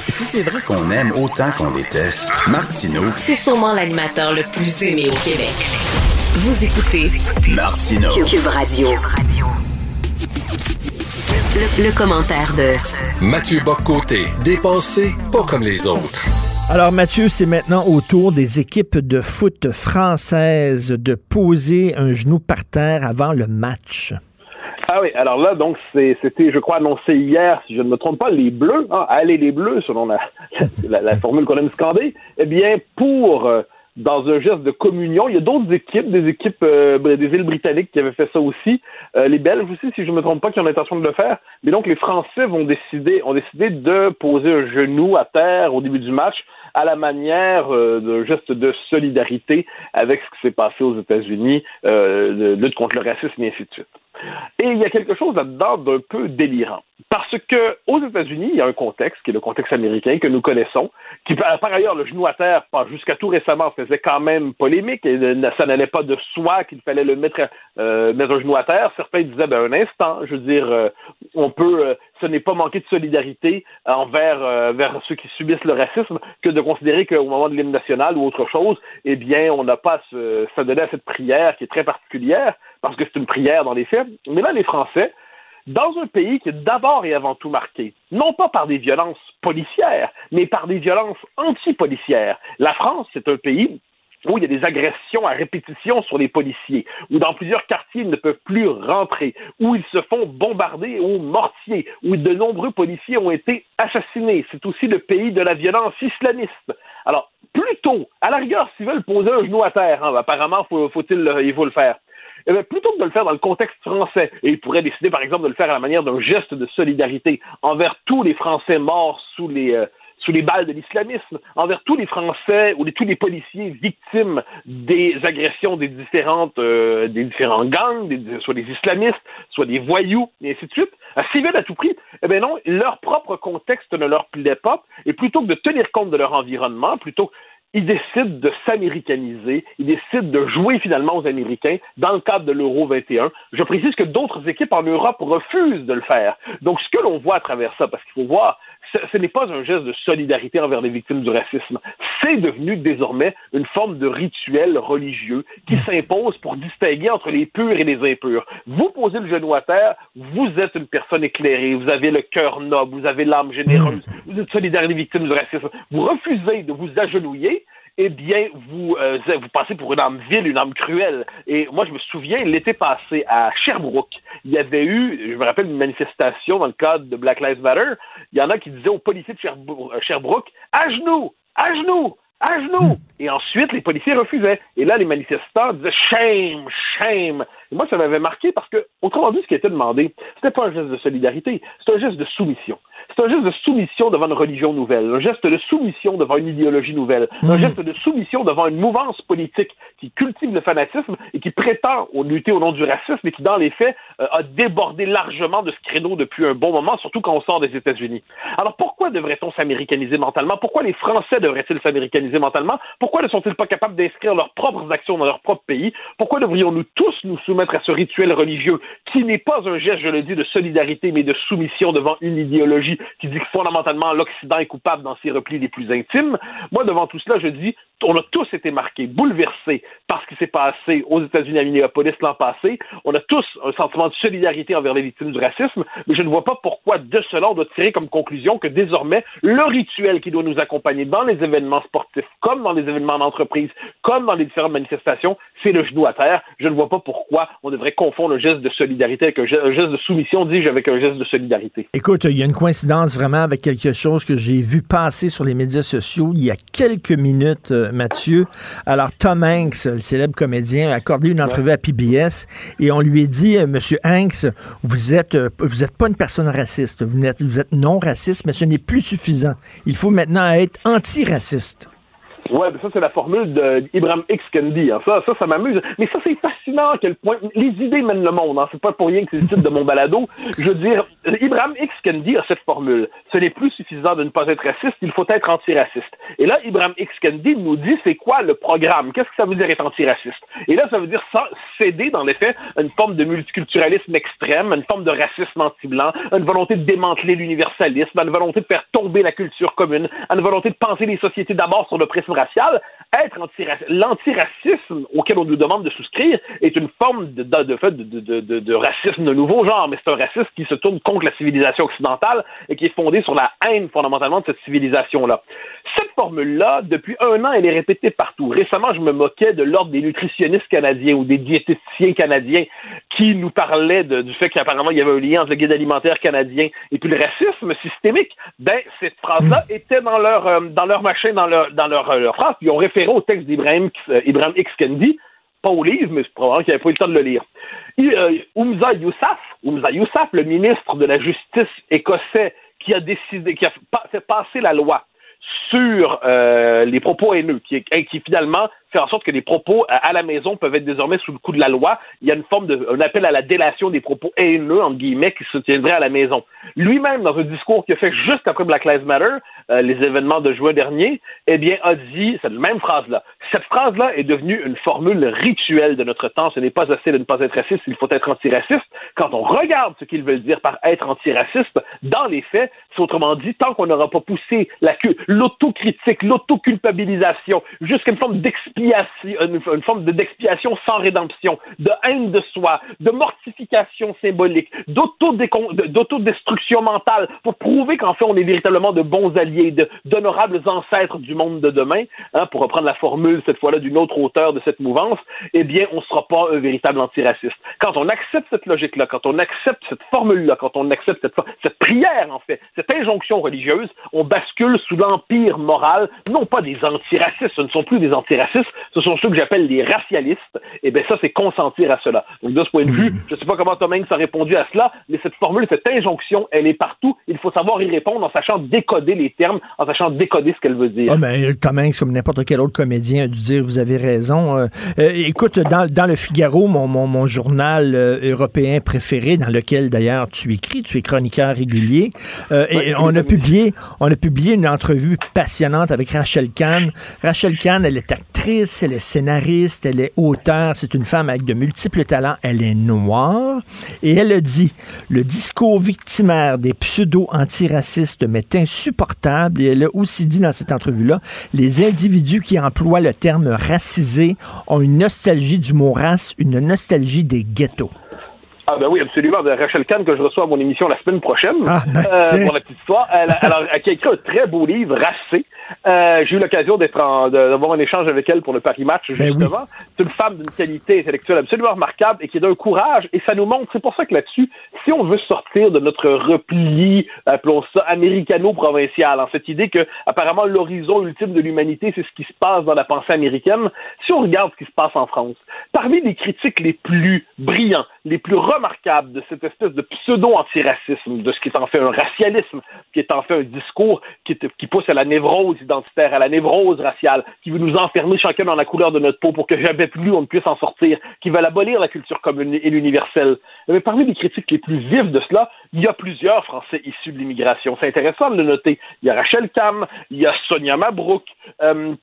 Si c'est vrai qu'on aime autant qu'on déteste, Martineau, C'est sûrement l'animateur le plus aimé au Québec. Vous écoutez Martineau. Cube Radio. Le, le commentaire de Mathieu Boccoté, dépensé pas comme les autres. Alors Mathieu, c'est maintenant au tour des équipes de foot françaises de poser un genou par terre avant le match. Ah oui, alors là, donc, c'était, je crois, annoncé hier, si je ne me trompe pas, les Bleus, hein, allez les Bleus, selon la, la, la formule qu'on aime scander, eh bien, pour, euh, dans un geste de communion, il y a d'autres équipes, des équipes euh, des îles britanniques qui avaient fait ça aussi, euh, les Belges aussi, si je ne me trompe pas, qui ont l'intention de le faire, mais donc les Français vont décider, ont décidé de poser un genou à terre au début du match, à la manière euh, d'un geste de solidarité avec ce qui s'est passé aux États-Unis, euh, de lutte contre le racisme et ainsi de suite. Et il y a quelque chose là-dedans d'un peu délirant. Parce que aux États-Unis, il y a un contexte, qui est le contexte américain que nous connaissons, qui par ailleurs, le genou à terre, jusqu'à tout récemment, faisait quand même polémique, et ça n'allait pas de soi qu'il fallait le mettre, euh, mettre un genou à terre. Certains disaient, ben, un instant, je veux dire, euh, on peut, euh, ce n'est pas manquer de solidarité envers, euh, ceux qui subissent le racisme que de considérer qu'au moment de l'hymne national ou autre chose, eh bien, on n'a pas à à cette prière qui est très particulière, parce que c'est une prière dans les faits. Mais là, les Français, dans un pays qui est d'abord et avant tout marqué, non pas par des violences policières, mais par des violences anti-policières. La France, c'est un pays où il y a des agressions à répétition sur les policiers, où dans plusieurs quartiers ils ne peuvent plus rentrer, où ils se font bombarder au mortier, où de nombreux policiers ont été assassinés. C'est aussi le pays de la violence islamiste. Alors, plutôt, à la rigueur, s'ils veulent poser un genou à terre, hein, apparemment, faut, faut-il, il faut le faire. Eh bien, plutôt que de le faire dans le contexte français, et ils pourraient décider, par exemple, de le faire à la manière d'un geste de solidarité envers tous les Français morts sous les, euh, sous les balles de l'islamisme, envers tous les Français ou tous les policiers victimes des agressions des différentes euh, des différents gangs, des, soit des islamistes, soit des voyous, et ainsi de suite, à civils à tout prix. Eh bien non, leur propre contexte ne leur plaît pas, et plutôt que de tenir compte de leur environnement, plutôt ils décident de s'américaniser, ils décident de jouer finalement aux Américains dans le cadre de l'Euro 21. Je précise que d'autres équipes en Europe refusent de le faire. Donc, ce que l'on voit à travers ça, parce qu'il faut voir, ce, n'est pas un geste de solidarité envers les victimes du racisme. C'est devenu désormais une forme de rituel religieux qui s'impose pour distinguer entre les purs et les impurs. Vous posez le genou à terre, vous êtes une personne éclairée, vous avez le cœur noble, vous avez l'âme généreuse, vous êtes solidaire des victimes du racisme. Vous refusez de vous agenouiller eh bien, vous, euh, vous passez pour une âme vile, une âme cruelle. Et moi, je me souviens, l'été passé, à Sherbrooke, il y avait eu, je me rappelle, une manifestation dans le cadre de Black Lives Matter. Il y en a qui disaient aux policiers de Sherbrooke, à genoux, à genoux, à genoux. Et ensuite, les policiers refusaient. Et là, les manifestants disaient shame, shame. Et moi, ça m'avait marqué parce que, autrement dit, ce qui était demandé, c'était pas un geste de solidarité, c'était un geste de soumission. C'est un geste de soumission devant une religion nouvelle, un geste de soumission devant une idéologie nouvelle, un hmm. geste de soumission devant une mouvance politique qui cultive le fanatisme et qui prétend lutter au nom du racisme et qui, dans les faits, euh, a débordé largement de ce créneau depuis un bon moment, surtout quand on sort des États-Unis. Alors pourquoi devrait-on s'américaniser mentalement? Pourquoi les Français devraient-ils s'américaniser mentalement? Pourquoi ne sont-ils pas capables d'inscrire leurs propres actions dans leur propre pays? Pourquoi devrions-nous tous nous soumettre à ce rituel religieux qui n'est pas un geste, je le dis, de solidarité, mais de soumission devant une idéologie qui dit que fondamentalement l'Occident est coupable dans ses replis les plus intimes. Moi, devant tout cela, je dis, on a tous été marqués, bouleversés par ce qui s'est passé aux États-Unis à Minneapolis l'an passé. On a tous un sentiment de solidarité envers les victimes du racisme, mais je ne vois pas pourquoi de cela on doit tirer comme conclusion que désormais le rituel qui doit nous accompagner dans les événements sportifs, comme dans les événements d'entreprise, comme dans les différentes manifestations, c'est le genou à terre. Je ne vois pas pourquoi on devrait confondre un geste de solidarité avec un geste de soumission, dis-je, avec un geste de solidarité. Écoute, il y a une coïncidence vraiment avec quelque chose que j'ai vu passer sur les médias sociaux il y a quelques minutes, euh, Mathieu. Alors, Tom Hanks, le célèbre comédien, a accordé une entrevue à PBS et on lui a dit, euh, Monsieur Hanks, vous êtes, euh, vous êtes pas une personne raciste, vous êtes, vous êtes non raciste, mais ce n'est plus suffisant. Il faut maintenant être antiraciste. Ouais, ça, c'est la formule d'Ibrahim X Kendi. Hein. Ça, ça, ça m'amuse. Mais ça, c'est fascinant à quel point les idées mènent le monde. Hein. C'est pas pour rien que c'est le titre de mon balado. Je veux dire, Ibrahim X Kendi a cette formule. Ce n'est plus suffisant de ne pas être raciste, il faut être antiraciste. Et là, Ibrahim X Kendi nous dit c'est quoi le programme? Qu'est-ce que ça veut dire être antiraciste? Et là, ça veut dire céder, dans les faits, une forme de multiculturalisme extrême, une forme de racisme anti-blanc, une volonté de démanteler l'universalisme, une volonté de faire tomber la culture commune, une volonté de penser les sociétés d'abord sur le prisme être l'antiracisme auquel on nous demande de souscrire est une forme de, racisme de nouveau genre, mais c'est un racisme qui se tourne contre la civilisation occidentale et qui est fondé sur la haine fondamentalement de cette civilisation-là. Cette formule-là, depuis un an, elle est répétée partout. Récemment, je me moquais de l'ordre des nutritionnistes canadiens ou des diététiciens canadiens qui nous parlaient du fait qu'apparemment il y avait un lien entre le guide alimentaire canadien et puis le racisme systémique. Ben, cette phrase-là était dans leur, euh, dans leur machin, dans leur, dans euh, leur ils ont référé au texte d'Ibrahim euh, X. Kendi, pas au livre, mais probablement qu'il n'avait pas eu le temps de le lire. Euh, Oumza Yousaf, le ministre de la Justice écossais, qui a décidé, qui a fait passer la loi sur les propos haineux, qui, qui finalement faire en sorte que les propos à la maison peuvent être désormais sous le coup de la loi. Il y a une forme de, un appel à la délation des propos haineux, entre guillemets, qui se tiendraient à la maison. Lui-même, dans un discours qu'il a fait juste après Black Lives Matter, euh, les événements de juin dernier, eh bien, a dit cette même phrase-là. Cette phrase-là est devenue une formule rituelle de notre temps. Ce n'est pas assez de ne pas être raciste, il faut être antiraciste. Quand on regarde ce qu'ils veulent dire par être antiraciste, dans les faits, c'est autrement dit, tant qu'on n'aura pas poussé l'autocritique, l'autoculpabilisation, jusqu'à une forme d'expiation une, une forme d'expiation sans rédemption, de haine de soi, de mortification symbolique, d'autodestruction mentale pour prouver qu'en fait on est véritablement de bons alliés, d'honorables ancêtres du monde de demain, hein, pour reprendre la formule cette fois-là d'une autre auteur de cette mouvance, eh bien on ne sera pas un véritable antiraciste. Quand on accepte cette logique-là, quand on accepte cette formule-là, quand on accepte cette, cette prière en fait, cette injonction religieuse, on bascule sous l'empire moral, non pas des antiracistes, ce ne sont plus des antiracistes, ce sont ceux que j'appelle les racialistes, et eh bien ça, c'est consentir à cela. Donc de ce point de vue, Hmm. je ne sais pas comment Tom Hanks a répondu à cela, mais cette formule, cette injonction, elle est partout. Il faut savoir y répondre en sachant décoder les termes, en sachant décoder ce qu'elle veut dire. Ah, mais Tom Hanks, comme n'importe quel autre comédien, a dû dire vous avez raison. Euh, euh, écoute, dans, dans le Figaro, mon, mon, mon journal euh, européen préféré, dans lequel d'ailleurs tu écris, tu es chroniqueur régulier, euh, et on a publié, on a publié une entrevue passionnante avec Rachel Kahn. Rachel Kahn, elle est actrice, elle est scénariste, elle est auteure, c'est une femme avec de multiples talents, elle est noire, et elle a dit le discours victimaire des pseudo-antiracistes m'est insupportable, et elle a aussi dit dans cette entrevue-là, les individus qui emploient le terme racisé ont une nostalgie du mot race, une nostalgie des ghettos. Ah ben oui, absolument. De Rachel Kahn que je reçois à mon émission la semaine prochaine Ah, ben, euh, pour la petite histoire. Elle, alors, elle a écrit un très beau livre, Racé. Euh, J'ai eu l'occasion d'avoir un échange avec elle pour le Paris Match Ben justement. C'est une femme d'une qualité intellectuelle absolument remarquable et qui est d'un courage. Et ça nous montre. C'est pour ça que là-dessus, si on veut sortir de notre repli, appelons ça américano-provincial, en cette idée que apparemment l'horizon ultime de l'humanité, c'est ce qui se passe dans la pensée américaine. Si on regarde ce qui se passe en France, parmi les critiques les plus brillants, les plus remarquables de cette espèce de pseudo-antiracisme, de ce qui est en fait un racialisme, qui est en fait un discours qui, qui pousse à la névrose identitaire, à la névrose raciale, qui veut nous enfermer chacun dans la couleur de notre peau pour que jamais plus on ne puisse en sortir, qui veulent abolir la culture commune et l'universel. Mais parmi les critiques les plus vives de cela, il y a plusieurs Français issus de l'immigration. C'est intéressant de le noter. Il y a Rachel Kam, il y a Sonia Mabrouk, euh,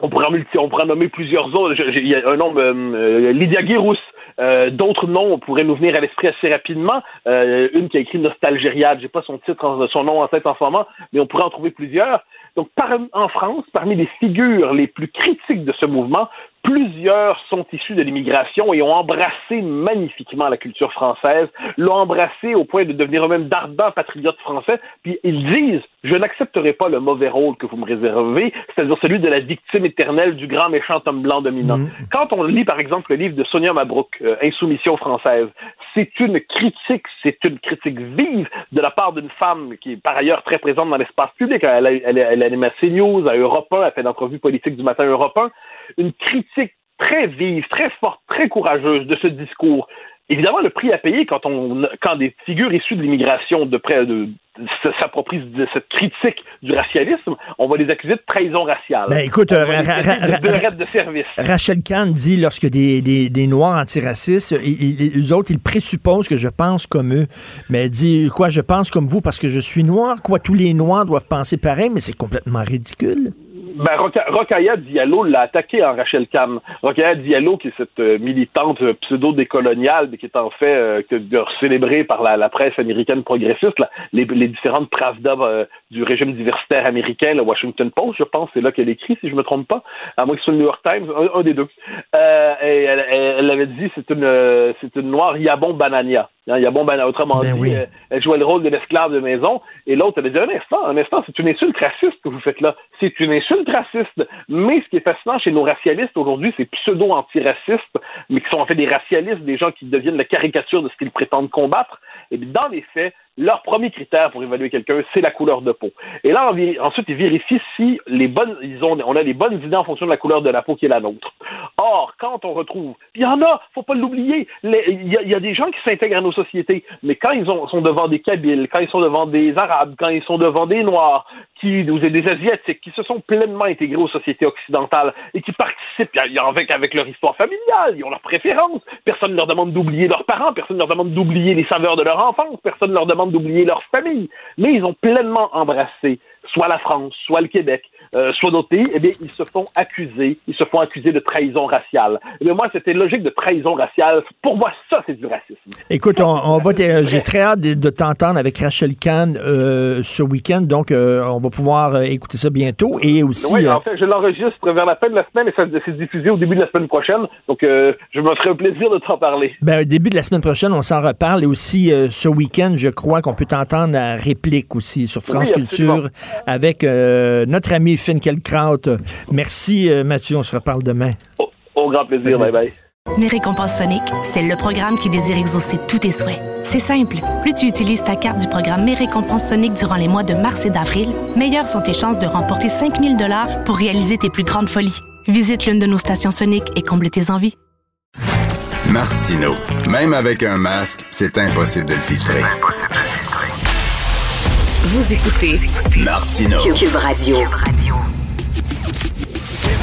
on pourrait, en multi- on pourrait nommer plusieurs autres. Il y a un nom, euh, euh, Lydia Guérousse. Euh, D'autres noms pourraient nous venir à l'esprit assez rapidement. Euh, une qui a écrit Nostalgériade, j'ai pas son titre, son nom en tête en ce moment, mais on pourrait en trouver plusieurs. Donc, par- en France, parmi les figures les plus critiques de ce mouvement, plusieurs sont issus de l'immigration et ont embrassé magnifiquement la culture française, l'ont embrassé au point de devenir eux-mêmes d'ardents patriotes français, puis ils disent je n'accepterai pas le mauvais rôle que vous me réservez, c'est-à-dire celui de la victime éternelle du grand méchant homme blanc dominant. Quand on lit, par exemple, le livre de Sonia Mabrouk, euh, Insoumission française, c'est une critique, c'est une critique vive de la part d'une femme qui est par ailleurs très présente dans l'espace public. Elle, a- elle, elle anime à CNews, à Europe 1, elle fait d'entrevues politiques du matin Europe 1. Une critique très vive, très forte, très courageuse de ce discours. Évidemment, le prix à payer quand on quand des figures issues de l'immigration de près de, de- s'approprient de cette critique du racialisme, on va les accuser de trahison raciale. Ben, écoute, euh, de de service. Rachel Kahn dit lorsque des, des, des Noirs antiracistes, ils, ils- eux autres, ils présupposent que je pense comme eux. Mais elle dit quoi, je pense comme vous parce que je suis noir? Quoi, tous les Noirs doivent penser pareil, mais c'est complètement ridicule. Ben, Roca- Diallo l'a attaqué en Rachel Kahn. Rokhaya Diallo, qui est cette euh, militante euh, pseudo-décoloniale, mais qui est en fait euh, célébrée par la, presse américaine progressiste, les, différentes Pravda euh, du régime diversitaire américain, le Washington Post, je pense, c'est là qu'elle écrit, si je me trompe pas, à moins que ce soit le New York Times, un, des deux. Et elle, elle, avait dit, c'est une, c'est une noire Yabon Banania. Hein, Yabon Banania, autrement Ben dit, oui. euh, elle jouait le rôle de l'esclave de maison, et l'autre, elle a dit, un instant, un instant, c'est une insulte raciste que vous faites là. C'est une insulte raciste. Mais ce qui est fascinant chez nos racialistes aujourd'hui, c'est pseudo-antiracistes, mais qui sont en fait des racialistes, des gens qui deviennent la caricature de ce qu'ils prétendent combattre. Et dans les faits, leur premier critère pour évaluer quelqu'un, c'est la couleur de peau. Et là, ensuite, ils vérifient si les bonnes, ils ont, on a les bonnes idées en fonction de la couleur de la peau qui est la nôtre. Or, quand on retrouve, il y en a, faut pas l'oublier, il y, a- des gens qui s'intègrent à nos sociétés, mais quand ils ont- sont devant des Kabyles, quand ils sont devant des Arabes, quand ils sont devant des Noirs, qui, ou des Asiatiques, qui se sont pleinement intégrés aux sociétés occidentales et qui participent avec, avec leur histoire familiale, ils ont leurs préférences, personne ne leur demande d'oublier leurs parents, personne ne leur demande d'oublier les saveurs de leur enfance, personne ne leur demande d'oublier leur famille, mais ils ont pleinement embrassé soit la France, soit le Québec, euh, soit d'autres pays, eh bien, ils se font accuser, ils se font accuser de trahison raciale. Eh bien, moi, c'était logique de trahison raciale. Pour moi, ça, c'est du racisme. Écoute, on, on va j'ai très hâte de, de t'entendre avec Rachel Kahn euh, ce week-end, donc euh, on va pouvoir écouter ça bientôt. Et aussi, oui, en fait, je l'enregistre vers la fin de la semaine et ça c'est diffusé au début de la semaine prochaine. Donc, je me ferai un plaisir de t'en parler. Ben, au début de la semaine prochaine, on s'en reparle. Et aussi, ce week-end, je crois qu'on peut t'entendre à réplique aussi sur France Oui. Culture avec euh, notre ami Finkielkraut. Merci, euh, Mathieu. On se reparle demain. Au grand plaisir. Bye bye. Mes récompenses Sonic, c'est le programme qui désire exaucer tous tes souhaits. C'est simple. Plus tu utilises ta carte du programme Mes récompenses Sonic durant les mois de mars et d'avril, meilleures sont tes chances de remporter 5000 dollars pour réaliser tes plus grandes folies. Visite l'une de nos stations Sonic et comble tes envies. Martino. Même avec un masque, c'est impossible de le filtrer. Vous écoutez Martino. Cube Radio.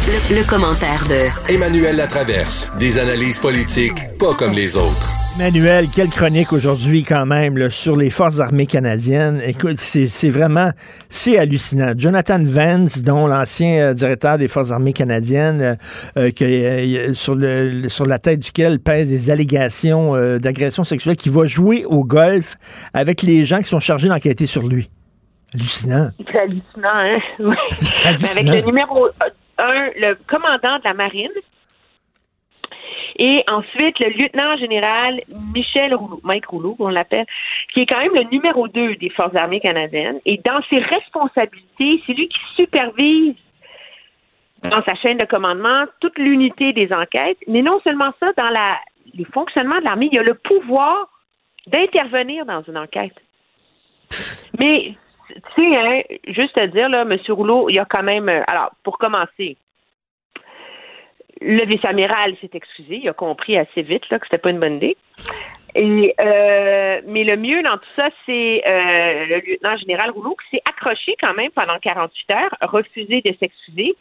Le, le commentaire de Emmanuel Latraverse. Des analyses politiques pas comme les autres. Manuel, quelle chronique aujourd'hui quand même là, sur les forces armées canadiennes. Écoute, c'est c'est vraiment, c'est hallucinant. Jonathan Vance, dont l'ancien euh, directeur des forces armées canadiennes, euh, euh, que, euh, sur, le, sur la tête duquel pèsent des allégations euh, d'agression sexuelle, qui va jouer au golf avec les gens qui sont chargés d'enquêter sur lui. Hallucinant. C'est hallucinant, hein? Oui. Avec le numéro 1, le commandant de la marine. Et ensuite, le lieutenant général Michel Rouleau, Mike Rouleau, on l'appelle, qui est quand même le numéro 2 des Forces armées canadiennes. Et dans ses responsabilités, c'est lui qui supervise dans sa chaîne de commandement toute l'unité des enquêtes. Mais non seulement ça, dans la, les fonctionnements de l'armée, il y a le pouvoir d'intervenir dans une enquête. Mais, tu sais, hein, juste à dire, là, M. Rouleau, il y a quand même. euh, Alors, pour commencer, le vice-amiral s'est excusé. Il a compris assez vite là, que c'était pas une bonne idée. Et, euh, mais le mieux dans tout ça, c'est euh, le lieutenant général Rouleau qui s'est accroché quand même pendant 48 heures, refusé de s'excuser.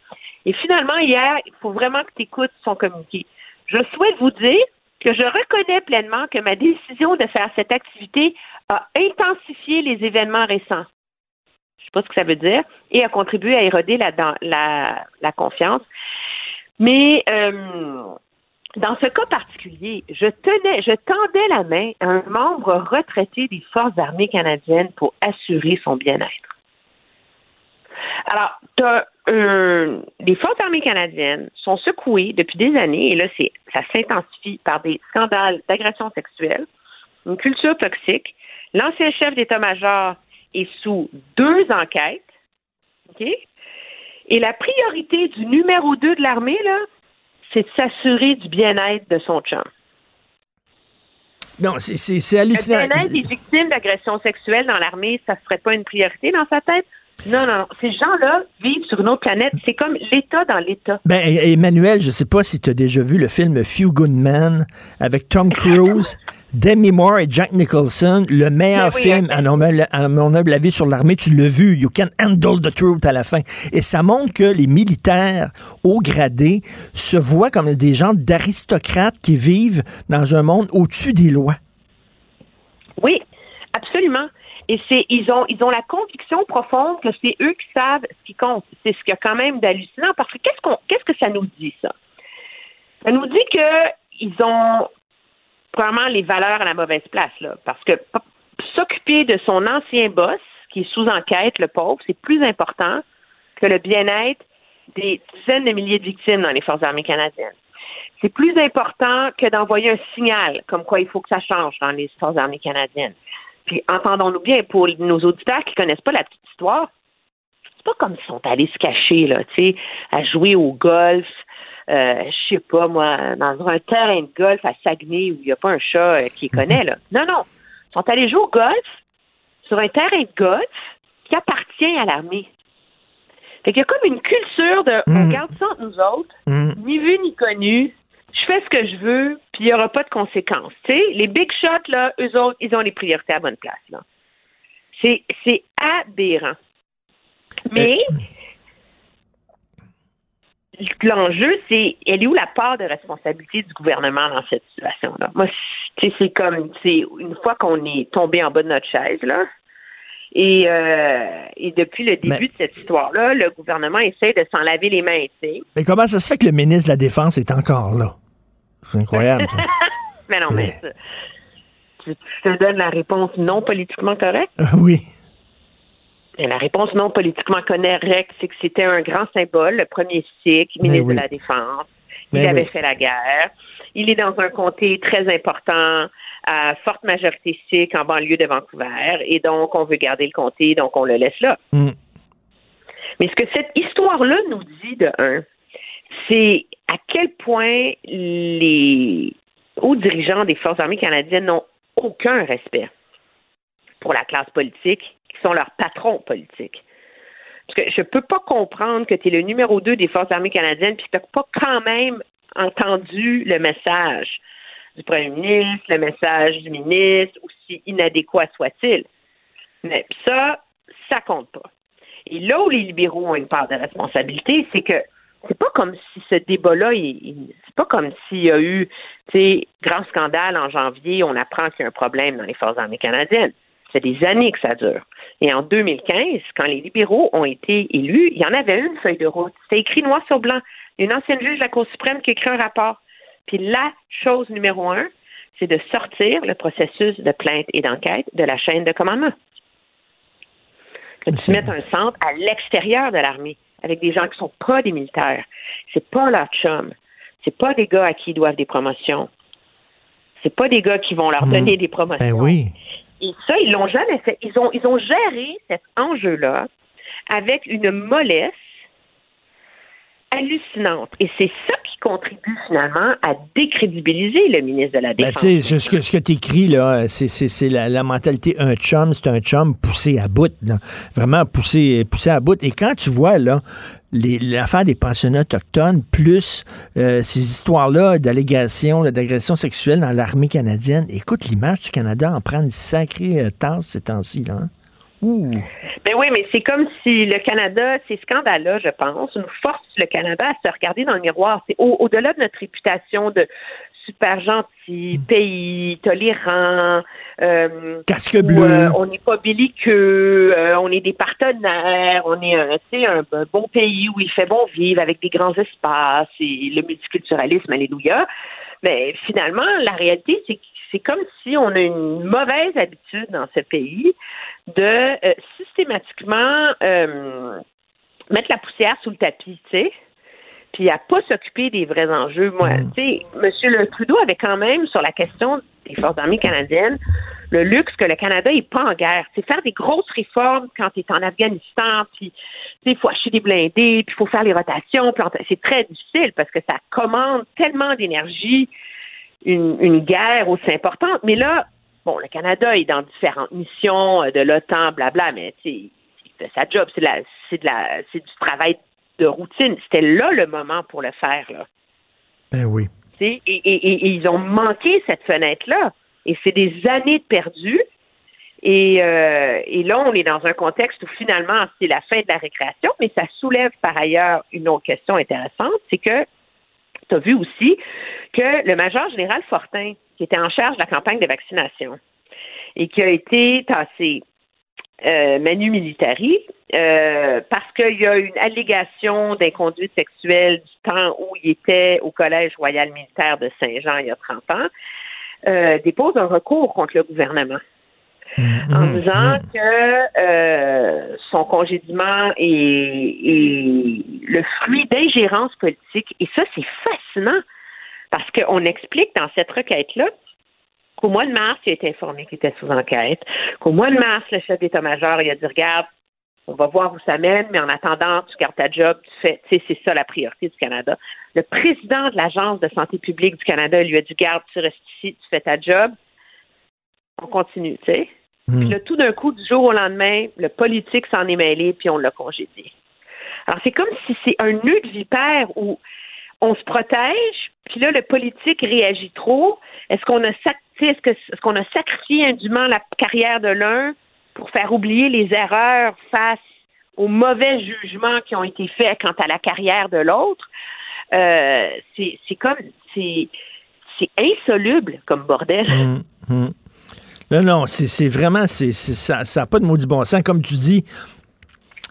Et finalement, hier, il faut vraiment que tu écoutes son communiqué. Je souhaite vous dire que je reconnais pleinement que ma décision de faire cette activité a intensifié les événements récents. Je sais pas ce que ça veut dire, et a contribué à éroder la, confiance. Mais euh, dans ce cas particulier, je tenais, je tendais la main à un membre retraité des Forces armées canadiennes pour assurer son bien-être. Alors, les Forces armées canadiennes sont secouées depuis des années, et là, ça s'intensifie par des scandales d'agression sexuelle, une culture toxique. L'ancien chef d'état-major est sous deux enquêtes, OK? Et la priorité du numéro 2 de l'armée, là, c'est de s'assurer du bien-être de son chum. Non, c'est- c'est Le hallucinant. bien-être des victimes d'agressions sexuelles dans l'armée, ça ne serait pas une priorité dans sa tête? Non, non, non. Ces gens-là vivent sur une autre planète. C'est comme l'État dans l'État. Ben, et- Emmanuel, je sais pas si tu as déjà vu le film Few Good Men avec Tom Cruise, Demi Moore et Jack Nicholson, le meilleur oui, film à mon, humble- à mon humble avis sur l'armée, tu l'as vu, You Can Handle the Truth à la fin. Et ça montre que les militaires haut gradés se voient comme des gens d'aristocrates qui vivent dans un monde au-dessus des lois. Oui, absolument. Et c'est ils ont ils ont la conviction profonde que c'est eux qui savent ce qui compte. C'est ce qu'il y a quand même d'hallucinant parce que qu'est-ce qu'on qu'est-ce que ça nous dit ça? Ça nous dit que ils ont vraiment les valeurs à la mauvaise place là parce que s'occuper de son ancien boss qui est sous enquête le pauvre, c'est plus important que le bien-être des dizaines de milliers de victimes dans les forces armées canadiennes. C'est plus important que d'envoyer un signal comme quoi il faut que ça change dans les forces armées canadiennes. Puis entendons-nous bien, pour nos auditeurs qui connaissent pas la petite histoire, c'est pas comme s'ils sont allés se cacher, là, tu sais, à jouer au golf, euh, je sais pas, moi, dans un terrain de golf à Saguenay où il n'y a pas un chat euh, qui les connaît, là. Non, non. Ils sont allés jouer au golf sur un terrain de golf qui appartient à l'armée. Fait qu'il y a comme une culture de on Mm. garde ça entre nous autres, Mm. ni vu ni connu. Je fais ce que je veux, puis il n'y aura pas de conséquences. Les big shots, là, eux autres, ils ont les priorités à bonne place. Là. C'est, c'est aberrant. Mais l'enjeu, c'est elle est où la part de responsabilité du gouvernement dans cette situation-là? Moi, c'est comme c'est une fois qu'on est tombé en bas de notre chaise, là. Et, euh, et depuis le début Mais- de cette histoire-là, le gouvernement essaie de s'en laver les mains, tu sais. Mais comment ça se fait que le ministre de la Défense est encore là? C'est incroyable. ça. mais non, mais ça- tu- te donne la réponse non politiquement correcte? oui. Et la réponse non politiquement correcte, c'est que c'était un grand symbole, le premier Sikh, ministre oui. de la Défense. Mais il avait oui. fait la guerre. Il est dans un comté très important, à forte majorité sikh en banlieue de Vancouver. Et donc, on veut garder le comté, donc on le laisse là. Mm. Mais ce que cette histoire-là nous dit de un, c'est à quel point les hauts dirigeants des forces armées canadiennes n'ont aucun respect pour la classe politique, qui sont leurs patrons politiques. Parce que je peux pas comprendre que tu es le numéro 2 des Forces armées canadiennes puis que tu pas quand même entendu le message du premier ministre, le message du ministre, aussi inadéquat soit-il. Mais ça, ça compte pas. Et là où les libéraux ont une part de responsabilité, c'est que c'est pas comme si ce débat-là, c'est pas comme s'il y a eu, tu sais, grand scandale en janvier, on apprend qu'il y a un problème dans les forces armées canadiennes. C'est des années que ça dure. Et en 2015, quand les libéraux ont été élus, il y en avait une feuille de route. C'était écrit noir sur blanc. Une ancienne juge de la Cour suprême qui écrit un rapport. Puis la chose numéro un, c'est de sortir le processus de plainte et d'enquête de la chaîne de commandement. Que tu mettes un centre à l'extérieur de l'armée, avec des gens qui sont pas des militaires. C'est pas leur chum. C'est pas des gars à qui ils doivent des promotions. C'est pas des gars qui vont leur donner des promotions. Ben oui. Et ça, ils l'ont jamais fait. Ils ont, ils ont géré cet enjeu-là avec une mollesse hallucinante. Et c'est ça contribue finalement à décrédibiliser le ministre de la Ben, Défense. sais, ce que, ce que tu écris, là, c'est, c'est, c'est la, la mentalité un chum, c'est un chum poussé à bout. là. Vraiment poussé, poussé à bout. Et quand tu vois, là, les- l'affaire des pensionnats autochtones, plus euh, ces histoires-là d'allégations, d'agressions sexuelles dans l'armée canadienne, écoute, l'image du Canada en prend une sacrée euh, tasse ces temps-ci, là. hein. Ben oui, mais c'est comme si le Canada, ces scandales-là, je pense, nous force le Canada à se regarder dans le miroir. C'est au- au-delà de notre réputation de super gentil, pays tolérant, euh, Casque où, bleu. euh, on n'est pas belliqueux, euh, on est des partenaires, on est un, sais, un, un bon pays où il fait bon vivre avec des grands espaces et le multiculturalisme, alléluia. Mais finalement, la réalité, c'est que c'est comme si on a une mauvaise habitude dans ce pays de euh, systématiquement euh, mettre la poussière sous le tapis, tu sais, puis à pas s'occuper des vrais enjeux. Moi, tu sais, M. Le Trudeau avait quand même sur la question des forces armées canadiennes le luxe que le Canada est pas en guerre. C'est faire des grosses réformes quand tu es en Afghanistan, puis il faut acheter des blindés, puis il faut faire les rotations, c'est très difficile parce que ça commande tellement d'énergie une, une guerre aussi importante. Mais là, bon, le Canada est dans différentes missions euh, de l'OTAN, blabla, mais il fait sa job, c'est de la, c'est du travail de routine. C'était là le moment pour le faire, là. Ben oui. Et, et- et- et ils ont manqué cette fenêtre-là. Et c'est des années de perdu. Euh, et là, on est dans un contexte où finalement, c'est la fin de la récréation, mais ça soulève par ailleurs une autre question intéressante, c'est que tu as vu aussi que le major général Fortin, qui était en charge de la campagne de vaccination et qui a été tassé euh, Manu Militari, euh, parce qu'il y a une allégation d'inconduite sexuelle du temps où il était au Collège royal militaire de Saint-Jean il y a 30 ans, euh, dépose un recours contre le gouvernement en disant que euh, son congédiement est, est le fruit d'ingérence politique. Et ça, c'est fascinant parce qu'on explique dans cette requête-là qu'au mois de mars, il a été informé qu'il était sous enquête, qu'au mois de mars, le chef d'état-major, il a dit, regarde, on va voir où ça mène, mais en attendant, tu gardes ta job, tu fais, tu sais, c'est ça la priorité du Canada. Le président de l'Agence de santé publique du Canada lui a dit, garde, tu restes ici, tu fais ta job, on continue, tu sais. Puis là, tout d'un coup, du jour au lendemain, le politique s'en est mêlé, puis on l'a congédié. Alors, c'est comme si c'est un nœud de vipère où on se protège, puis là, le politique réagit trop. Est-ce qu'on a, est-ce que, qu'on a sacrifié indûment la carrière de l'un pour faire oublier les erreurs face aux mauvais jugements qui ont été faits quant à la carrière de l'autre? Euh, c'est, comme, insoluble comme bordel. Hum, hum. Non, non, c'est vraiment, c'est ça n'a pas de du bon sens. Comme tu dis,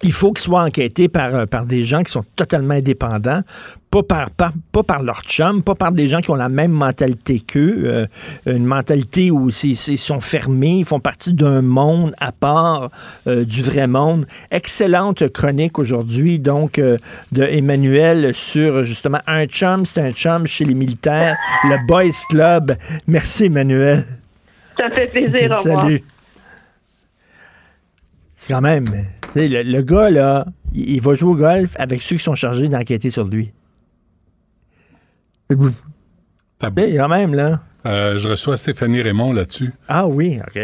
il faut qu'ils soient enquêtés par, euh, par des gens qui sont totalement indépendants, pas par, par- pas par leur chum, pas par des gens qui ont la même mentalité qu'eux, euh, une mentalité où ils sont fermés, ils font partie d'un monde à part euh, du vrai monde. Excellente chronique aujourd'hui, donc, euh, de Emmanuel sur justement un chum, c'est un chum chez les militaires, le Boys Club. Merci, Emmanuel. Ça fait plaisir. Au revoir. Salut. C'est quand même, tu sais, le, le gars, là, il, il va jouer au golf avec ceux qui sont chargés d'enquêter sur lui. Quand même, là. Euh, je reçois Stéphanie Raymond là-dessus. Ah oui, OK.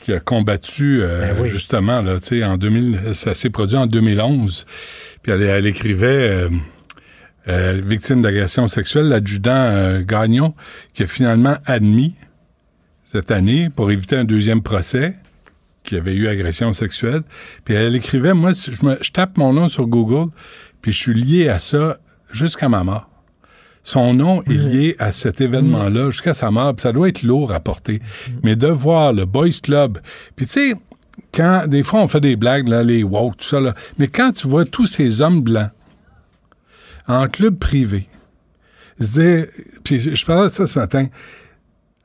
Qui a combattu, euh, Ben oui. justement, là, tu sais, en 2000, ça s'est produit en 2011. Puis elle, elle écrivait, euh, euh, victime d'agression sexuelle, l'adjudant euh, Gagnon, qui a finalement admis cette année pour éviter un deuxième procès qui avait eu agression sexuelle. Puis elle écrivait, moi, je, me, je tape mon nom sur Google, puis je suis lié à ça jusqu'à ma mort. Son nom est lié à cet événement-là jusqu'à sa mort, puis ça doit être lourd à porter. Mais de voir le Boys Club, puis tu sais, quand des fois on fait des blagues, là, les woke, tout ça, là, mais quand tu vois tous ces hommes blancs en club privé, dire, puis je parlais de ça ce matin,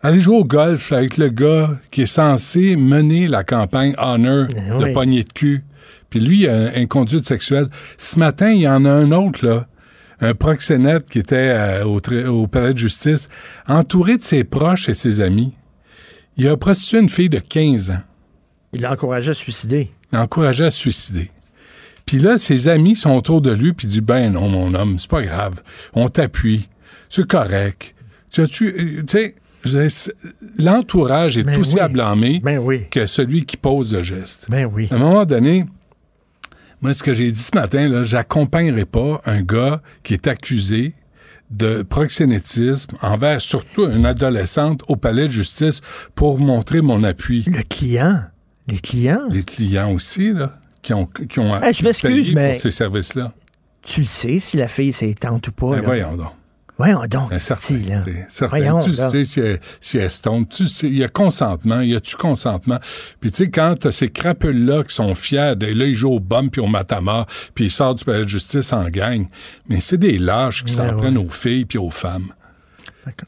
aller jouer au golf avec le gars qui est censé mener la campagne Honor de oui. poignée de cul, puis lui, il a un conduite sexuelle. Ce matin, il y en a un autre, là, un proxénète qui était euh, au, palais de justice, entouré de ses proches et ses amis. Il a prostitué une fille de 15 ans. Il l'a encouragé à se suicider. Il l'a encouragé à se suicider. Puis là, ses amis sont autour de lui, puis il dit Ben non, mon homme, c'est pas grave. On t'appuie. C'est correct. Tu as-tu. euh, Tu sais, l'entourage est Ben aussi oui. à blâmer Ben oui. que celui qui pose le geste. Ben oui. À un moment donné, moi, ce que j'ai dit ce matin, là, j'accompagnerai pas un gars qui est accusé de proxénétisme envers surtout une adolescente au palais de justice pour montrer mon appui. Le client. Les clients. Les clients aussi, là, qui ont, qui ont Hey, je m'excuse, payé mais- pour ces services-là. Tu le sais si la fille c'est tente ou pas. Ben voyons donc. Voyons donc, esti, là. certain. Voyons, tu là. sais si elle, si elle. Tu sais, il y a consentement. Y a-tu consentement? Puis tu sais, quand t'as ces crapules-là qui sont fiers, de, là, ils jouent au bum puis au matamar, puis ils sortent du palais de justice en gang. Mais c'est des lâches qui Ben s'en ouais. prennent aux filles puis aux femmes.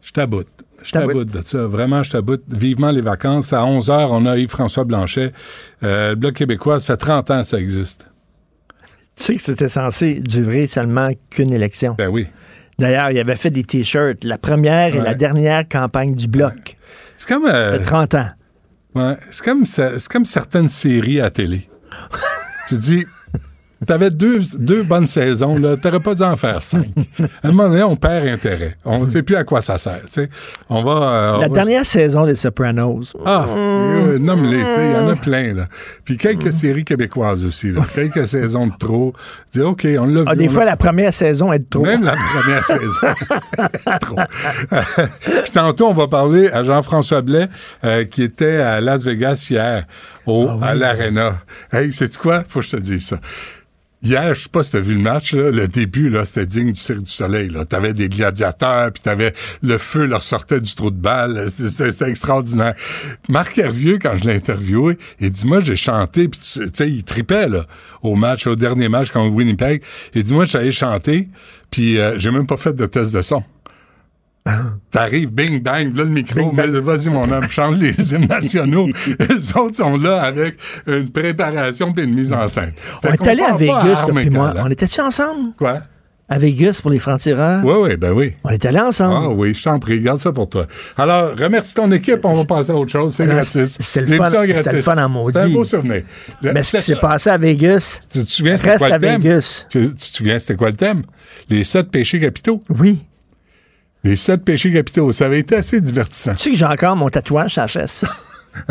Je t'aboute. Je t'aboute de ça. Vraiment, je t'aboute. Vivement les vacances. À 11 h, on a Yves-François Blanchet. Euh, le Bloc québécois, ça fait 30 ans que ça existe. Tu sais que c'était censé durer seulement qu'une élection. Ben oui. D'ailleurs, il avait fait des T-shirts. La première et la dernière campagne du Bloc. C'est comme... euh, Ça fait 30 ans. Ouais, c'est comme, comme certaines séries à télé. tu dis, t'avais deux, deux bonnes saisons, là, t'aurais pas dû en faire cinq. À un moment donné, on perd intérêt. On ne sait plus à quoi ça sert, tu sais. On va... euh, La on va- dernière saison des Sopranos. Ah, euh, nomme-les, tu sais, il y en a plein, là. Puis Mm. quelques séries québécoises aussi, là. Quelques saisons de trop. Dis, OK, on l'a vu. Ah, des on fois, la première saison est de trop. Même la première saison. Trop. Puis tantôt, on va parler à Jean-François Blais, euh, qui était à Las Vegas hier, au, Ah à l'Arena. Hey, sais-tu quoi? Faut que je te dise ça. Hier, je sais pas si t'as vu le match, là, le début, là, c'était digne du Cirque du Soleil, là. T'avais des gladiateurs, puis t'avais le feu leur sortait du trou de balle. C'était- C'était extraordinaire. Marc Hervieux, quand je l'ai interviewé, il dit, moi, j'ai chanté, puis tu tu sais, il tripait, là, au match, au dernier match contre Winnipeg. Il dit, moi, j'allais chanter, puis euh, j'ai même pas fait de test de son. T'arrives, bing, bang, là le micro, mais vas-y mon homme, chante les hymnes nationaux. Les autres sont là avec une préparation puis une mise en scène. On est allé à Vegas, puis moi. On était-tu ensemble? Quoi? À Vegas pour les francs-tireurs? Oui, oui, ben oui. On est allé ensemble. Ah oui, je t'en prie, garde ça pour toi. Alors, remercie ton équipe, on va passer à autre chose, c'est Alors, gratis. c'était le fun- le fun en maudit. C'est un beau souvenir. Le- Mais ce qui s'est passé à Vegas, Tu te souviens, reste quoi à le thème? Vegas. Tu, tu te souviens, c'était quoi le thème? Les sept péchés capitaux. Oui. Les sept péchés capitaux. Ça avait été assez divertissant. Tu sais que j'ai encore mon tatouage sur la fesse.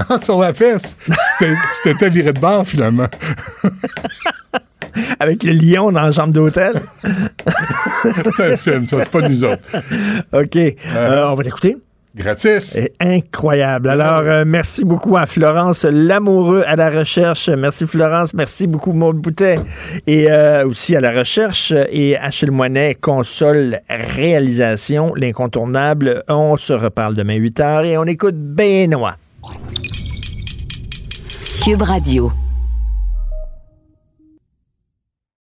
Ah, sur la fesse? Tu t'étais viré de bord, finalement. Avec le lion dans la chambre d'hôtel. C'est un film, ça, c'est pas nous autres. OK. Euh, on va t'écouter. Gratis. C'est incroyable. Alors, euh, merci beaucoup à Florence Lamoureux à la recherche. Merci Florence. Merci beaucoup Maud Boutet. Et euh, aussi à la recherche. Et Achille Moinet, console réalisation, l'incontournable. On se reparle demain 8 h et on écoute Benoît. Cube Radio.